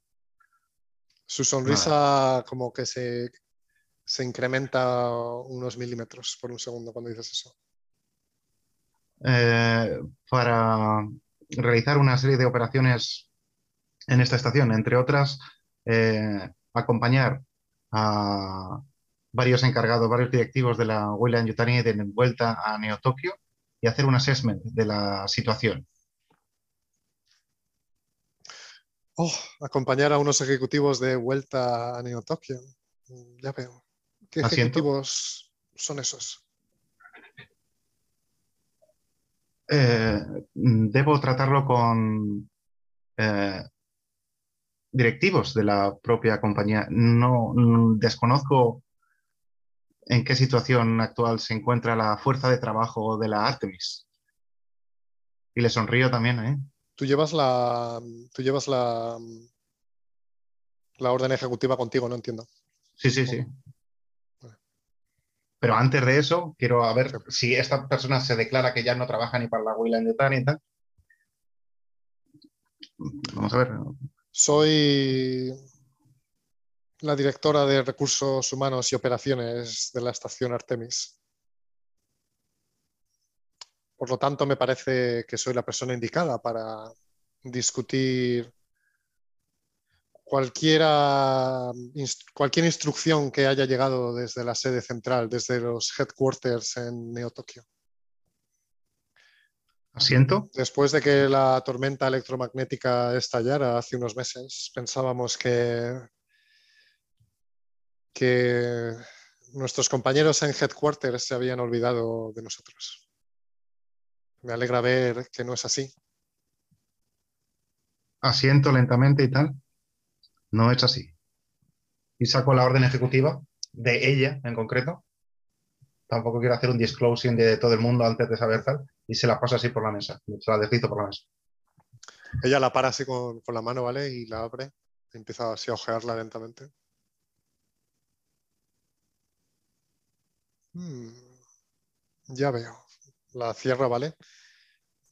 Su sonrisa como que se, se incrementa unos milímetros por un segundo cuando dices eso. Eh, para realizar una serie de operaciones en esta estación, entre otras, eh, acompañar a varios encargados, varios directivos de la Weyland Yutani de vuelta a Neo Tokio y hacer un assessment de la situación. Oh, acompañar a unos ejecutivos de vuelta a Neo Tokio. Ya veo. ¿Qué ejecutivos son esos? Eh, debo tratarlo con eh, directivos de la propia compañía. No desconozco en qué situación actual se encuentra la fuerza de trabajo de la Artemis. Y le sonrío también, ¿eh? Tú llevas la. Tú llevas la. La orden ejecutiva contigo, no entiendo. Sí, sí, sí. Pero antes de eso, quiero ver si esta persona se declara que ya no trabaja ni para la Wayland de tal y tal. Vamos a ver. Soy la directora de Recursos Humanos y Operaciones de la estación Artemis. Por lo tanto, me parece que soy la persona indicada para discutir cualquiera, cualquier instrucción que haya llegado desde la sede central, desde los headquarters en Neo Tokio. Asiento. Después de que la tormenta electromagnética estallara hace unos meses, pensábamos que, que nuestros compañeros en headquarters se habían olvidado de nosotros. Me alegra ver que no es así. Asiento lentamente y tal. No es así. Y saco la orden ejecutiva de ella en concreto. Tampoco quiero hacer un disclosing de todo el mundo antes de saber tal. Y se la pasa así por la mesa. Se la deslizo por la mesa. Ella la para así con, la mano, ¿vale? Y la abre. empieza así a ojearla lentamente. Hmm. Ya veo. La cierra, ¿vale?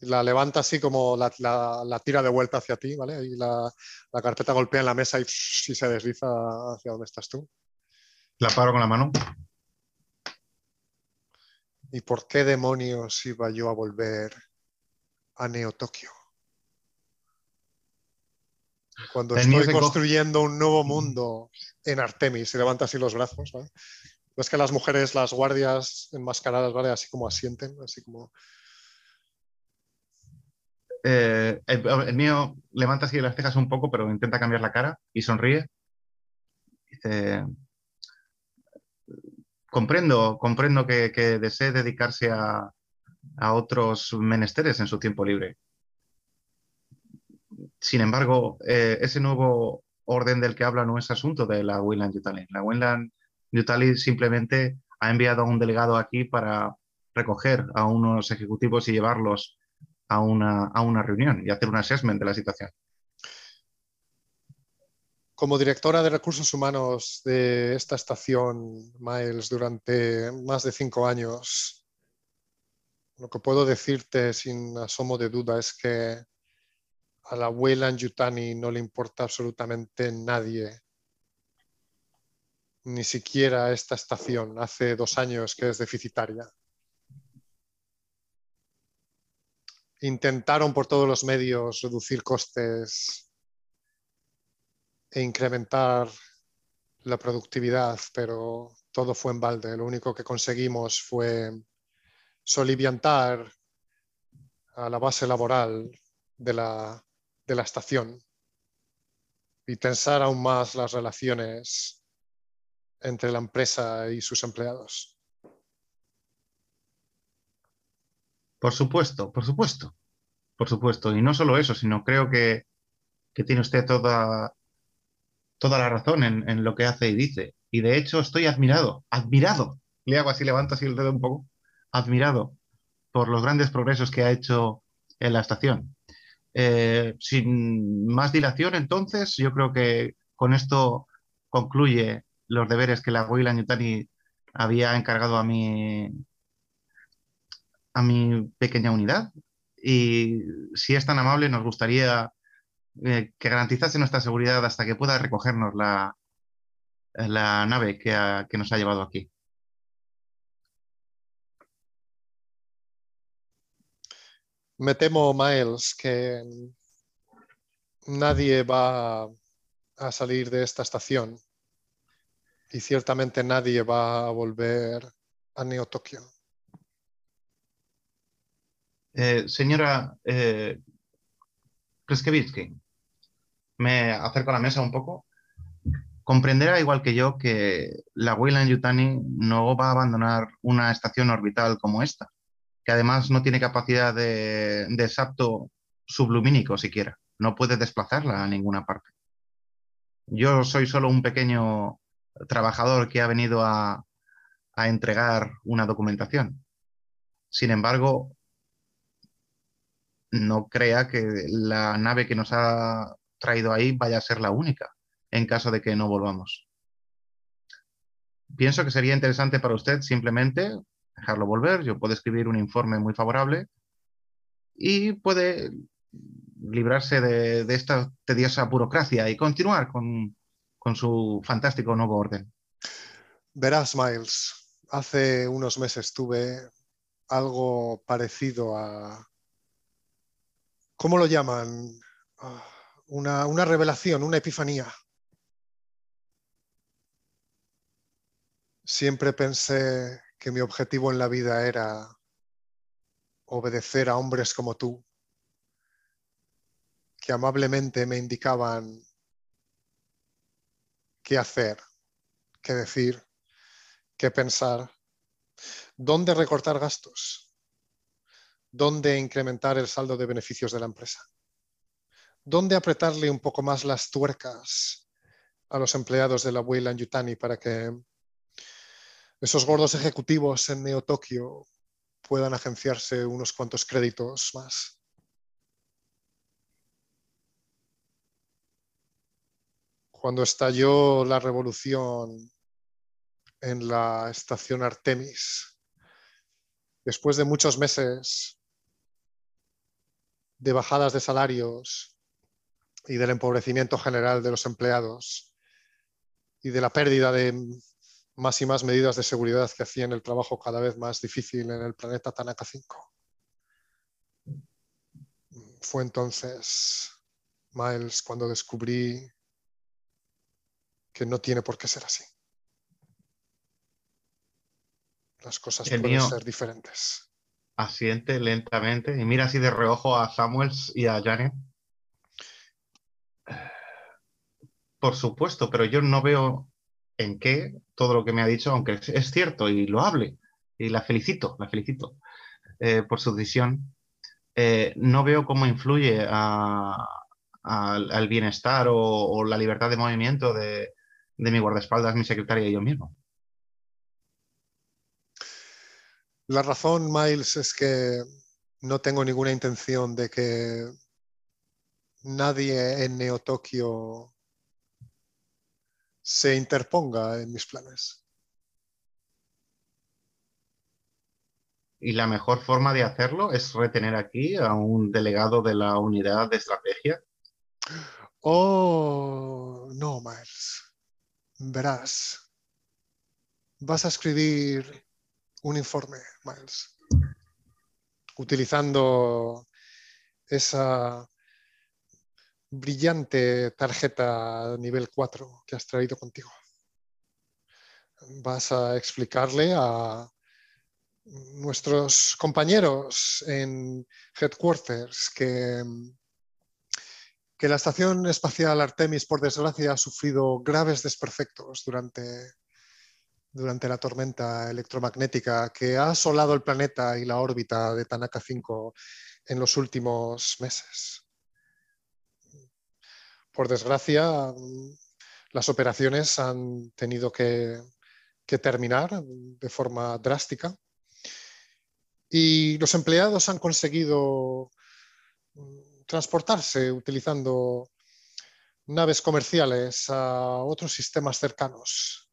La levanta así como la, tira de vuelta hacia ti, ¿vale? Y la, carpeta golpea en la mesa y, se desliza hacia donde estás tú. La paro con la mano. ¿Y por qué demonios iba yo a volver a Neo Tokio? Cuando estoy construyendo un nuevo mundo en Artemis y levanta así los brazos, ¿vale? Ves que las mujeres, las guardias enmascaradas, ¿vale? Así como asienten, así como eh, el, mío levanta así las cejas un poco, pero intenta cambiar la cara y sonríe. Dice, comprendo, comprendo que, desee dedicarse a, otros menesteres en su tiempo libre. Sin embargo, eh, ese nuevo orden del que habla no es asunto de la Winland Yutali. La Winland Yutali simplemente ha enviado a un delegado aquí para recoger a unos ejecutivos y llevarlos a una, a una reunión y hacer un assessment de la situación. Como directora de recursos humanos de esta estación, Miles, durante más de cinco años, lo que puedo decirte sin asomo de duda es que a la abuela Yutani no le importa absolutamente nadie, ni siquiera esta estación. Hace dos años que es deficitaria. Intentaron por todos los medios reducir costes e incrementar la productividad, pero todo fue en balde. Lo único que conseguimos fue soliviantar a la base laboral de la, de la estación y tensar aún más las relaciones entre la empresa y sus empleados. Por supuesto, por supuesto, por supuesto. Y no solo eso, sino creo que, tiene usted toda, toda la razón en, lo que hace y dice. Y de hecho estoy admirado, admirado. Le hago así, levanto así el dedo un poco, admirado por los grandes progresos que ha hecho en la estación. Eh, sin más dilación, entonces, yo creo que con esto concluye los deberes que la Weyland Yutani había encargado a mí a mi pequeña unidad y si es tan amable nos gustaría eh, que garantizase nuestra seguridad hasta que pueda recogernos la, la nave que, que nos ha llevado aquí. Me temo, Miles, que nadie va a salir de esta estación y ciertamente nadie va a volver a Neo Tokio. Eh, señora eh, me acerco a la mesa un poco. Comprenderá igual que yo que la Weyland Yutani no va a abandonar una estación orbital como esta. que además no tiene capacidad de, de salto sublumínico siquiera. No puede desplazarla a ninguna parte. Yo soy solo un pequeño trabajador que ha venido a entregar una documentación. Sin embargo, no crea que la nave que nos ha traído ahí vaya a ser la única en caso de que no volvamos. Pienso que sería interesante para usted simplemente dejarlo volver. Yo puedo escribir un informe muy favorable y puede librarse de, esta tediosa burocracia y continuar con, con su fantástico nuevo orden. Verás, Miles, hace unos meses tuve algo parecido a... ¿Cómo lo llaman? Ah, una, una revelación, una epifanía. Siempre pensé que mi objetivo en la vida era obedecer a hombres como tú, que amablemente me indicaban qué hacer, qué decir, qué pensar, dónde recortar gastos, dónde incrementar el saldo de beneficios de la empresa, dónde apretarle un poco más las tuercas a los empleados de la Weyland Yutani para que esos gordos ejecutivos en Neo Tokio puedan agenciarse unos cuantos créditos más. Cuando estalló la revolución en la estación Artemis, después de muchos meses de bajadas de salarios y del empobrecimiento general de los empleados y de la pérdida de más y más medidas de seguridad que hacían el trabajo cada vez más difícil en el planeta Tanaka 5. Fue entonces, Miles, cuando descubrí que no tiene por qué ser así. Las cosas pueden ser diferentes. Asiente lentamente y mira así de reojo a Samuels y a Janet. Por supuesto, pero yo no veo en qué todo lo que me ha dicho, aunque es, cierto y lo hable, y la felicito, la felicito eh, por su decisión, eh, no veo cómo influye al bienestar o, la libertad de movimiento de, mi guardaespaldas, mi secretaria y yo mismo. La razón, Miles, es que no tengo ninguna intención de que nadie en Neo Tokio se interponga en mis planes. Y la mejor forma de hacerlo es retener aquí a un delegado de la unidad de estrategia. Oh, no, Miles. Verás. Vas a escribir un informe, Miles. Utilizando esa brillante tarjeta nivel 4 que has traído contigo. Vas a explicarle a nuestros compañeros en headquarters que, que la Estación Espacial Artemis, por desgracia, ha sufrido graves desperfectos durante, durante la tormenta electromagnética que ha asolado el planeta y la órbita de Tanaka 5 en los últimos meses. Por desgracia, las operaciones han tenido que, terminar de forma drástica y los empleados han conseguido transportarse utilizando naves comerciales a otros sistemas cercanos.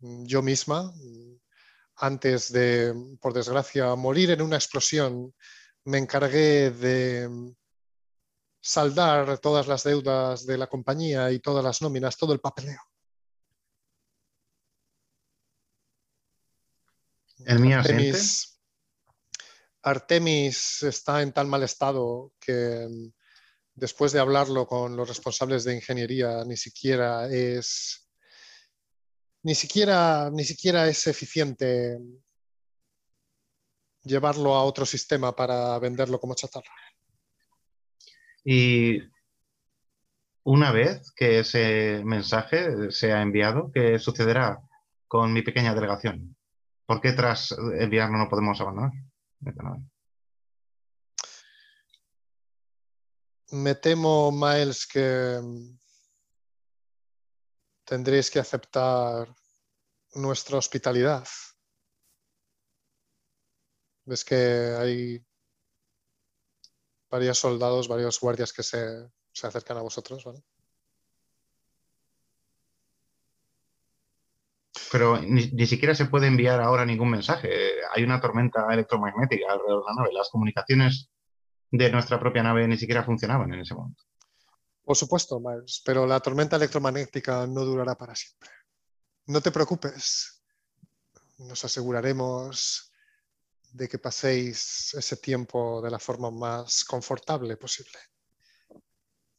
Yo misma, antes de, por desgracia, morir en una explosión, me encargué de saldar todas las deudas de la compañía y todas las nóminas, todo el papeleo. ¿El Artemis, Artemis está en tan mal estado que mm, después de hablarlo con los responsables de ingeniería ni siquiera es ni siquiera, ni siquiera es eficiente llevarlo a otro sistema para venderlo como chatarra. Y una vez que ese mensaje se ha enviado, ¿qué sucederá con mi pequeña delegación? ¿Por qué tras enviarlo no podemos abandonar? Me temo, Miles, que tendréis que aceptar nuestra hospitalidad. Ves que hay varios soldados, varios guardias que se, acercan a vosotros, ¿vale? Pero ni, siquiera se puede enviar ahora ningún mensaje. Hay una tormenta electromagnética alrededor de la nave. Las comunicaciones de nuestra propia nave ni siquiera funcionaban en ese momento. Por supuesto, Miles, pero la tormenta electromagnética no durará para siempre. No te preocupes. Nos aseguraremos de que paséis ese tiempo de la forma más confortable posible.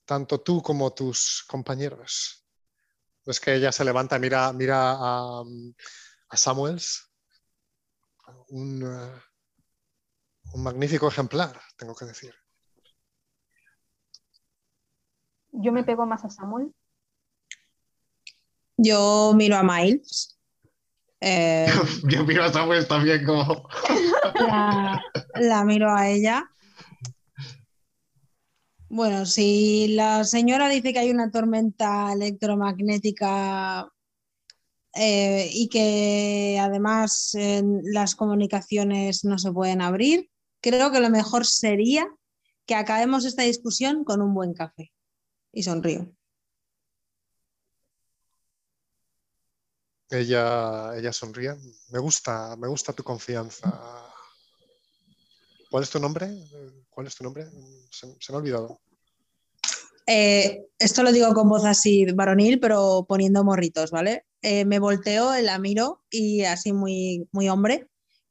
Tanto tú como tus compañeros. Es que ella se levanta mira, mira a, Samuels. Un, eh, un magnífico ejemplar, tengo que decir. Yo me pego más a Samuel. Yo miro a Miles. Eh, yo, miro a Samuel también como... la, miro a ella. Bueno, si la señora dice que hay una tormenta electromagnética eh, y que además las comunicaciones no se pueden abrir, creo que lo mejor sería que acabemos esta discusión con un buen café. Y sonrío. Ella, ella sonríe. Me gusta, me gusta tu confianza. ¿Cuál es tu nombre? ¿Cuál es tu nombre? Se, me ha olvidado. Eh, esto lo digo con voz así varonil, pero poniendo morritos, ¿vale? Eh, me volteo, la miro y así muy, muy hombre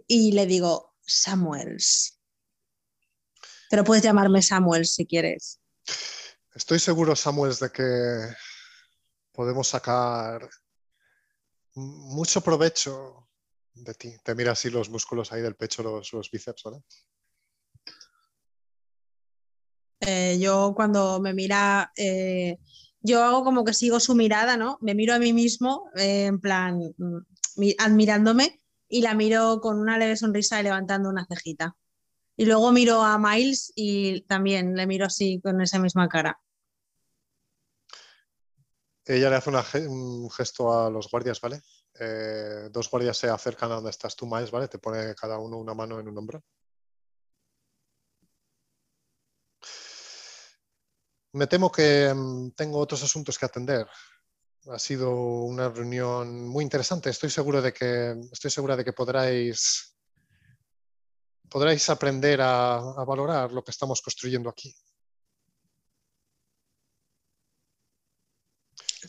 y le digo, Samuels. Pero puedes llamarme Samuels si quieres. Estoy seguro, Samuels, de que podemos sacar mucho provecho de ti. Te mira así los músculos ahí del pecho, los, bíceps, ¿vale? Eh, yo cuando me mira, eh, yo hago como que sigo su mirada, ¿no? Me miro a mí mismo, eh, en plan, mm, admirándome, y la miro con una leve sonrisa y levantando una cejita. Y luego miro a Miles y también le miro así con esa misma cara. Ella le hace un gesto a los guardias, ¿vale? Eh, dos guardias se acercan a donde estás tú, Miles, ¿vale? Te pone cada uno una mano en un hombro. Me temo que mm, tengo otros asuntos que atender. Ha sido una reunión muy interesante. Estoy seguro de que estoy segura de que podráis podráis aprender a valorar lo que estamos construyendo aquí.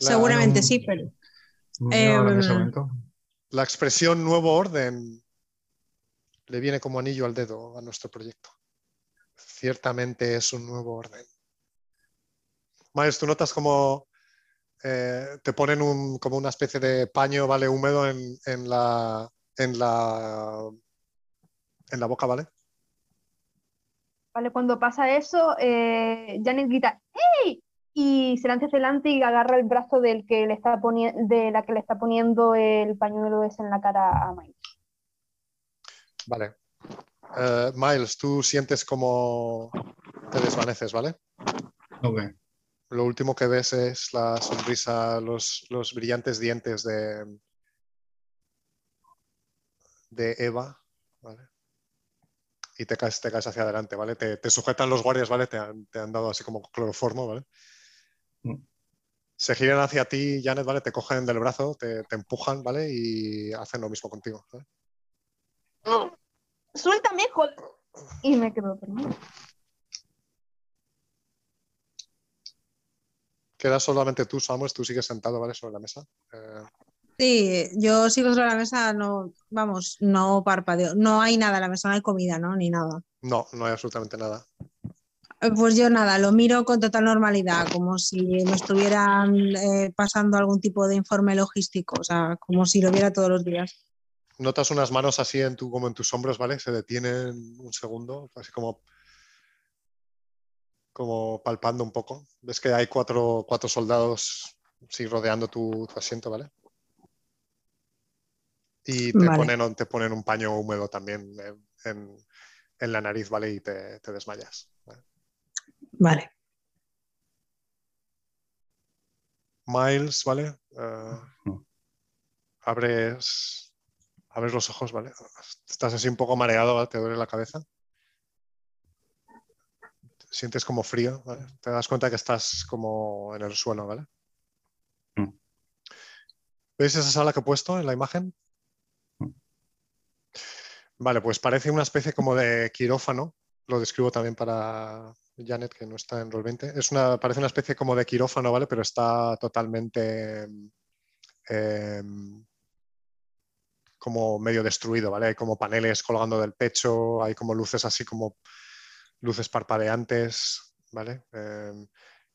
Seguramente sí, pero... Em, la expresión nuevo orden le viene como anillo al dedo a nuestro proyecto. Ciertamente es un nuevo orden. Miles, tú notas como eh, te ponen un, como una especie de paño ¿vale? húmedo en, la, en, la, en la boca, ¿vale? Vale, cuando pasa eso, eh, Janet grita ¡Hey! y se lanza hacia adelante y agarra el brazo del que le está de la que le está poniendo el pañuelo ese en la cara a Miles. Vale. Eh, Miles, tú sientes como te desvaneces, ¿vale? Ok. Lo último que ves es la sonrisa, los, brillantes dientes de, de Eva, ¿vale? Y te caes, te caes hacia adelante, ¿vale? Te, sujetan los guardias, ¿vale? Te han, te han, dado así como cloroformo, ¿vale? Se giran hacia ti, Janet, ¿vale? Te cogen del brazo, te, empujan, ¿vale? Y hacen lo mismo contigo. Suéltame, joder. Y me quedo dormido. Queda solamente tú, Samuel, tú sigues sentado, ¿vale? Sobre la mesa. Eh, sí, yo sigo sobre la mesa, no, vamos, no parpadeo. No hay nada en la mesa, no hay comida, ¿no? Ni nada. No, no hay absolutamente nada. Pues yo nada, lo miro con total normalidad, como si me estuvieran eh, pasando algún tipo de informe logístico, o sea, como si lo viera todos los días. Notas unas manos así en tu, como en tus hombros, ¿vale? Se detienen un segundo, así como, como palpando un poco. Ves que hay cuatro, soldados sí, rodeando tu, tu asiento, ¿vale? Y te, ponen, te ponen un paño húmedo también en, la nariz, ¿vale? Y te, desmayas. Vale. Miles, ¿vale? Eh, abres, abres los ojos, ¿vale? Estás así un poco mareado, te duele la cabeza. Sientes como frío, ¿vale? Te das cuenta que estás como en el suelo, ¿vale? Mm. ¿Veis esa sala que he puesto en la imagen? Vale, pues parece una especie como de quirófano. Lo describo también para Janet, que no está en Roll 20. Es una, parece una especie como de quirófano, ¿vale? Pero está totalmente em, como medio destruido, ¿vale? Hay como paneles colgando del techo, hay como luces así como luces parpadeantes, ¿vale? Em,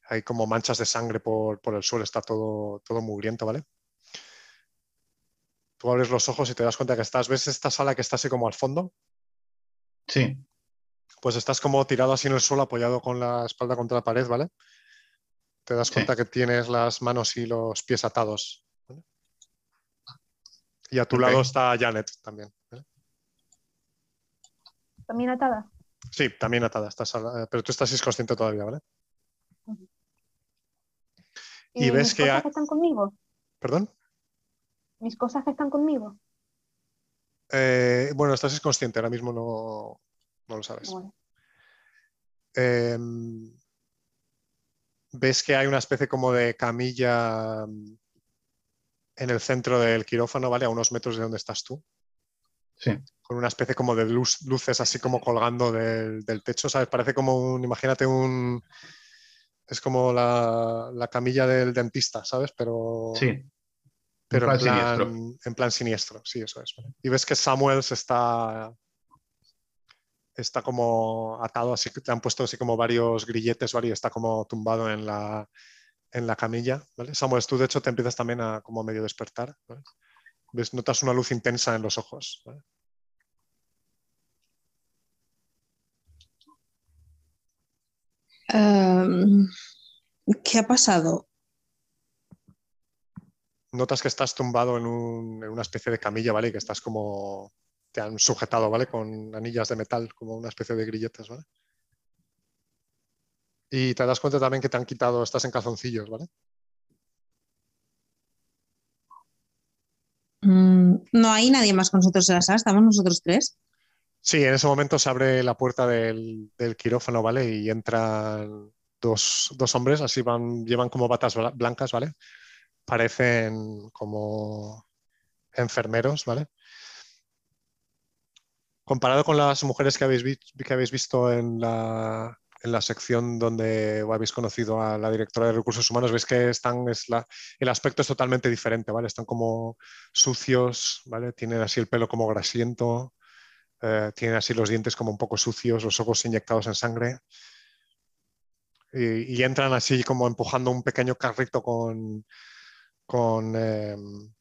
hay como manchas de sangre por, el suelo, está todo, todo mugriento, ¿vale? Tú abres los ojos y te das cuenta que estás, ¿ves esta sala que está así como al fondo? Sí. Pues estás como tirado así en el suelo, apoyado con la espalda contra la pared, ¿vale? Te das cuenta que tienes las manos y los pies atados. Y a tu lado está Janet también. ¿También atada? Sí, también atada. Estás, eh, pero tú estás inconsciente todavía, ¿vale? Y, ves que... Que están conmigo? ¿Perdón? ¿Mis cosas que están conmigo? Eh, bueno, estás inconsciente, ahora mismo no, lo sabes. Em, ves que hay una especie como de camilla en el centro del quirófano, ¿vale? A unos metros de donde estás tú. Sí. Con una especie como de luces así como colgando del, techo, ¿sabes? Parece como un, imagínate un... Es como la, camilla del dentista, ¿sabes? Pero... Sí. Pero en plan, siniestro. en plan siniestro, sí, eso es. Y ves que Samuel se está está como atado, así que te han puesto así como varios grilletes, ¿vale? Y está como tumbado en la, en la camilla, ¿vale? Samuel, tú de hecho te empiezas también a como medio despertar, ¿Ves? Notas una luz intensa en los ojos, em, ¿Qué ha pasado? Notas que estás tumbado en, en, una especie de camilla, ¿vale? Y que estás como te han sujetado, ¿vale? Con anillas de metal, como una especie de grilletes, ¿vale? Y te das cuenta también que te han quitado, estás en calzoncillos, ¿vale? Mm, no hay nadie más con nosotros en la sala, estamos nosotros tres. Sí, en ese momento se abre la puerta del, quirófano, ¿vale? Y entran dos, dos, hombres, así van, llevan como batas blancas, ¿vale? Parecen como enfermeros, ¿vale? comparado con las mujeres que habéis, que habéis visto en la, en la, sección donde habéis conocido a la directora de recursos humanos, veis que están, es la, el aspecto es totalmente diferente, ¿vale? Están como sucios, ¿vale? Tienen así el pelo como grasiento, eh, tienen así los dientes como un poco sucios, los ojos inyectados en sangre. Y, entran así como empujando un pequeño carrito con, con em,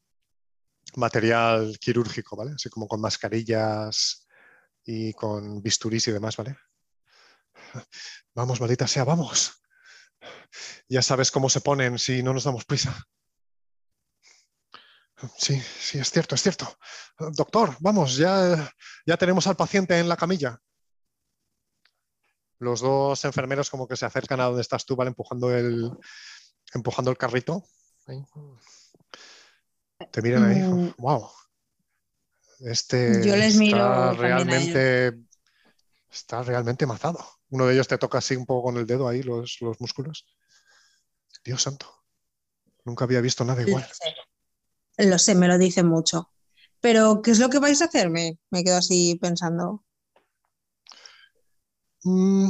material quirúrgico, ¿vale? Así como con mascarillas, y con bisturís y demás, ¿vale? Vamos, maldita sea, vamos. Ya sabes cómo se ponen si no nos damos prisa. Sí, sí, es cierto, es cierto. Doctor, vamos, ya, ya tenemos al paciente en la camilla. Los dos enfermeros como que se acercan a donde estás tú, ¿vale? Empujando el, empujando el carrito. Te miran ahí. Wow. Mm. Este Yo les miro está realmente, está realmente mazado. Uno de ellos te toca así un poco con el dedo ahí los, músculos. Dios santo. Nunca había visto nada igual. Lo sé. me lo dicen mucho. Pero, ¿qué es lo que vais a hacerme? Me quedo así pensando. Mm,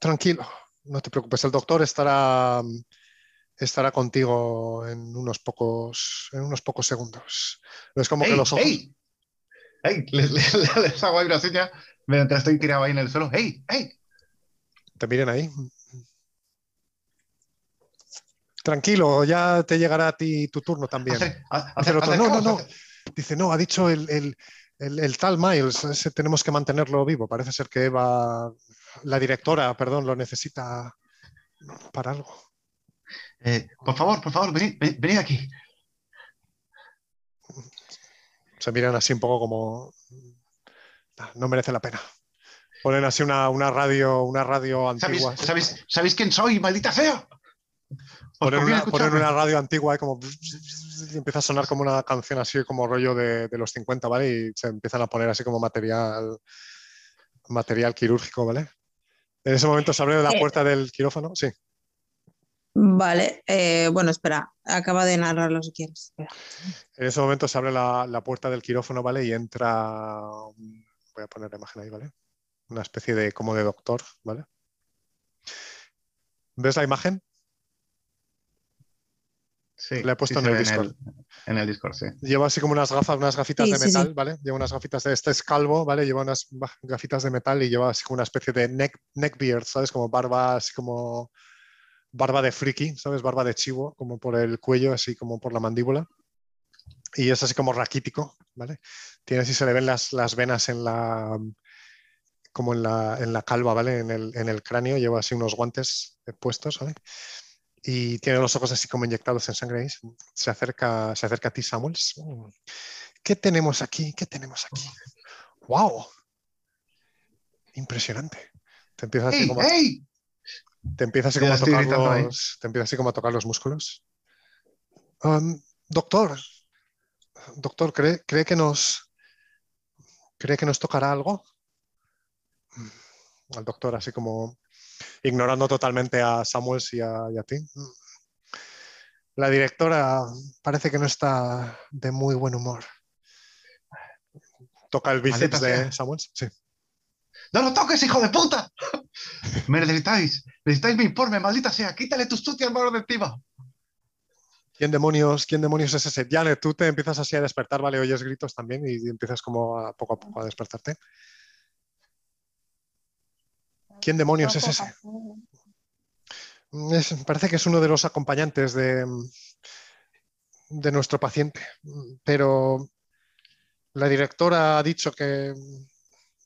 tranquilo, no te preocupes. El doctor estará estará contigo en unos pocos, en unos pocos segundos. es como que los ojos. ¡Ey! ¡Ey! Les, hago ahí una seña mientras estoy tirado ahí en el suelo. ¡Ey! ¡Ey! Te miren ahí. Tranquilo, ya te llegará a ti tu turno también. no, no, no. Dice, no, ha dicho el, el, tal Miles, ese tenemos que mantenerlo vivo. Parece ser que Eva, la directora, perdón, lo necesita para algo. Eh, por favor, por favor, venid, aquí. Se miran así un poco como... "Ah, No merece la pena. Ponen así una, una radio, una radio ¿Sabéis, antigua. sabéis- sabéis quién soy, maldita sea? Ponen una, ponen escucharme. una radio antigua y como y empieza a sonar como una canción así como rollo de, de los 50, ¿vale? Y se empiezan a poner así como material material quirúrgico, ¿vale? En ese momento se abre la Eh. puerta del quirófano, sí. Vale, eh, bueno, espera, acaba de narrarlo si quieres. Espera. En ese momento se abre la, la puerta del quirófano, ¿vale? Y entra, voy a poner la imagen ahí, ¿vale? Una especie de como de doctor, ¿vale? ¿Ves la imagen? Sí, La he puesto sí en el Discord. En el Discord, sí. Lleva así como unas gafas, unas gafitas Sí, de metal, sí. ¿vale? Lleva unas gafitas de, este es calvo, ¿vale? Lleva unas gafitas de metal y lleva así como una especie de neck, neckbeard, ¿sabes? Como barba, así como barba de friki, ¿sabes? Barba de chivo, como por el cuello, así como por la mandíbula. Y es así como raquítico, ¿vale? Tiene así, se le ven las, las venas en la como en la, en la calva, ¿vale? En el, en el cráneo, lleva así unos guantes eh, puestos, ¿vale? Y tiene los ojos así como inyectados en sangre. Se acerca, se acerca a ti, Samuels. ¿Qué tenemos aquí? ¿Qué tenemos aquí? ¡Wow! Impresionante. Te empieza así ¡Ey, como, ey! Te empieza así como a tocar los, te empieza así como a tocar los músculos. Um, doctor, doctor, ¿cree, cree que nos cree que nos tocará algo? Al doctor así como ignorando totalmente a Samuels y a, y a ti. La directora parece que no está de muy buen humor. Toca el bíceps de. Samuels. Sí. ¡No lo toques, hijo de puta! Me necesitáis. Necesitáis mi informe, maldita sea. Quítale tus sucias manos de encima. ¿Quién demonios, quién demonios es ese? Janet, tú te empiezas así a despertar, ¿vale? Oyes gritos también y empiezas como poco a poco a despertarte. ¿Quién demonios es ese? Es- parece que es uno de los acompañantes de, de nuestro paciente, pero la directora ha dicho que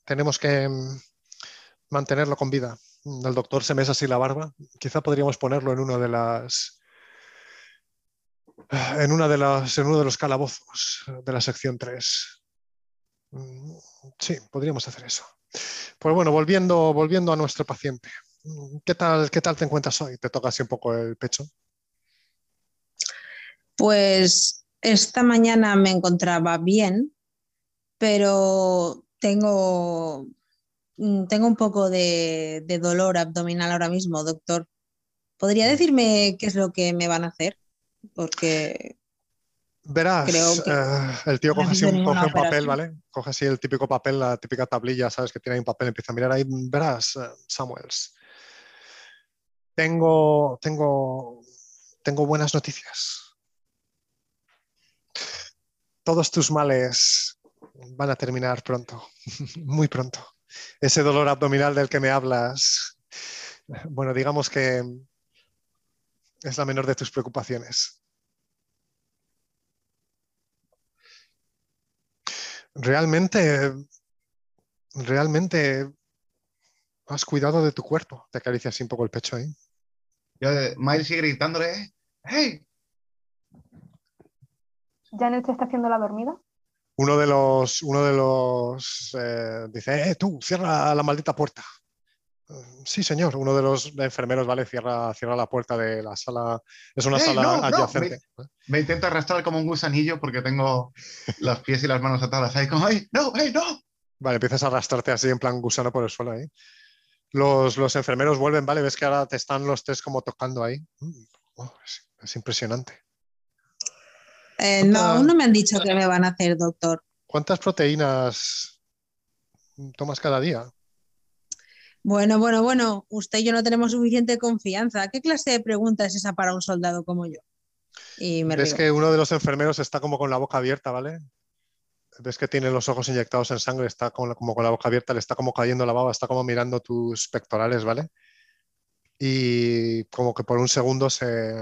tenemos que mantenerlo con vida. El doctor se mesa así la barba. Quizá podríamos ponerlo en una de las en uno de los calabozos de la sección 3. Mm, Sí, podríamos hacer eso. Pues bueno, volviendo, volviendo a nuestro paciente. ¿Qué tal, ¿Qué tal te encuentras hoy? Te toca así un poco el pecho. Pues esta mañana me encontraba bien, pero tengo, tengo un poco de, de dolor abdominal ahora mismo, doctor. ¿Podría decirme qué es lo que me van a hacer? Porque Verás, eh, el tío coge así un, coge un papel. ¿vale? Coge así el típico papel, la típica tablilla, ¿sabes? Que tiene ahí un papel, empieza a mirar ahí. Verás, eh, Samuels. Tengo, tengo, tengo buenas noticias. Todos tus males van a terminar pronto, muy pronto. Ese dolor abdominal del que me hablas, bueno, digamos que es la menor de tus preocupaciones. Realmente, realmente has cuidado de tu cuerpo. Te acaricia así un poco el pecho ahí. Yo, eh, Miles sigue gritándole, ¡Hey! Janet se está haciendo la dormida. Uno de los, uno de los eh, dice, eh, tú, cierra la maldita puerta. "Eh, Sí, señor. Uno de los enfermeros, ¿vale? Cierra, cierra la puerta de la sala. Es una ¡Ey, sala no, no! adyacente. Me intento arrastrar como un gusanillo porque tengo los pies y las manos atadas ahí como, ¡Hey, no, hey, no! Vale, empiezas a arrastrarte así en plan gusano por el suelo ahí. Los, los enfermeros vuelven, ¿vale? Ves que ahora te están los tres como tocando ahí. Mm, oh, es, es impresionante. Eh, no, aún no me han dicho qué me van a hacer, doctor. ¿Cuántas proteínas tomas cada día? Bueno, bueno, bueno, usted y yo no tenemos suficiente confianza. ¿Qué clase de pregunta es esa para un soldado como yo? Y me Ves río. que uno de los enfermeros está como con la boca abierta, ¿vale? Ves que tiene los ojos inyectados en sangre, está la- como con la boca abierta, le está como cayendo la baba, está como mirando tus pectorales, ¿vale? Y como que por un segundo se,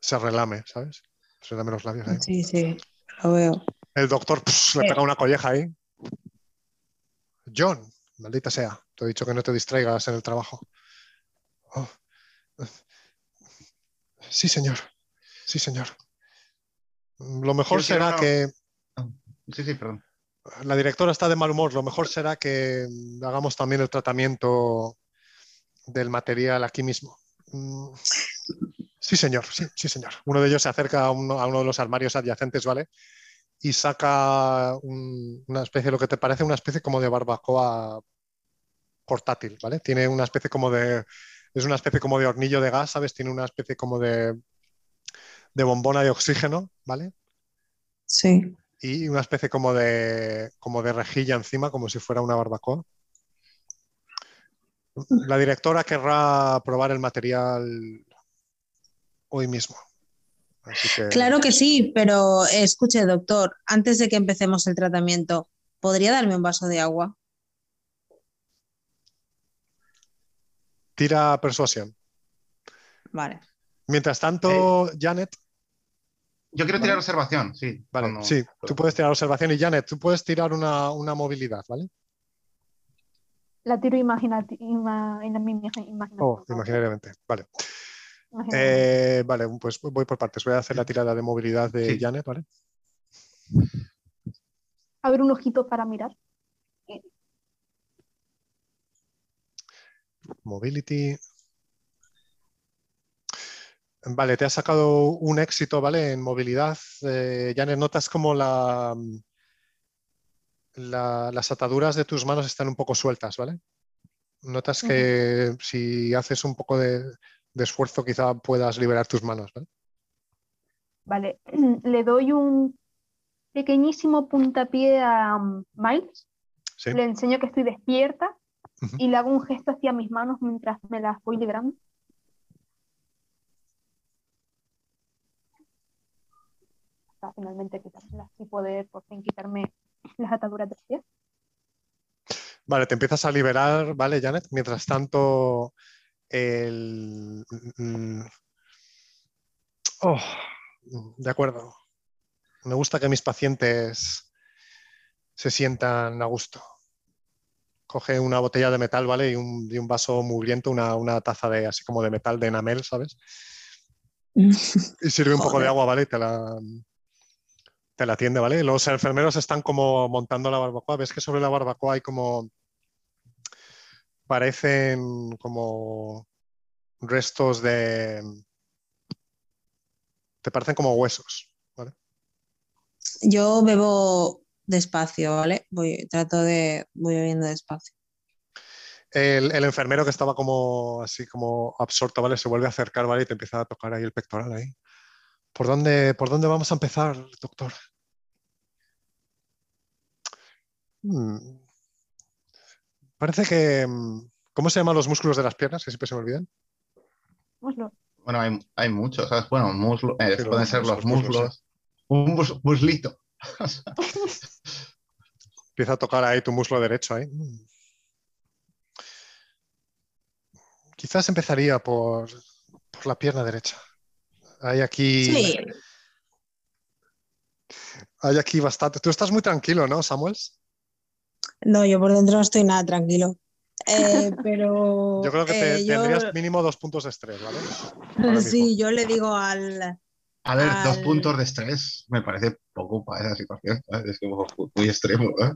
se relame, ¿sabes? Se relame los labios ahí. Sí, sí, lo veo. El doctor pss, le Eh. pega una colleja ahí. John, maldita sea, te he dicho que no te distraigas en el trabajo. Oh. Sí, señor. Sí, señor. Lo mejor será que Sí, sí, perdón. La directora está de mal humor. Lo mejor será que hagamos también el tratamiento del material aquí mismo. Sí, señor, sí, sí, señor. Uno de ellos se acerca a uno, a uno de los armarios adyacentes, ¿vale? Y saca un- una especie, lo que te parece una especie como de barbacoa portátil, ¿vale? Tiene una especie como de, es una especie como de hornillo de gas, ¿sabes? Tiene una especie como de, de bombona de oxígeno, ¿vale? Sí. Y una especie como de, como de rejilla encima, como si fuera una barbacoa. La directora querrá probar el material hoy mismo. Así que... Claro que sí, pero eh, escuche, doctor, antes de que empecemos el tratamiento, ¿podría darme un vaso de agua? Tira persuasión. Vale. Mientras tanto, Janet, Yo quiero tirar observación, sí. vale, cuando- sí, tú puedes tirar observación y Janet, tú puedes tirar una, una movilidad, ¿vale? La tiro imaginati- ima-. Oh, imaginariamente, vale. Eh, vale, pues voy por partes. Voy a hacer la tirada de movilidad de Sí. Janet, ¿vale? A ver, un ojito para mirar. Mobility. Vale, te has sacado un éxito, ¿vale? En movilidad. Eh, Janet, notas como la, la- las ataduras de tus manos están un poco sueltas, ¿vale? Notas que si haces un poco de, de esfuerzo quizá puedas liberar tus manos, ¿vale? Vale, le doy un pequeñísimo puntapié a um, Miles, Sí. le enseño que estoy despierta y le hago un gesto hacia mis manos mientras me las voy liberando. Hasta finalmente quitármelas y poder por fin quitarme las ataduras de pies. Vale, te empiezas a liberar, ¿vale, Janet? Mientras tanto, el... mm, Oh, de acuerdo. Me gusta que mis pacientes se sientan a gusto. Coge una botella de metal, ¿vale? Y un, y un vaso mugriento, una, una taza de así como de metal de enamel, ¿sabes? Y sirve un poco de agua, ¿vale? Y te la, te la atiende, ¿vale? Los enfermeros están como montando la barbacoa. Ves que sobre la barbacoa hay como. Parecen como restos de. Te parecen como huesos, ¿vale? Yo bebo despacio, ¿vale? Voy, trato de, voy bebiendo despacio. El, el enfermero que estaba como así como absorto, ¿vale? Se vuelve a acercar, ¿vale? Y te empieza a tocar ahí el pectoral ahí. ¿Por dónde, por dónde vamos a empezar, doctor? Hmm. Parece que... mm, ¿Cómo se llaman los músculos de las piernas? Que siempre se me olvidan. Muslo. Bueno, hay, hay muchos, ¿sabes? Bueno, muslo, eh, Sí, los pueden ser los muslos, muslos. Un mus- muslito. Empieza a tocar ahí tu muslo derecho ahí. Mm. Quizás empezaría por, por la pierna derecha. Hay aquí, Sí, hay aquí bastante. Tú estás muy tranquilo, ¿no, Samuels? No, yo por dentro no estoy nada tranquilo. Eh, pero Yo creo que te- eh, yo- tendrías mínimo dos puntos de estrés, ¿vale? ahora sí, yo le digo al, A ver, dos puntos de estrés me parece poco para esa situación. ¿sabes? Es como muy extremo. ¿eh?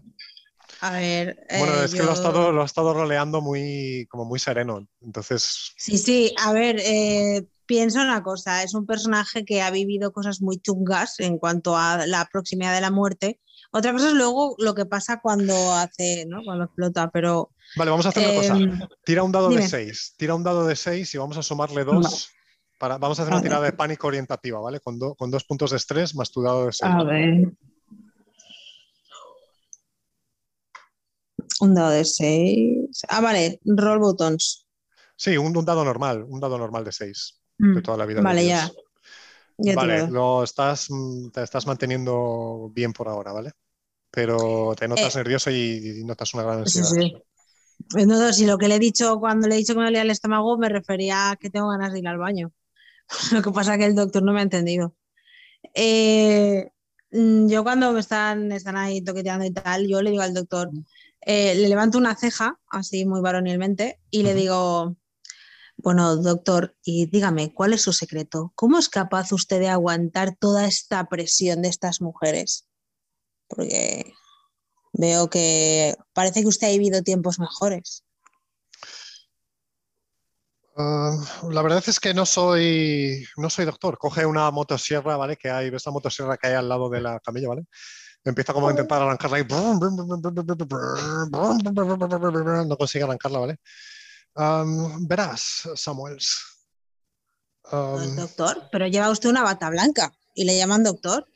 a ver, Bueno, eh, es que lo ha estado, lo ha estado roleando muy, como muy sereno. Entonces, Sí, sí, a ver, eh, piensa una cosa, es un personaje que ha vivido cosas muy chungas en cuanto a la proximidad de la muerte. Otra cosa es luego lo que pasa cuando hace, ¿no? Cuando explota, pero vale, vamos a hacer una cosa. em, Tira un dado de dime. 6. Tira un dado de 6 y vamos a sumarle dos. Para, vamos a hacer una Vale. tirada de pánico orientativa, ¿vale? Con, do- con dos puntos de estrés más tu dado de 6. a ver. Un dado de 6. Ah, vale, roll buttons. Sí, un, un dado normal, un dado normal de 6 de toda la vida. Mm, Vale, ya. Ya Vale, lo estás, mm, te estás manteniendo bien por ahora, ¿vale? Pero te notas Eh. nervioso y, y notas una gran Sí, ansiedad. sí. No, si lo que le he dicho cuando le he dicho que me dolía el estómago me refería a que tengo ganas de ir al baño. Lo que pasa es que el doctor no me ha entendido. Eh, mm, yo cuando me están, están ahí toqueteando y tal, yo le digo al doctor, eh, le levanto una ceja, así muy varonilmente, y le digo, bueno, doctor, y dígame, ¿cuál es su secreto? ¿Cómo es capaz usted de aguantar toda esta presión de estas mujeres? Porque veo que parece que usted ha vivido tiempos mejores. Ah, la verdad es que no soy, no soy doctor. Coge una motosierra, ¿vale? Que hay, ves la motosierra que hay al lado de la camilla, ¿vale? Empieza como a intentar arrancarla y no consigue arrancarla, ¿vale? Um, verás, Samuels. Um, doctor, pero lleva usted una bata blanca y le llaman doctor.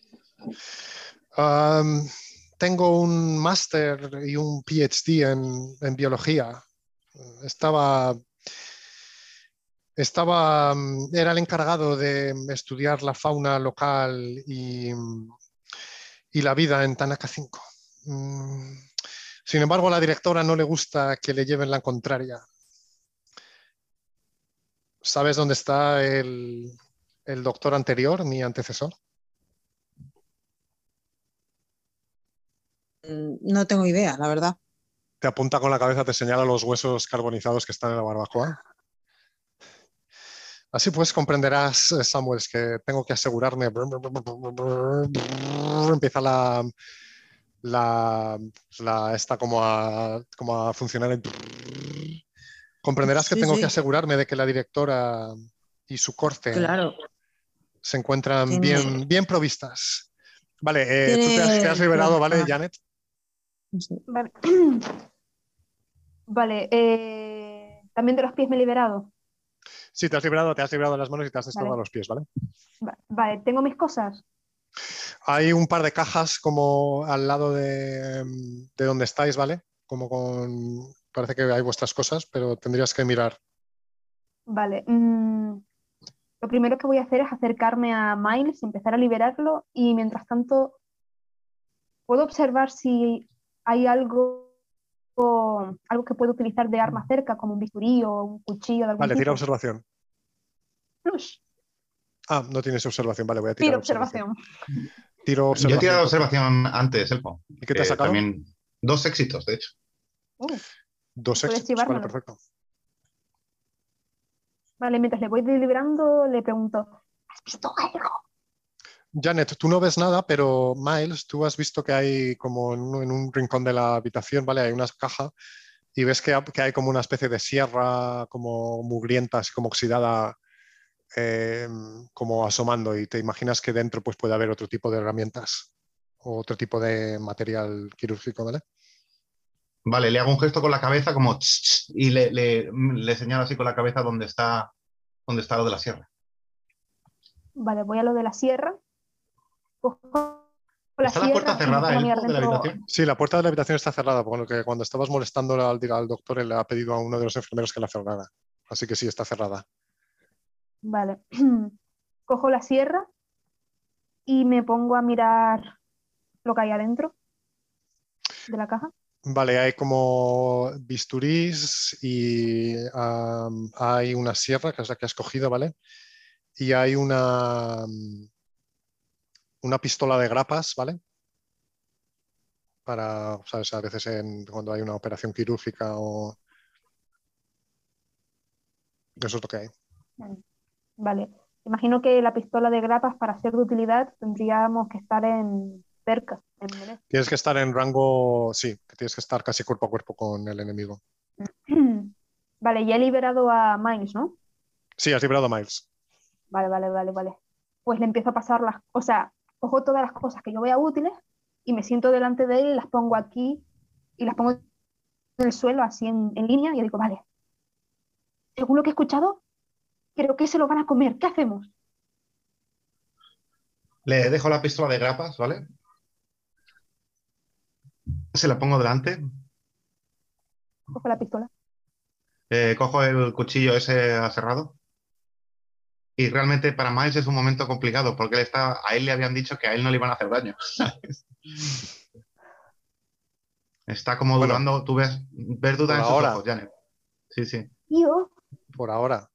Tengo un máster y un PhD en, biología. Estaba estaba, era el encargado de estudiar la fauna local y, y la vida en Tanaka 5. Mm, Sin embargo, a la directora no le gusta que le lleven la contraria. ¿Sabes dónde está el, el doctor anterior, mi antecesor? No tengo idea, la verdad. Te apunta con la cabeza, te señala los huesos carbonizados que están en la barbacoa. Así pues, comprenderás, eh, Samuel, que tengo que asegurarme. Empieza la, la, la- esta como a, como a funcionar. en- Comprenderás que Sí, tengo sí. que asegurarme de que la directora y su corte Claro. se encuentran Tiene- bien, bien provistas. Vale, eh, tú te has, te has Tiene- liberado, ¿vale, Vale, Vale, eh, también de los pies me he liberado. Sí, te has liberado, te has liberado las manos y te has Vale. los pies, ¿vale? Va- Vale, tengo mis cosas. Hay un par de cajas como al lado de, de donde estáis, ¿vale? Como con... Parece que hay vuestras cosas, pero tendrías que mirar. Vale. mm, lo primero que voy a hacer es acercarme a Miles, empezar a liberarlo y mientras tanto puedo observar si hay algo, o algo que puedo utilizar de arma cerca, como un bisturí o un cuchillo de algún Vale, tira tipo. observación. Plus, Ah, no tienes observación, vale, voy a tirar tiro observación. Tiro Yo he observación. tirado observación antes, Elfo. ¿Y qué te has que sacado? También dos éxitos, de hecho. Uh, Dos éxitos, vale, perfecto. vale, mientras le voy liberando, le pregunto, ¿has visto algo? Janet, tú no ves nada, pero Miles, tú has visto que hay como en un, en un rincón de la habitación, ¿vale? Hay una caja y ves que, ha- que hay como una especie de sierra como mugrienta, así como oxidada, eh, como asomando y te imaginas que dentro pues puede haber otro tipo de herramientas o otro tipo de material quirúrgico, ¿vale? Vale, le hago un gesto con la cabeza como tss, tss, y le, le- le señalo así con la cabeza donde está, donde está lo de la sierra. Vale, voy a lo de la sierra. Cojo la ¿Está la puerta cerrada, Elfo, de la habitación? Sí, la puerta de la habitación está cerrada, por lo que cuando estabas molestando al, al doctor, él le ha pedido a uno de los enfermeros que la cerrara. Así que sí, está cerrada. Vale. Cojo la sierra y me pongo a mirar lo que hay adentro de la caja. Vale, hay como bisturís y hay una sierra, que es la que has cogido, ¿vale? Y hay una, una pistola de grapas, ¿vale? Para, ¿sabes? A veces en- cuando hay una operación quirúrgica o... Eso es lo que hay. Vale. Imagino que la pistola de grapas para ser de utilidad tendríamos que estar en cerca, en. Tienes que estar en rango, sí, que tienes que estar casi cuerpo a cuerpo con el enemigo. Vale, ya he liberado a Miles, ¿no? Sí, has liberado a Miles. Vale, vale, vale, vale. Pues le empiezo a pasar las, o sea, cojo todas las cosas que yo vea útiles y me siento delante de él y las pongo aquí y las pongo en el suelo, así en, en línea, y yo digo, vale, según lo que he escuchado, creo que se lo van a comer. ¿Qué hacemos? Le dejo la pistola de grapas, ¿vale? Se la pongo delante. Cojo la pistola. eh, cojo el cuchillo ese aserrado. Y realmente para Miles es un momento complicado porque él está, a él le habían dicho que a él no le iban a hacer daño. ¿sabes? Está como Bueno, dudando, tú ves, ves duda por en sus ahora. ojos, Janet. Sí, sí. Por ahora.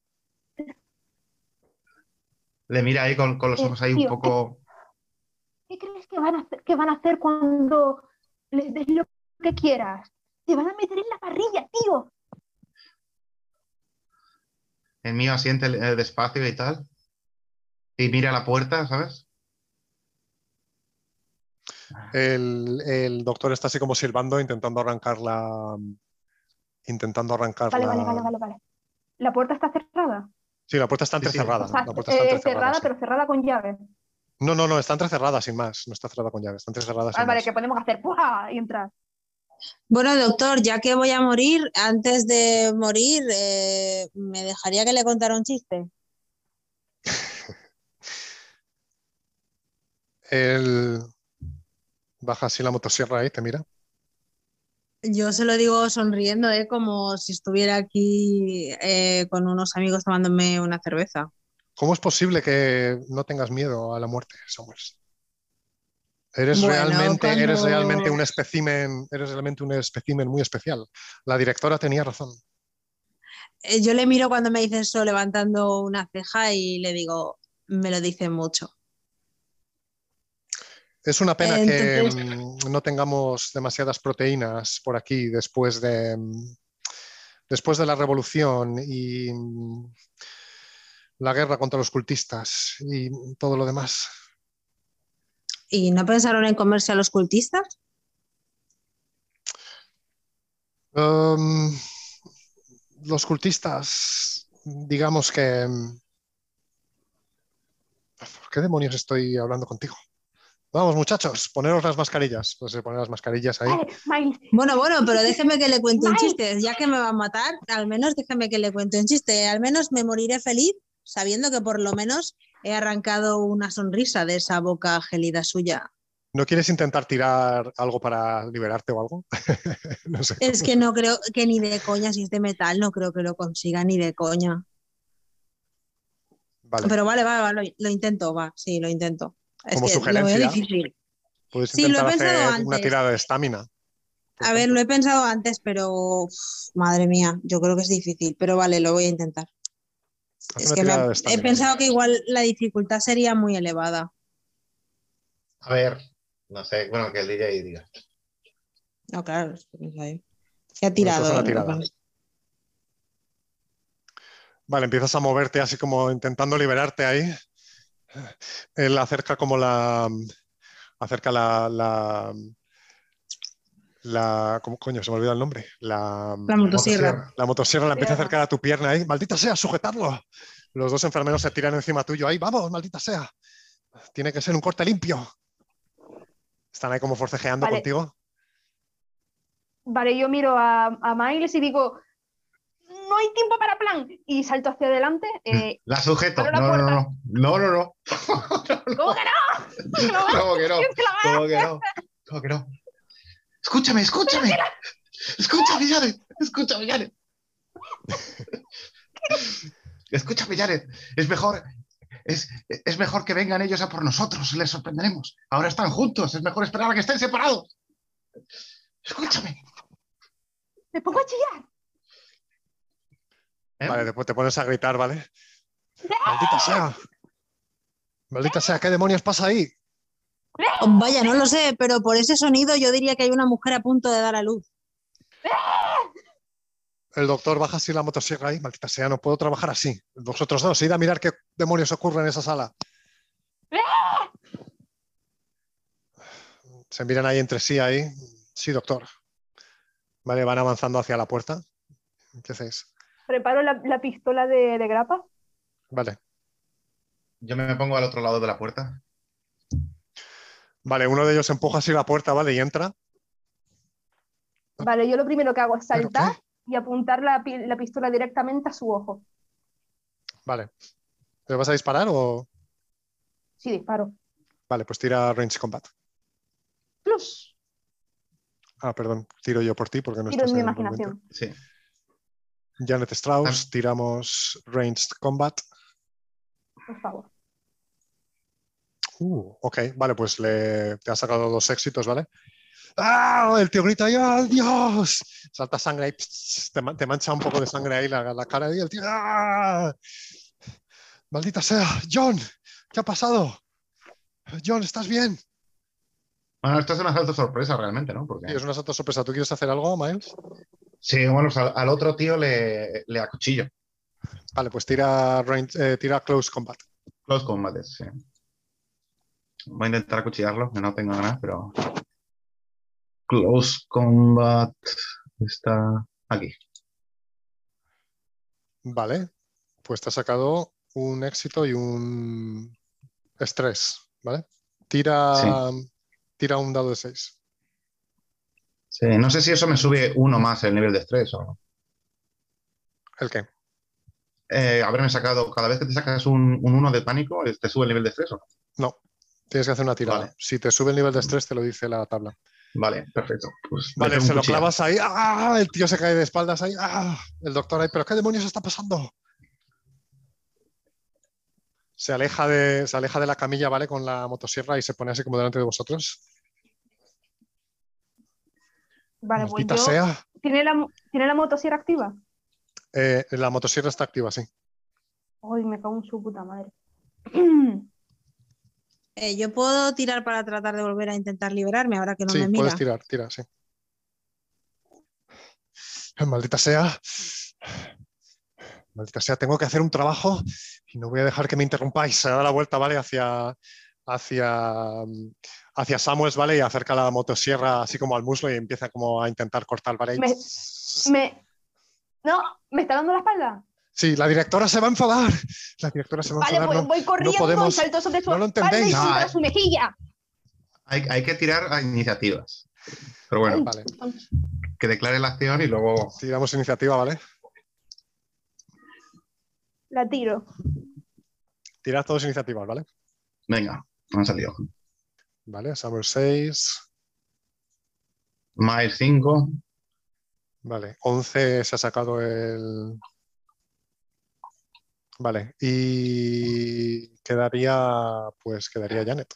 Le mira ahí con, con los Eh, ojos ahí un poco. ¿qué crees que van a hacer, que van a hacer cuando les des lo que quieras? Te van a meter en la parrilla, tío. El mío asiente eh, despacio y tal. Y mira a la puerta, ¿sabes? El, el doctor está así como silbando, intentando arrancar la. Intentando arrancar Vale, la. vale, vale, vale, vale. ¿La puerta está cerrada? Sí, la puerta está Sí, sí. entrecerrada. O sea, la puerta está eh, cerrada, sí. pero cerrada con llave. No, no, no, está entrecerrada sin más. No está cerrada con llave, está entrecerrada sin Ah, vale, más. que podemos hacer ¡pua! y entrar. Bueno, doctor, ya que voy a morir, antes de morir, eh, ¿me dejaría que le contara un chiste? Él baja así la motosierra ahí, te mira. Yo se lo digo sonriendo, ¿eh? como si estuviera aquí eh, con unos amigos tomándome una cerveza. ¿Cómo es posible que no tengas miedo a la muerte, Samuel? Eres Bueno, realmente, eres realmente un espécimen, eres realmente un espécimen muy especial. La directora tenía razón. Eh, yo le miro cuando me dice eso levantando una ceja y le digo, me lo dicen mucho. Es una pena que mm, no tengamos demasiadas proteínas por aquí después de, mm, después de la revolución y mm, la guerra contra los cultistas y todo lo demás. ¿Y no pensaron en comerse a los cultistas? Um, los cultistas, digamos que... ¿Por qué demonios estoy hablando contigo? Vamos, muchachos, poneros las mascarillas. Pues se ponen las mascarillas ahí. Vale, Bueno, bueno, pero déjeme que le cuente un chiste. Ya que me va a matar, al menos déjeme que le cuente un chiste. Al menos me moriré feliz sabiendo que por lo menos he arrancado una sonrisa de esa boca gelida suya. ¿No quieres intentar tirar algo para liberarte o algo? no sé. Es que no creo que ni de coña, si es de metal, no creo que lo consiga ni de coña. Vale, Pero vale, va, va, lo, lo intento, va, sí, lo intento. Es Como que lo veo sugerencia. difícil. puedes sí, lo he intentar pensado hacer una antes. tirada de estamina. A ver, lo he pensado antes, pero uf, madre mía, yo creo que es difícil, pero vale, lo voy a intentar. Es que me ha- he pensado que igual la dificultad sería muy elevada. A ver, no sé, bueno, que el DJ diga. No, claro. Se ha tirado. ¿eh? Vale, empiezas a moverte así como intentando liberarte ahí. Él acerca como la. Acerca la. la, la- ¿Cómo coño? Se me olvida el nombre. La, La motosierra. la motosierra la empieza a acercar a tu pierna ahí. ¡Maldita sea, sujetadlo! Los dos enfermeros se tiran encima tuyo ahí. ¡Vamos, maldita sea! Tiene que ser un corte limpio. Están ahí como forcejeando Vale. contigo. Vale, yo miro a, a Miles y digo, no hay tiempo para plan. Y salto hacia adelante. eh, La sujeto. La No, no, puerta. no. No, no, no. ¿Cómo que no? No, ¿Cómo que no? ¿quién te la va a ¿Cómo que no? ¿Cómo que no? Escúchame, escúchame. Escúchame, Jared. Escúchame, Jared. Escúchame, Jared. Es mejor. Es, es mejor que vengan ellos a por nosotros, les sorprenderemos. Ahora están juntos, es mejor esperar a que estén separados. Escúchame. Me pongo a chillar. ¿Eh? Vale, después te pones a gritar, ¿vale? Maldita sea. Maldita sea, ¿qué demonios pasa ahí? Oh, Vaya, no lo sé, pero por ese sonido yo diría que hay una mujer a punto de dar a luz. El doctor baja así la motosierra ahí. Maldita sea, no puedo trabajar así. Vosotros dos, id a mirar qué demonios ocurre en esa sala. Se miran ahí entre sí ahí. Sí, doctor. Vale, van avanzando hacia la puerta. ¿Qué hacéis? Preparo la, la pistola de, de grapa. Vale. Yo me pongo al otro lado de la puerta. Vale, uno de ellos empuja así la puerta, ¿vale? Y entra. Vale, yo lo primero que hago es ¿Pero saltar y apuntar la, pi- la pistola directamente a su ojo. Vale. ¿Le vas a disparar o...? Sí, disparo. Vale, pues tira Range Combat. Plus, Ah, perdón, tiro yo por ti porque no tiro estás en mi el imaginación. Sí. Janet Strauss, tiramos Ranged Combat. Por favor. Uh, ok, vale, pues le, te ha sacado dos éxitos, ¿vale? ¡Ah! El tío grita, ¡ay, Dios! Salta sangre ahí, pss, te, ma- te mancha un poco de sangre ahí la, la cara y el tío, ¡ah! ¡Maldita sea! ¡John! ¿Qué ha pasado? John, ¿estás bien? Bueno, esto es un asalto sorpresa realmente, ¿no? Porque... Sí, es una asalto sorpresa. ¿Tú quieres hacer algo, Miles? Sí, bueno, pues al, al otro tío le, le acuchillo. Vale, pues tira, range- eh, tira Close Combat. Close combat, sí. Voy a intentar acuchillarlo, que no tengo ganas, pero. Close Combat está aquí. Vale, pues te ha sacado un éxito y un estrés, ¿vale? Tira, tira un dado de 6. Sí, no sé si eso me sube uno más el nivel de estrés o no. ¿El qué? Eh, haberme sacado, cada vez que te sacas un, un 1 de pánico, ¿te sube el nivel de estrés o no? No, tienes que hacer una tirada. Vale. Si te sube el nivel de estrés, te lo dice la tabla. Vale, perfecto. Pues Vale, se lo clavas ahí. ¡Ah! El tío se cae de espaldas ahí. ¡Ah! El doctor ahí. ¿Pero qué demonios está pasando? Se aleja de, se aleja de la camilla, ¿vale? Con la motosierra y se pone así como delante de vosotros. Vale, pues Maldita yo. sea. ¿Tiene la, ¿Tiene la motosierra activa? Eh, la motosierra está activa, sí. Uy, me cago en su puta madre. Eh, yo puedo tirar para tratar de volver a intentar liberarme ahora que no sí, me mira. puedes tirar, tira, sí. Maldita sea. Maldita sea, tengo que hacer un trabajo y no voy a dejar que me interrumpáis. Se da la vuelta, ¿vale? Hacia, hacia, hacia Samuels, ¿vale? Y acerca la motosierra así como al muslo y empieza como a intentar cortar, ¿vale? Me- Me. No, me está dando la espalda. Sí, la directora se va a enfadar. La directora se va a Vale, enfadar. pues no. voy corriendo podemos- y salto sobre su no lo entendéis. No, su mejilla. Hay, hay que tirar a iniciativas. Pero bueno, Vale, que declare la acción y luego. tiramos iniciativa, ¿vale? La tiro. Tirad todos iniciativas, ¿vale? Venga, han salido. Vale, Samuel 6. Miles 5. Vale, 11 se ha sacado el... Vale, y quedaría, pues quedaría Janet.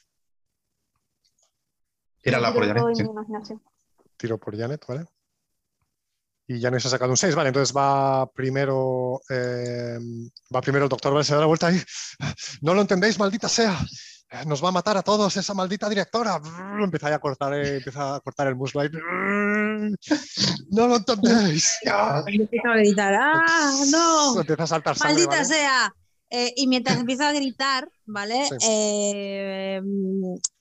Tírala por Tiro Janet. sí. Tiro por Janet, ¿vale? Y Janet se ha sacado un 6, vale, entonces va primero, eh, va primero el doctor, ¿vale? Se da la vuelta ahí. No lo entendéis, maldita sea. Nos va a matar a todos esa maldita directora. Brrr, Empieza a cortar, eh, empieza a cortar el muslo ahí. Brrr, No lo entendéis. Y empiezo a gritar, ¡ah, no! Empieza a saltar sangre, ¡Maldita ¿vale? sea! Eh, y mientras empiezo a gritar, ¿vale? Sí. Eh,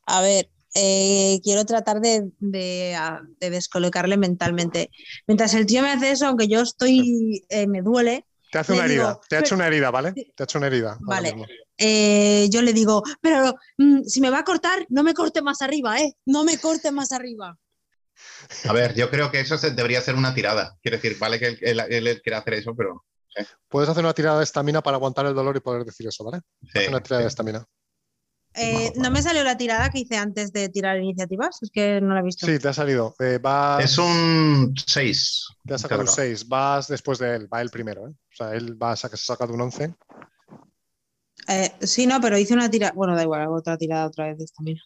a ver, eh, quiero tratar de, de, a- de descolocarle mentalmente. Mientras el tío me hace eso, aunque yo estoy, eh, me duele, Te hace Le una digo, herida, te ha hecho una herida, ¿vale? Te ha hecho una herida. Vale. eh, yo le digo, pero mm, si me va a cortar, no me corte más arriba, ¿eh? No me corte más arriba. A ver, yo creo que eso se- debería ser una tirada. Quiero decir, vale que él, él- él quiera hacer eso, pero. Puedes hacer una tirada de estamina para aguantar el dolor y poder decir eso, ¿vale? sí, Haz una tirada de estamina. Eh, no me salió la tirada que hice antes de tirar iniciativas, es que no la he visto. Sí, te ha salido. Eh, vas- Es un 6. Te ha sacado un 6. Vas después de él, va él primero, ¿eh? O sea, él va a sacar, se ha sacado un 11. Eh, sí, no, pero hice una tirada. Bueno, da igual, hago otra tirada otra vez de estamina.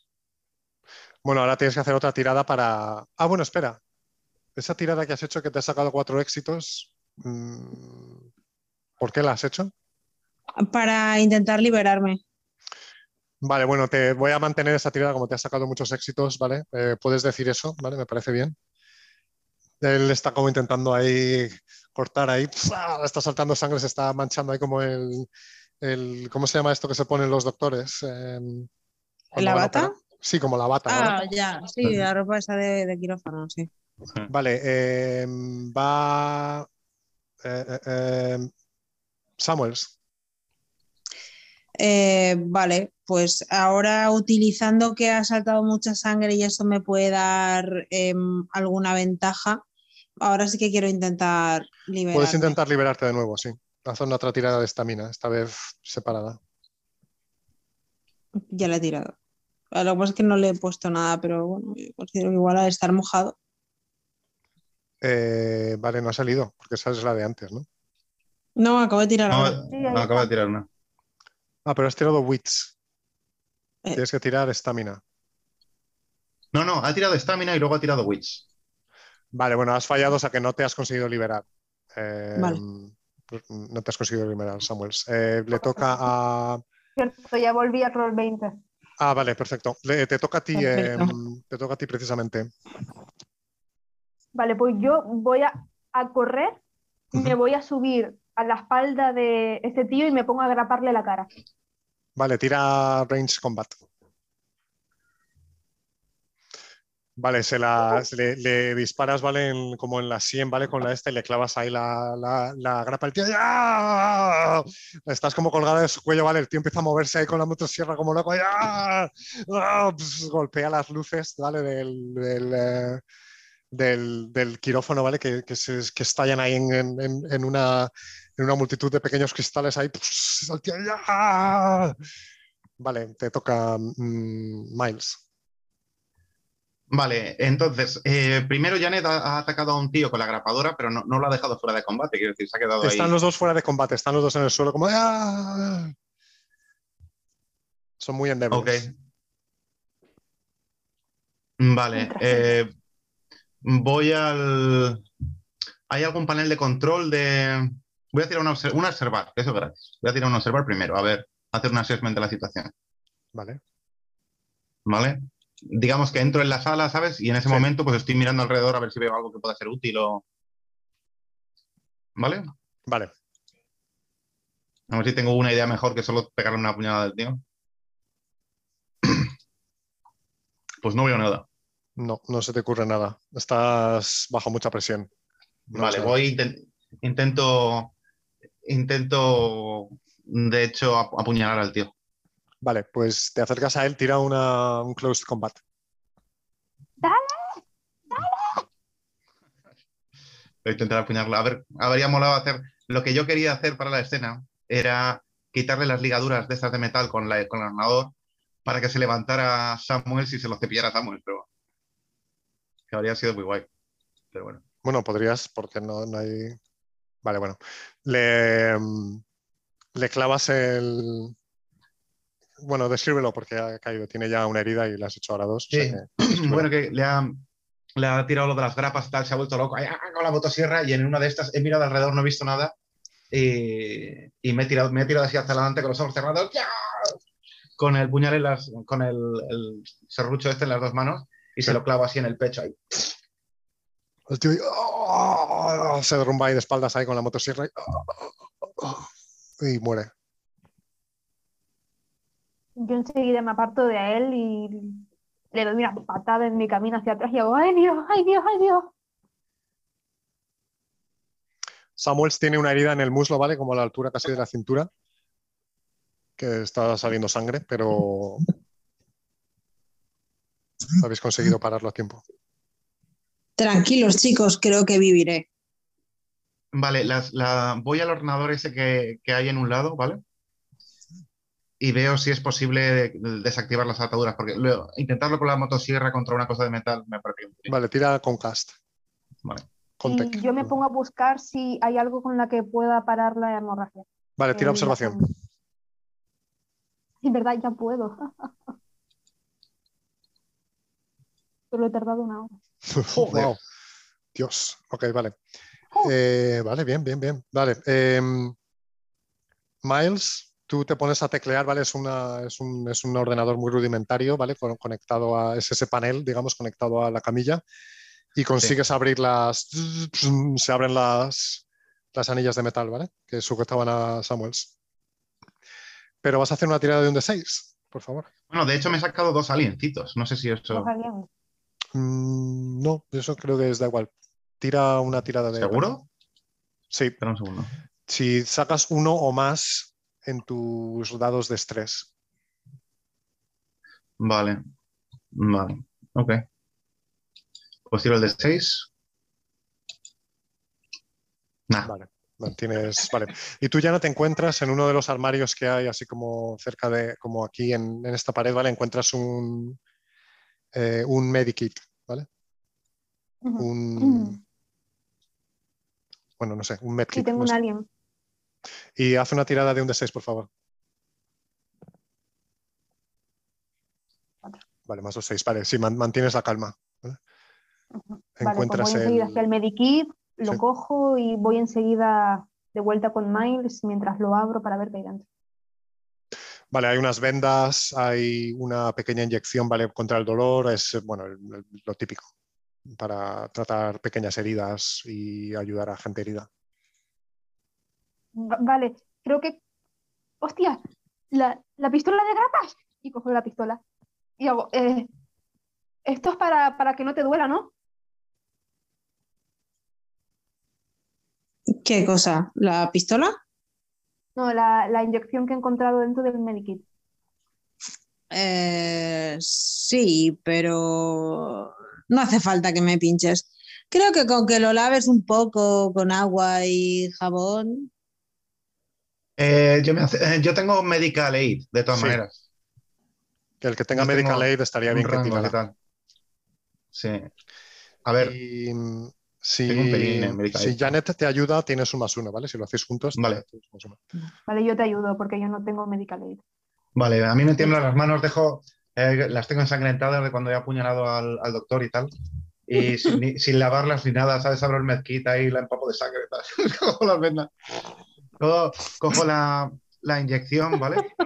Bueno, ahora tienes que hacer otra tirada para. Ah, bueno, espera. Esa tirada que has hecho que te ha sacado cuatro éxitos. mm, ¿Por qué la has hecho? Para intentar liberarme. Vale, bueno, te voy a mantener esa tirada como te has sacado muchos éxitos, ¿vale? Eh, puedes decir eso, ¿vale? Me parece bien. Él está como intentando ahí cortar ahí, ¡pua! está saltando sangre, se está manchando ahí como el, el- ¿cómo se llama esto que se ponen los doctores? Eh, ¿La bata? Sí, como la bata. Ah, ya, sí, la ropa esa de, de quirófano, sí. Vale, eh, va eh, eh, eh, Samuels. Eh, vale, pues ahora utilizando que ha saltado mucha sangre y eso me puede dar em, alguna ventaja, ahora sí que quiero intentar liberarme. Puedes intentar liberarte de nuevo, sí. Haz una otra tirada de estamina, esta vez separada. Ya la he tirado. Lo que pasa es que no le he puesto nada, pero bueno, yo considero que igual al estar mojado. Eh, vale, no ha salido, porque esa es la de antes, ¿no? No, acabo de tirar No. Sí, ahí no, acabo de tirar una. Ah, pero has tirado wits. Eh. Tienes que tirar estamina. No, no, ha tirado estamina y luego ha tirado wits. Vale, bueno, has fallado, o sea que no te has conseguido liberar. Eh, Vale. No te has conseguido liberar, Samuels. Eh, le toca a. Cierto, ya volví a roll 20. Ah, vale, perfecto. Le- te toca a ti, te toca a ti precisamente. Vale, pues yo voy a, a correr y me voy a subir a la espalda de este tío y me pongo a agraparle la cara. Vale, tira range combat. Vale, se la, se le, le disparas, ¿vale? En- como en la 100, ¿vale? Con la esta y le clavas ahí la, la, la grapa al tío. ¡Ah! Estás como colgada de su cuello, ¿vale? El tío empieza a moverse ahí con la motosierra como loco. ¡ah! ¡Ah! Pss, golpea las luces, ¿vale? Del, del, eh, del, del quirófano, ¿vale? Que, que, se- que estallan ahí en- en una, en una multitud de pequeños cristales ahí. ¡ah! Vale, te toca mm, Miles. Vale, entonces, eh, primero Janet ha, ha atacado a un tío con la grapadora, pero no, no lo ha dejado fuera de combate, quiero decir, se ha quedado ahí. Están los dos fuera de combate, están los dos en el suelo como... ¡ah! Son muy Ok. endebles. Vale, Mientras eh, voy al... ¿Hay algún panel de control de...? Voy a tirar una, obser- una observar, eso es gratis. Voy a tirar un observar primero, a ver, hacer un assessment de la situación, Vale. ¿vale? Digamos que entro en la sala, ¿sabes? Y en ese Sí. momento pues estoy mirando alrededor a ver si veo algo que pueda ser útil o... ¿Vale? Vale. A ver si tengo una idea mejor que solo pegarle una puñalada al tío. Pues no veo nada. No, no se te ocurre nada. Estás bajo mucha presión. No Vale, voy, inten- intento, intento, de hecho, ap- apuñalar al tío. Vale, pues te acercas a él, tira una, un closed combat. Voy a intentar apuñalarlo. A ver, habría molado hacer. Lo que yo quería hacer para la escena era quitarle las ligaduras de estas de metal con, la, con el ordenador para que se levantara Samuel si se lo cepillara Samuel, pero que habría sido muy guay. Pero bueno. Bueno, podrías, porque no, no hay. Vale, bueno. Le, le clavas el. Bueno, descríbelo porque ha caído. Tiene ya una herida y le has hecho ahora dos. o sea Sí. que- bueno, que le ha, le ha tirado lo de las grapas, tal, se ha vuelto loco ay, ah, con la motosierra y en una de estas he mirado alrededor, no he visto nada y, y me, he tirado, me he tirado así hacia adelante con los ojos cerrados, ¡ya! con el puñal en las, con el, el serrucho este en las dos manos y se lo clavo así en el pecho ahí. El tío ¡ah! se derrumba ahí de espaldas ahí con la motosierra y, y muere. Yo enseguida me aparto de él y le doy una patada en mi camino hacia atrás y hago, ¡ay Dios, ay Dios, ay Dios! Samuels tiene una herida en el muslo, ¿vale? Como a la altura casi de la cintura. Que está saliendo sangre, pero habéis conseguido pararlo a tiempo. Tranquilos, chicos, creo que viviré. Vale, las, la, voy al ordenador ese que, que hay en un lado, ¿vale? Y veo si es posible desactivar las ataduras, porque lo- intentarlo con la motosierra contra una cosa de metal me parece. Vale, tira con cast. Vale. Con Y yo me pongo a buscar si hay algo con la que pueda parar la hemorragia. Vale, tira la observación. En verdad ya puedo. Pero he tardado una hora. Joder. Wow. Dios. Ok, vale. Oh. Eh, vale, bien, bien, bien. Vale. em, Miles, tú te pones a teclear, ¿vale? Es, una, es, un, es un ordenador muy rudimentario, ¿vale? Con- conectado a es ese panel, digamos, conectado a la camilla. Y consigues abrir las. Se abren las, las anillas de metal, ¿vale? Que sujetaban a Samuels. Pero vas a hacer una tirada de un D6, por favor. Bueno, de hecho me he sacado dos aliencitos. No sé si eso. Aliens. Mm, no, eso creo que es da igual. Tira una tirada de. ¿Seguro? Sí, Espera un segundo. si sacas uno o más en tus dados de estrés. Vale. Vale. Ok. Pues tiro el de 6. Nah. Vale, mantienes. Vale. Y tú ya no te encuentras en uno de los armarios que hay, así como cerca de, como aquí en, en esta pared, ¿vale? Encuentras un, eh, un medikit, ¿vale? Un. Bueno, no sé, un Sí, medkit. tengo no un sé. alien. Y haz una tirada de un D6, por favor. Cuatro. Vale, más dos seis. Vale, sí, man- mantienes la calma. ¿vale? Vale, pues voy enseguida el- hacia el medikit, lo Sí. cojo y voy enseguida de vuelta con Miles mientras lo abro para ver qué hay dentro. Vale, hay unas vendas, hay una pequeña inyección, ¿vale? Contra el dolor, es, bueno, lo típico para tratar pequeñas heridas y ayudar a gente herida. Va- Vale, creo que. ¡Hostia! La, la pistola de grapas. Y cojo la pistola. Y hago. Eh, esto es para, para que no te duela, ¿no? ¿Qué cosa? ¿La pistola? No, la, la inyección que he encontrado dentro del Medikit. Eh, sí, pero no hace falta que me pinches. Creo que con que lo laves un poco con agua y jabón. Eh, yo, me hace- eh, yo tengo Medical Aid, de todas Sí. maneras. Que el que tenga Yo Medical Aid estaría bien que. Sí. A ver, Y mm, si, Tengo un pelín en Medical si Aid. Janet te ayuda, tienes un más uno, ¿vale? Si lo hacéis juntos, Vale. más uno. Vale, yo te ayudo porque yo no tengo medical aid. vale, a mí me tiemblan las manos, dejo, eh, las tengo ensangrentadas de cuando he apuñalado al, al doctor y tal. Y sin, ni- sin lavarlas ni nada, ¿sabes? Abro el ahí y la empapo de sangre cojo las vendas. Cojo, cojo la, la inyección, ¿vale?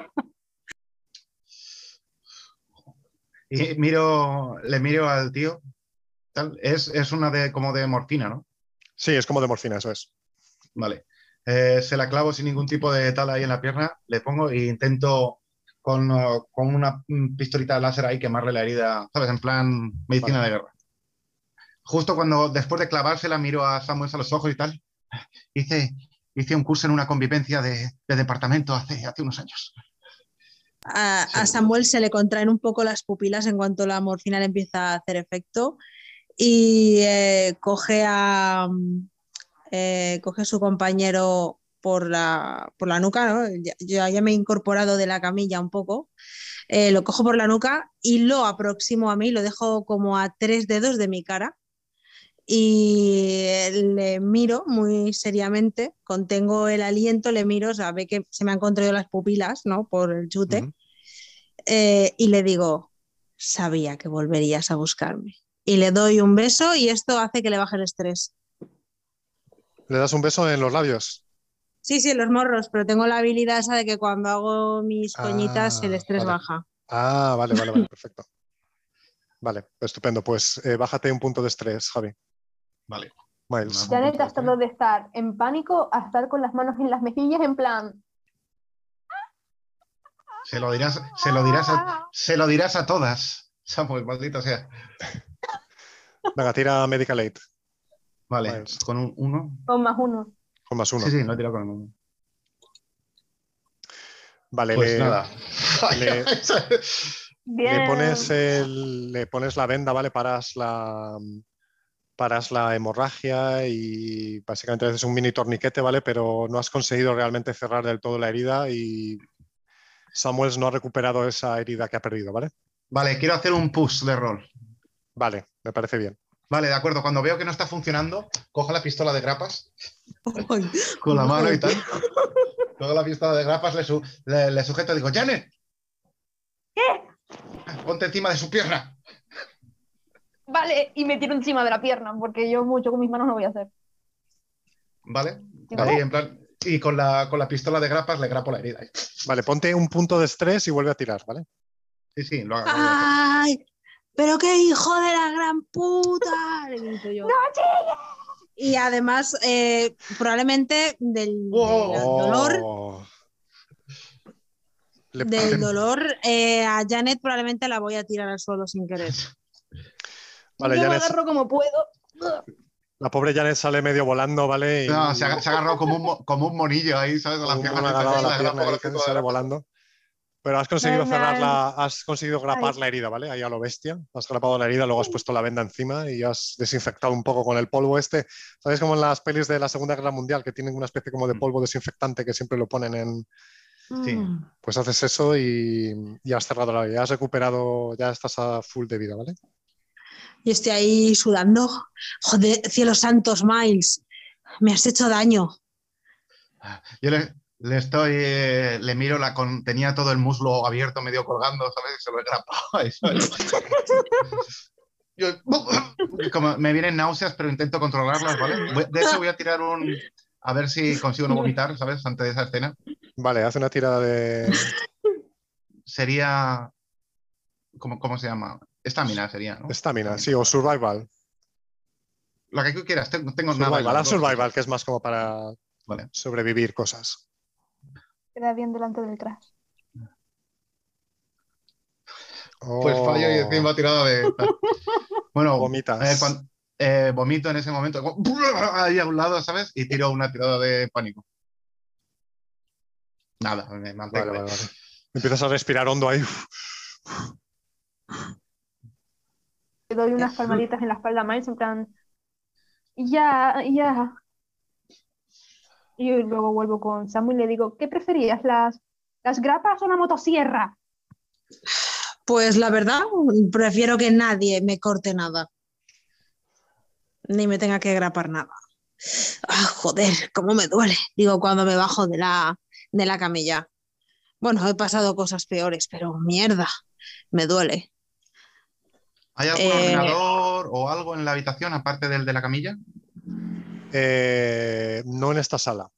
Y miro, le miro al tío. Tal. Es, es una de como de morfina, ¿no? Sí, es como de morfina, eso es. Vale. Eh, se la clavo sin ningún tipo de tal ahí en la pierna, le pongo e intento con, con una pistolita láser ahí quemarle la herida, ¿sabes? En plan medicina Vale. de guerra. Justo cuando, después de clavársela, miro a Samuel a los ojos y tal. Hice, hice un curso en una convivencia de, de departamento hace, hace unos años. A, a. Samuel se le contraen un poco las pupilas en cuanto la morfina le empieza a hacer efecto y eh, coge, a, eh, coge a su compañero por la, por la nuca, ¿no? Ya, ya- ya me he incorporado de la camilla un poco, eh, lo cojo por la nuca y lo aproximo a mí, lo dejo como a tres dedos de mi cara y le miro muy seriamente, contengo el aliento, le miro, o sea, ve que se me han contraído las pupilas, ¿no? Por el chute. Eh, y le digo, sabía que volverías a buscarme. Y le doy un beso y esto hace que le baje el estrés. Le das un beso en los labios. Sí, sí, en los morros, pero tengo la habilidad esa de que cuando hago mis coñitas el Ah, estrés vale. baja. Ah, vale, vale, vale, perfecto. Vale, estupendo. Pues eh, bájate un punto de estrés, Javi. Vale. Miles. Janet ha estado de estar en pánico a estar con las manos en las mejillas en plan. Se lo dirás, se lo dirás a, se lo dirás a todas. Samuel, maldito sea. Venga, tira Medical Aid Vale, Miles. con un uno. Con más uno. con más uno. Sí, sí, no he tirado con el uno. Vale, Pues le, nada. le- Bien. le pones el- le pones la venda, ¿vale? Paras la, paras la hemorragia y básicamente haces un mini torniquete, ¿vale? Pero no has conseguido realmente cerrar del todo la herida y Samuels no ha recuperado esa herida que ha perdido, ¿vale? Vale, quiero hacer un push de rol. Vale, me parece bien. Vale, de acuerdo. Cuando veo que no está funcionando, cojo la pistola de grapas con la mano y tal. Cojo la pistola de grapas, le, su- le- le sujeto y digo, Janet. ¿Qué? Ponte encima de su pierna. Vale, y me tiro encima de la pierna, porque yo mucho con mis manos no voy a hacer. ¿Vale? Digo, Ahí, en plan, y con la, con la pistola de grapas le grapo la herida. Vale, ponte un punto de estrés y vuelve a tirar, ¿vale? Sí, sí, lo hago. ¡Ay! ¡Pero qué hijo de la gran puta! Le grito yo. Y además, eh, probablemente del, Wow. del dolor, Oh. Le- del dolor eh, a Janet probablemente la voy a tirar al suelo sin querer. Vale, yo me agarro como puedo. la pobre Janet sale medio volando, ¿vale? Y- No, se ha, se ha agarrado como un, mo- como un monillo ahí, ¿sabes? A la Como pierna, una se agarrada a la le pierna sale volando. Pero has conseguido cerrarla, has conseguido grapar Ay. la herida, ¿vale? Ahí a lo bestia. Has grapado la herida, luego has puesto la venda encima y has desinfectado un poco con el polvo este. ¿Sabes como en las pelis de la Segunda Guerra Mundial que tienen una especie como de Mm. polvo desinfectante que siempre lo ponen en... Sí. Mm. Pues haces eso y, y has cerrado la herida. Has recuperado, ya estás a full de vida, ¿vale? Y estoy ahí sudando. Joder, cielos santos, Miles. Me has hecho daño. Yo le, le estoy, eh, le miro, la con, tenía todo el muslo abierto, medio colgando, ¿sabes? Y se lo he grapado ahí, ¿sabes? Yo, como me vienen náuseas, pero intento controlarlas, ¿vale? De hecho, voy a tirar un. A ver si consigo no vomitar, ¿sabes? Antes de esa escena. Vale, haz una tirada de... Sería. ¿Cómo, cómo se llama? Estamina sería, ¿no? Estamina, sí, o survival. Lo que tú quieras, tengo, tengo nada. Survival, las dos. survival, que es más como para Vale. sobrevivir cosas. Queda bien delante del crash. Pues fallo y encima tirado de. Bueno, Vomitas. eh, eh, vomito en ese momento, como, ahí a un lado, ¿sabes? Y tiro una tirada de pánico. Nada, me mantengo. Vale, vale, vale. Empiezas a respirar hondo ahí. Le doy unas palmaditas en la espalda a Miles en plan, ya, ya. Y luego vuelvo con Samu y le digo, ¿qué preferías, las, las grapas o la motosierra? Pues la verdad, prefiero que nadie me corte nada. Ni me tenga que grapar nada. Ah, joder, cómo me duele. Digo, cuando me bajo de la, de la camilla. Bueno, he pasado cosas peores, pero mierda, me duele. ¿Hay algún Eh, ordenador o algo en la habitación aparte del de la camilla? Eh, no en esta sala.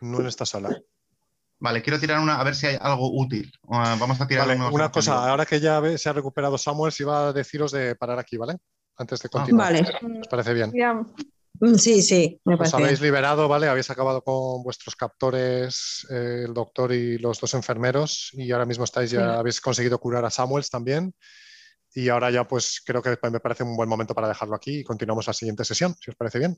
No en esta sala. Vale, quiero tirar una a ver si hay algo útil. Uh, vamos a tirar Vale, una cosa, ahora que ya se ha recuperado Samuel, si va a deciros de parar aquí, ¿vale? Antes de continuar. Vale, ¿Os parece bien? Ya, Mm, sí, sí, me Os habéis liberado, ¿vale? Habéis acabado con vuestros captores, eh, el doctor y los dos enfermeros, y ahora mismo estáis ya, Sí. habéis conseguido curar a Samuels también. Y ahora ya, pues creo que me parece un buen momento para dejarlo aquí y continuamos la siguiente sesión, si os parece bien.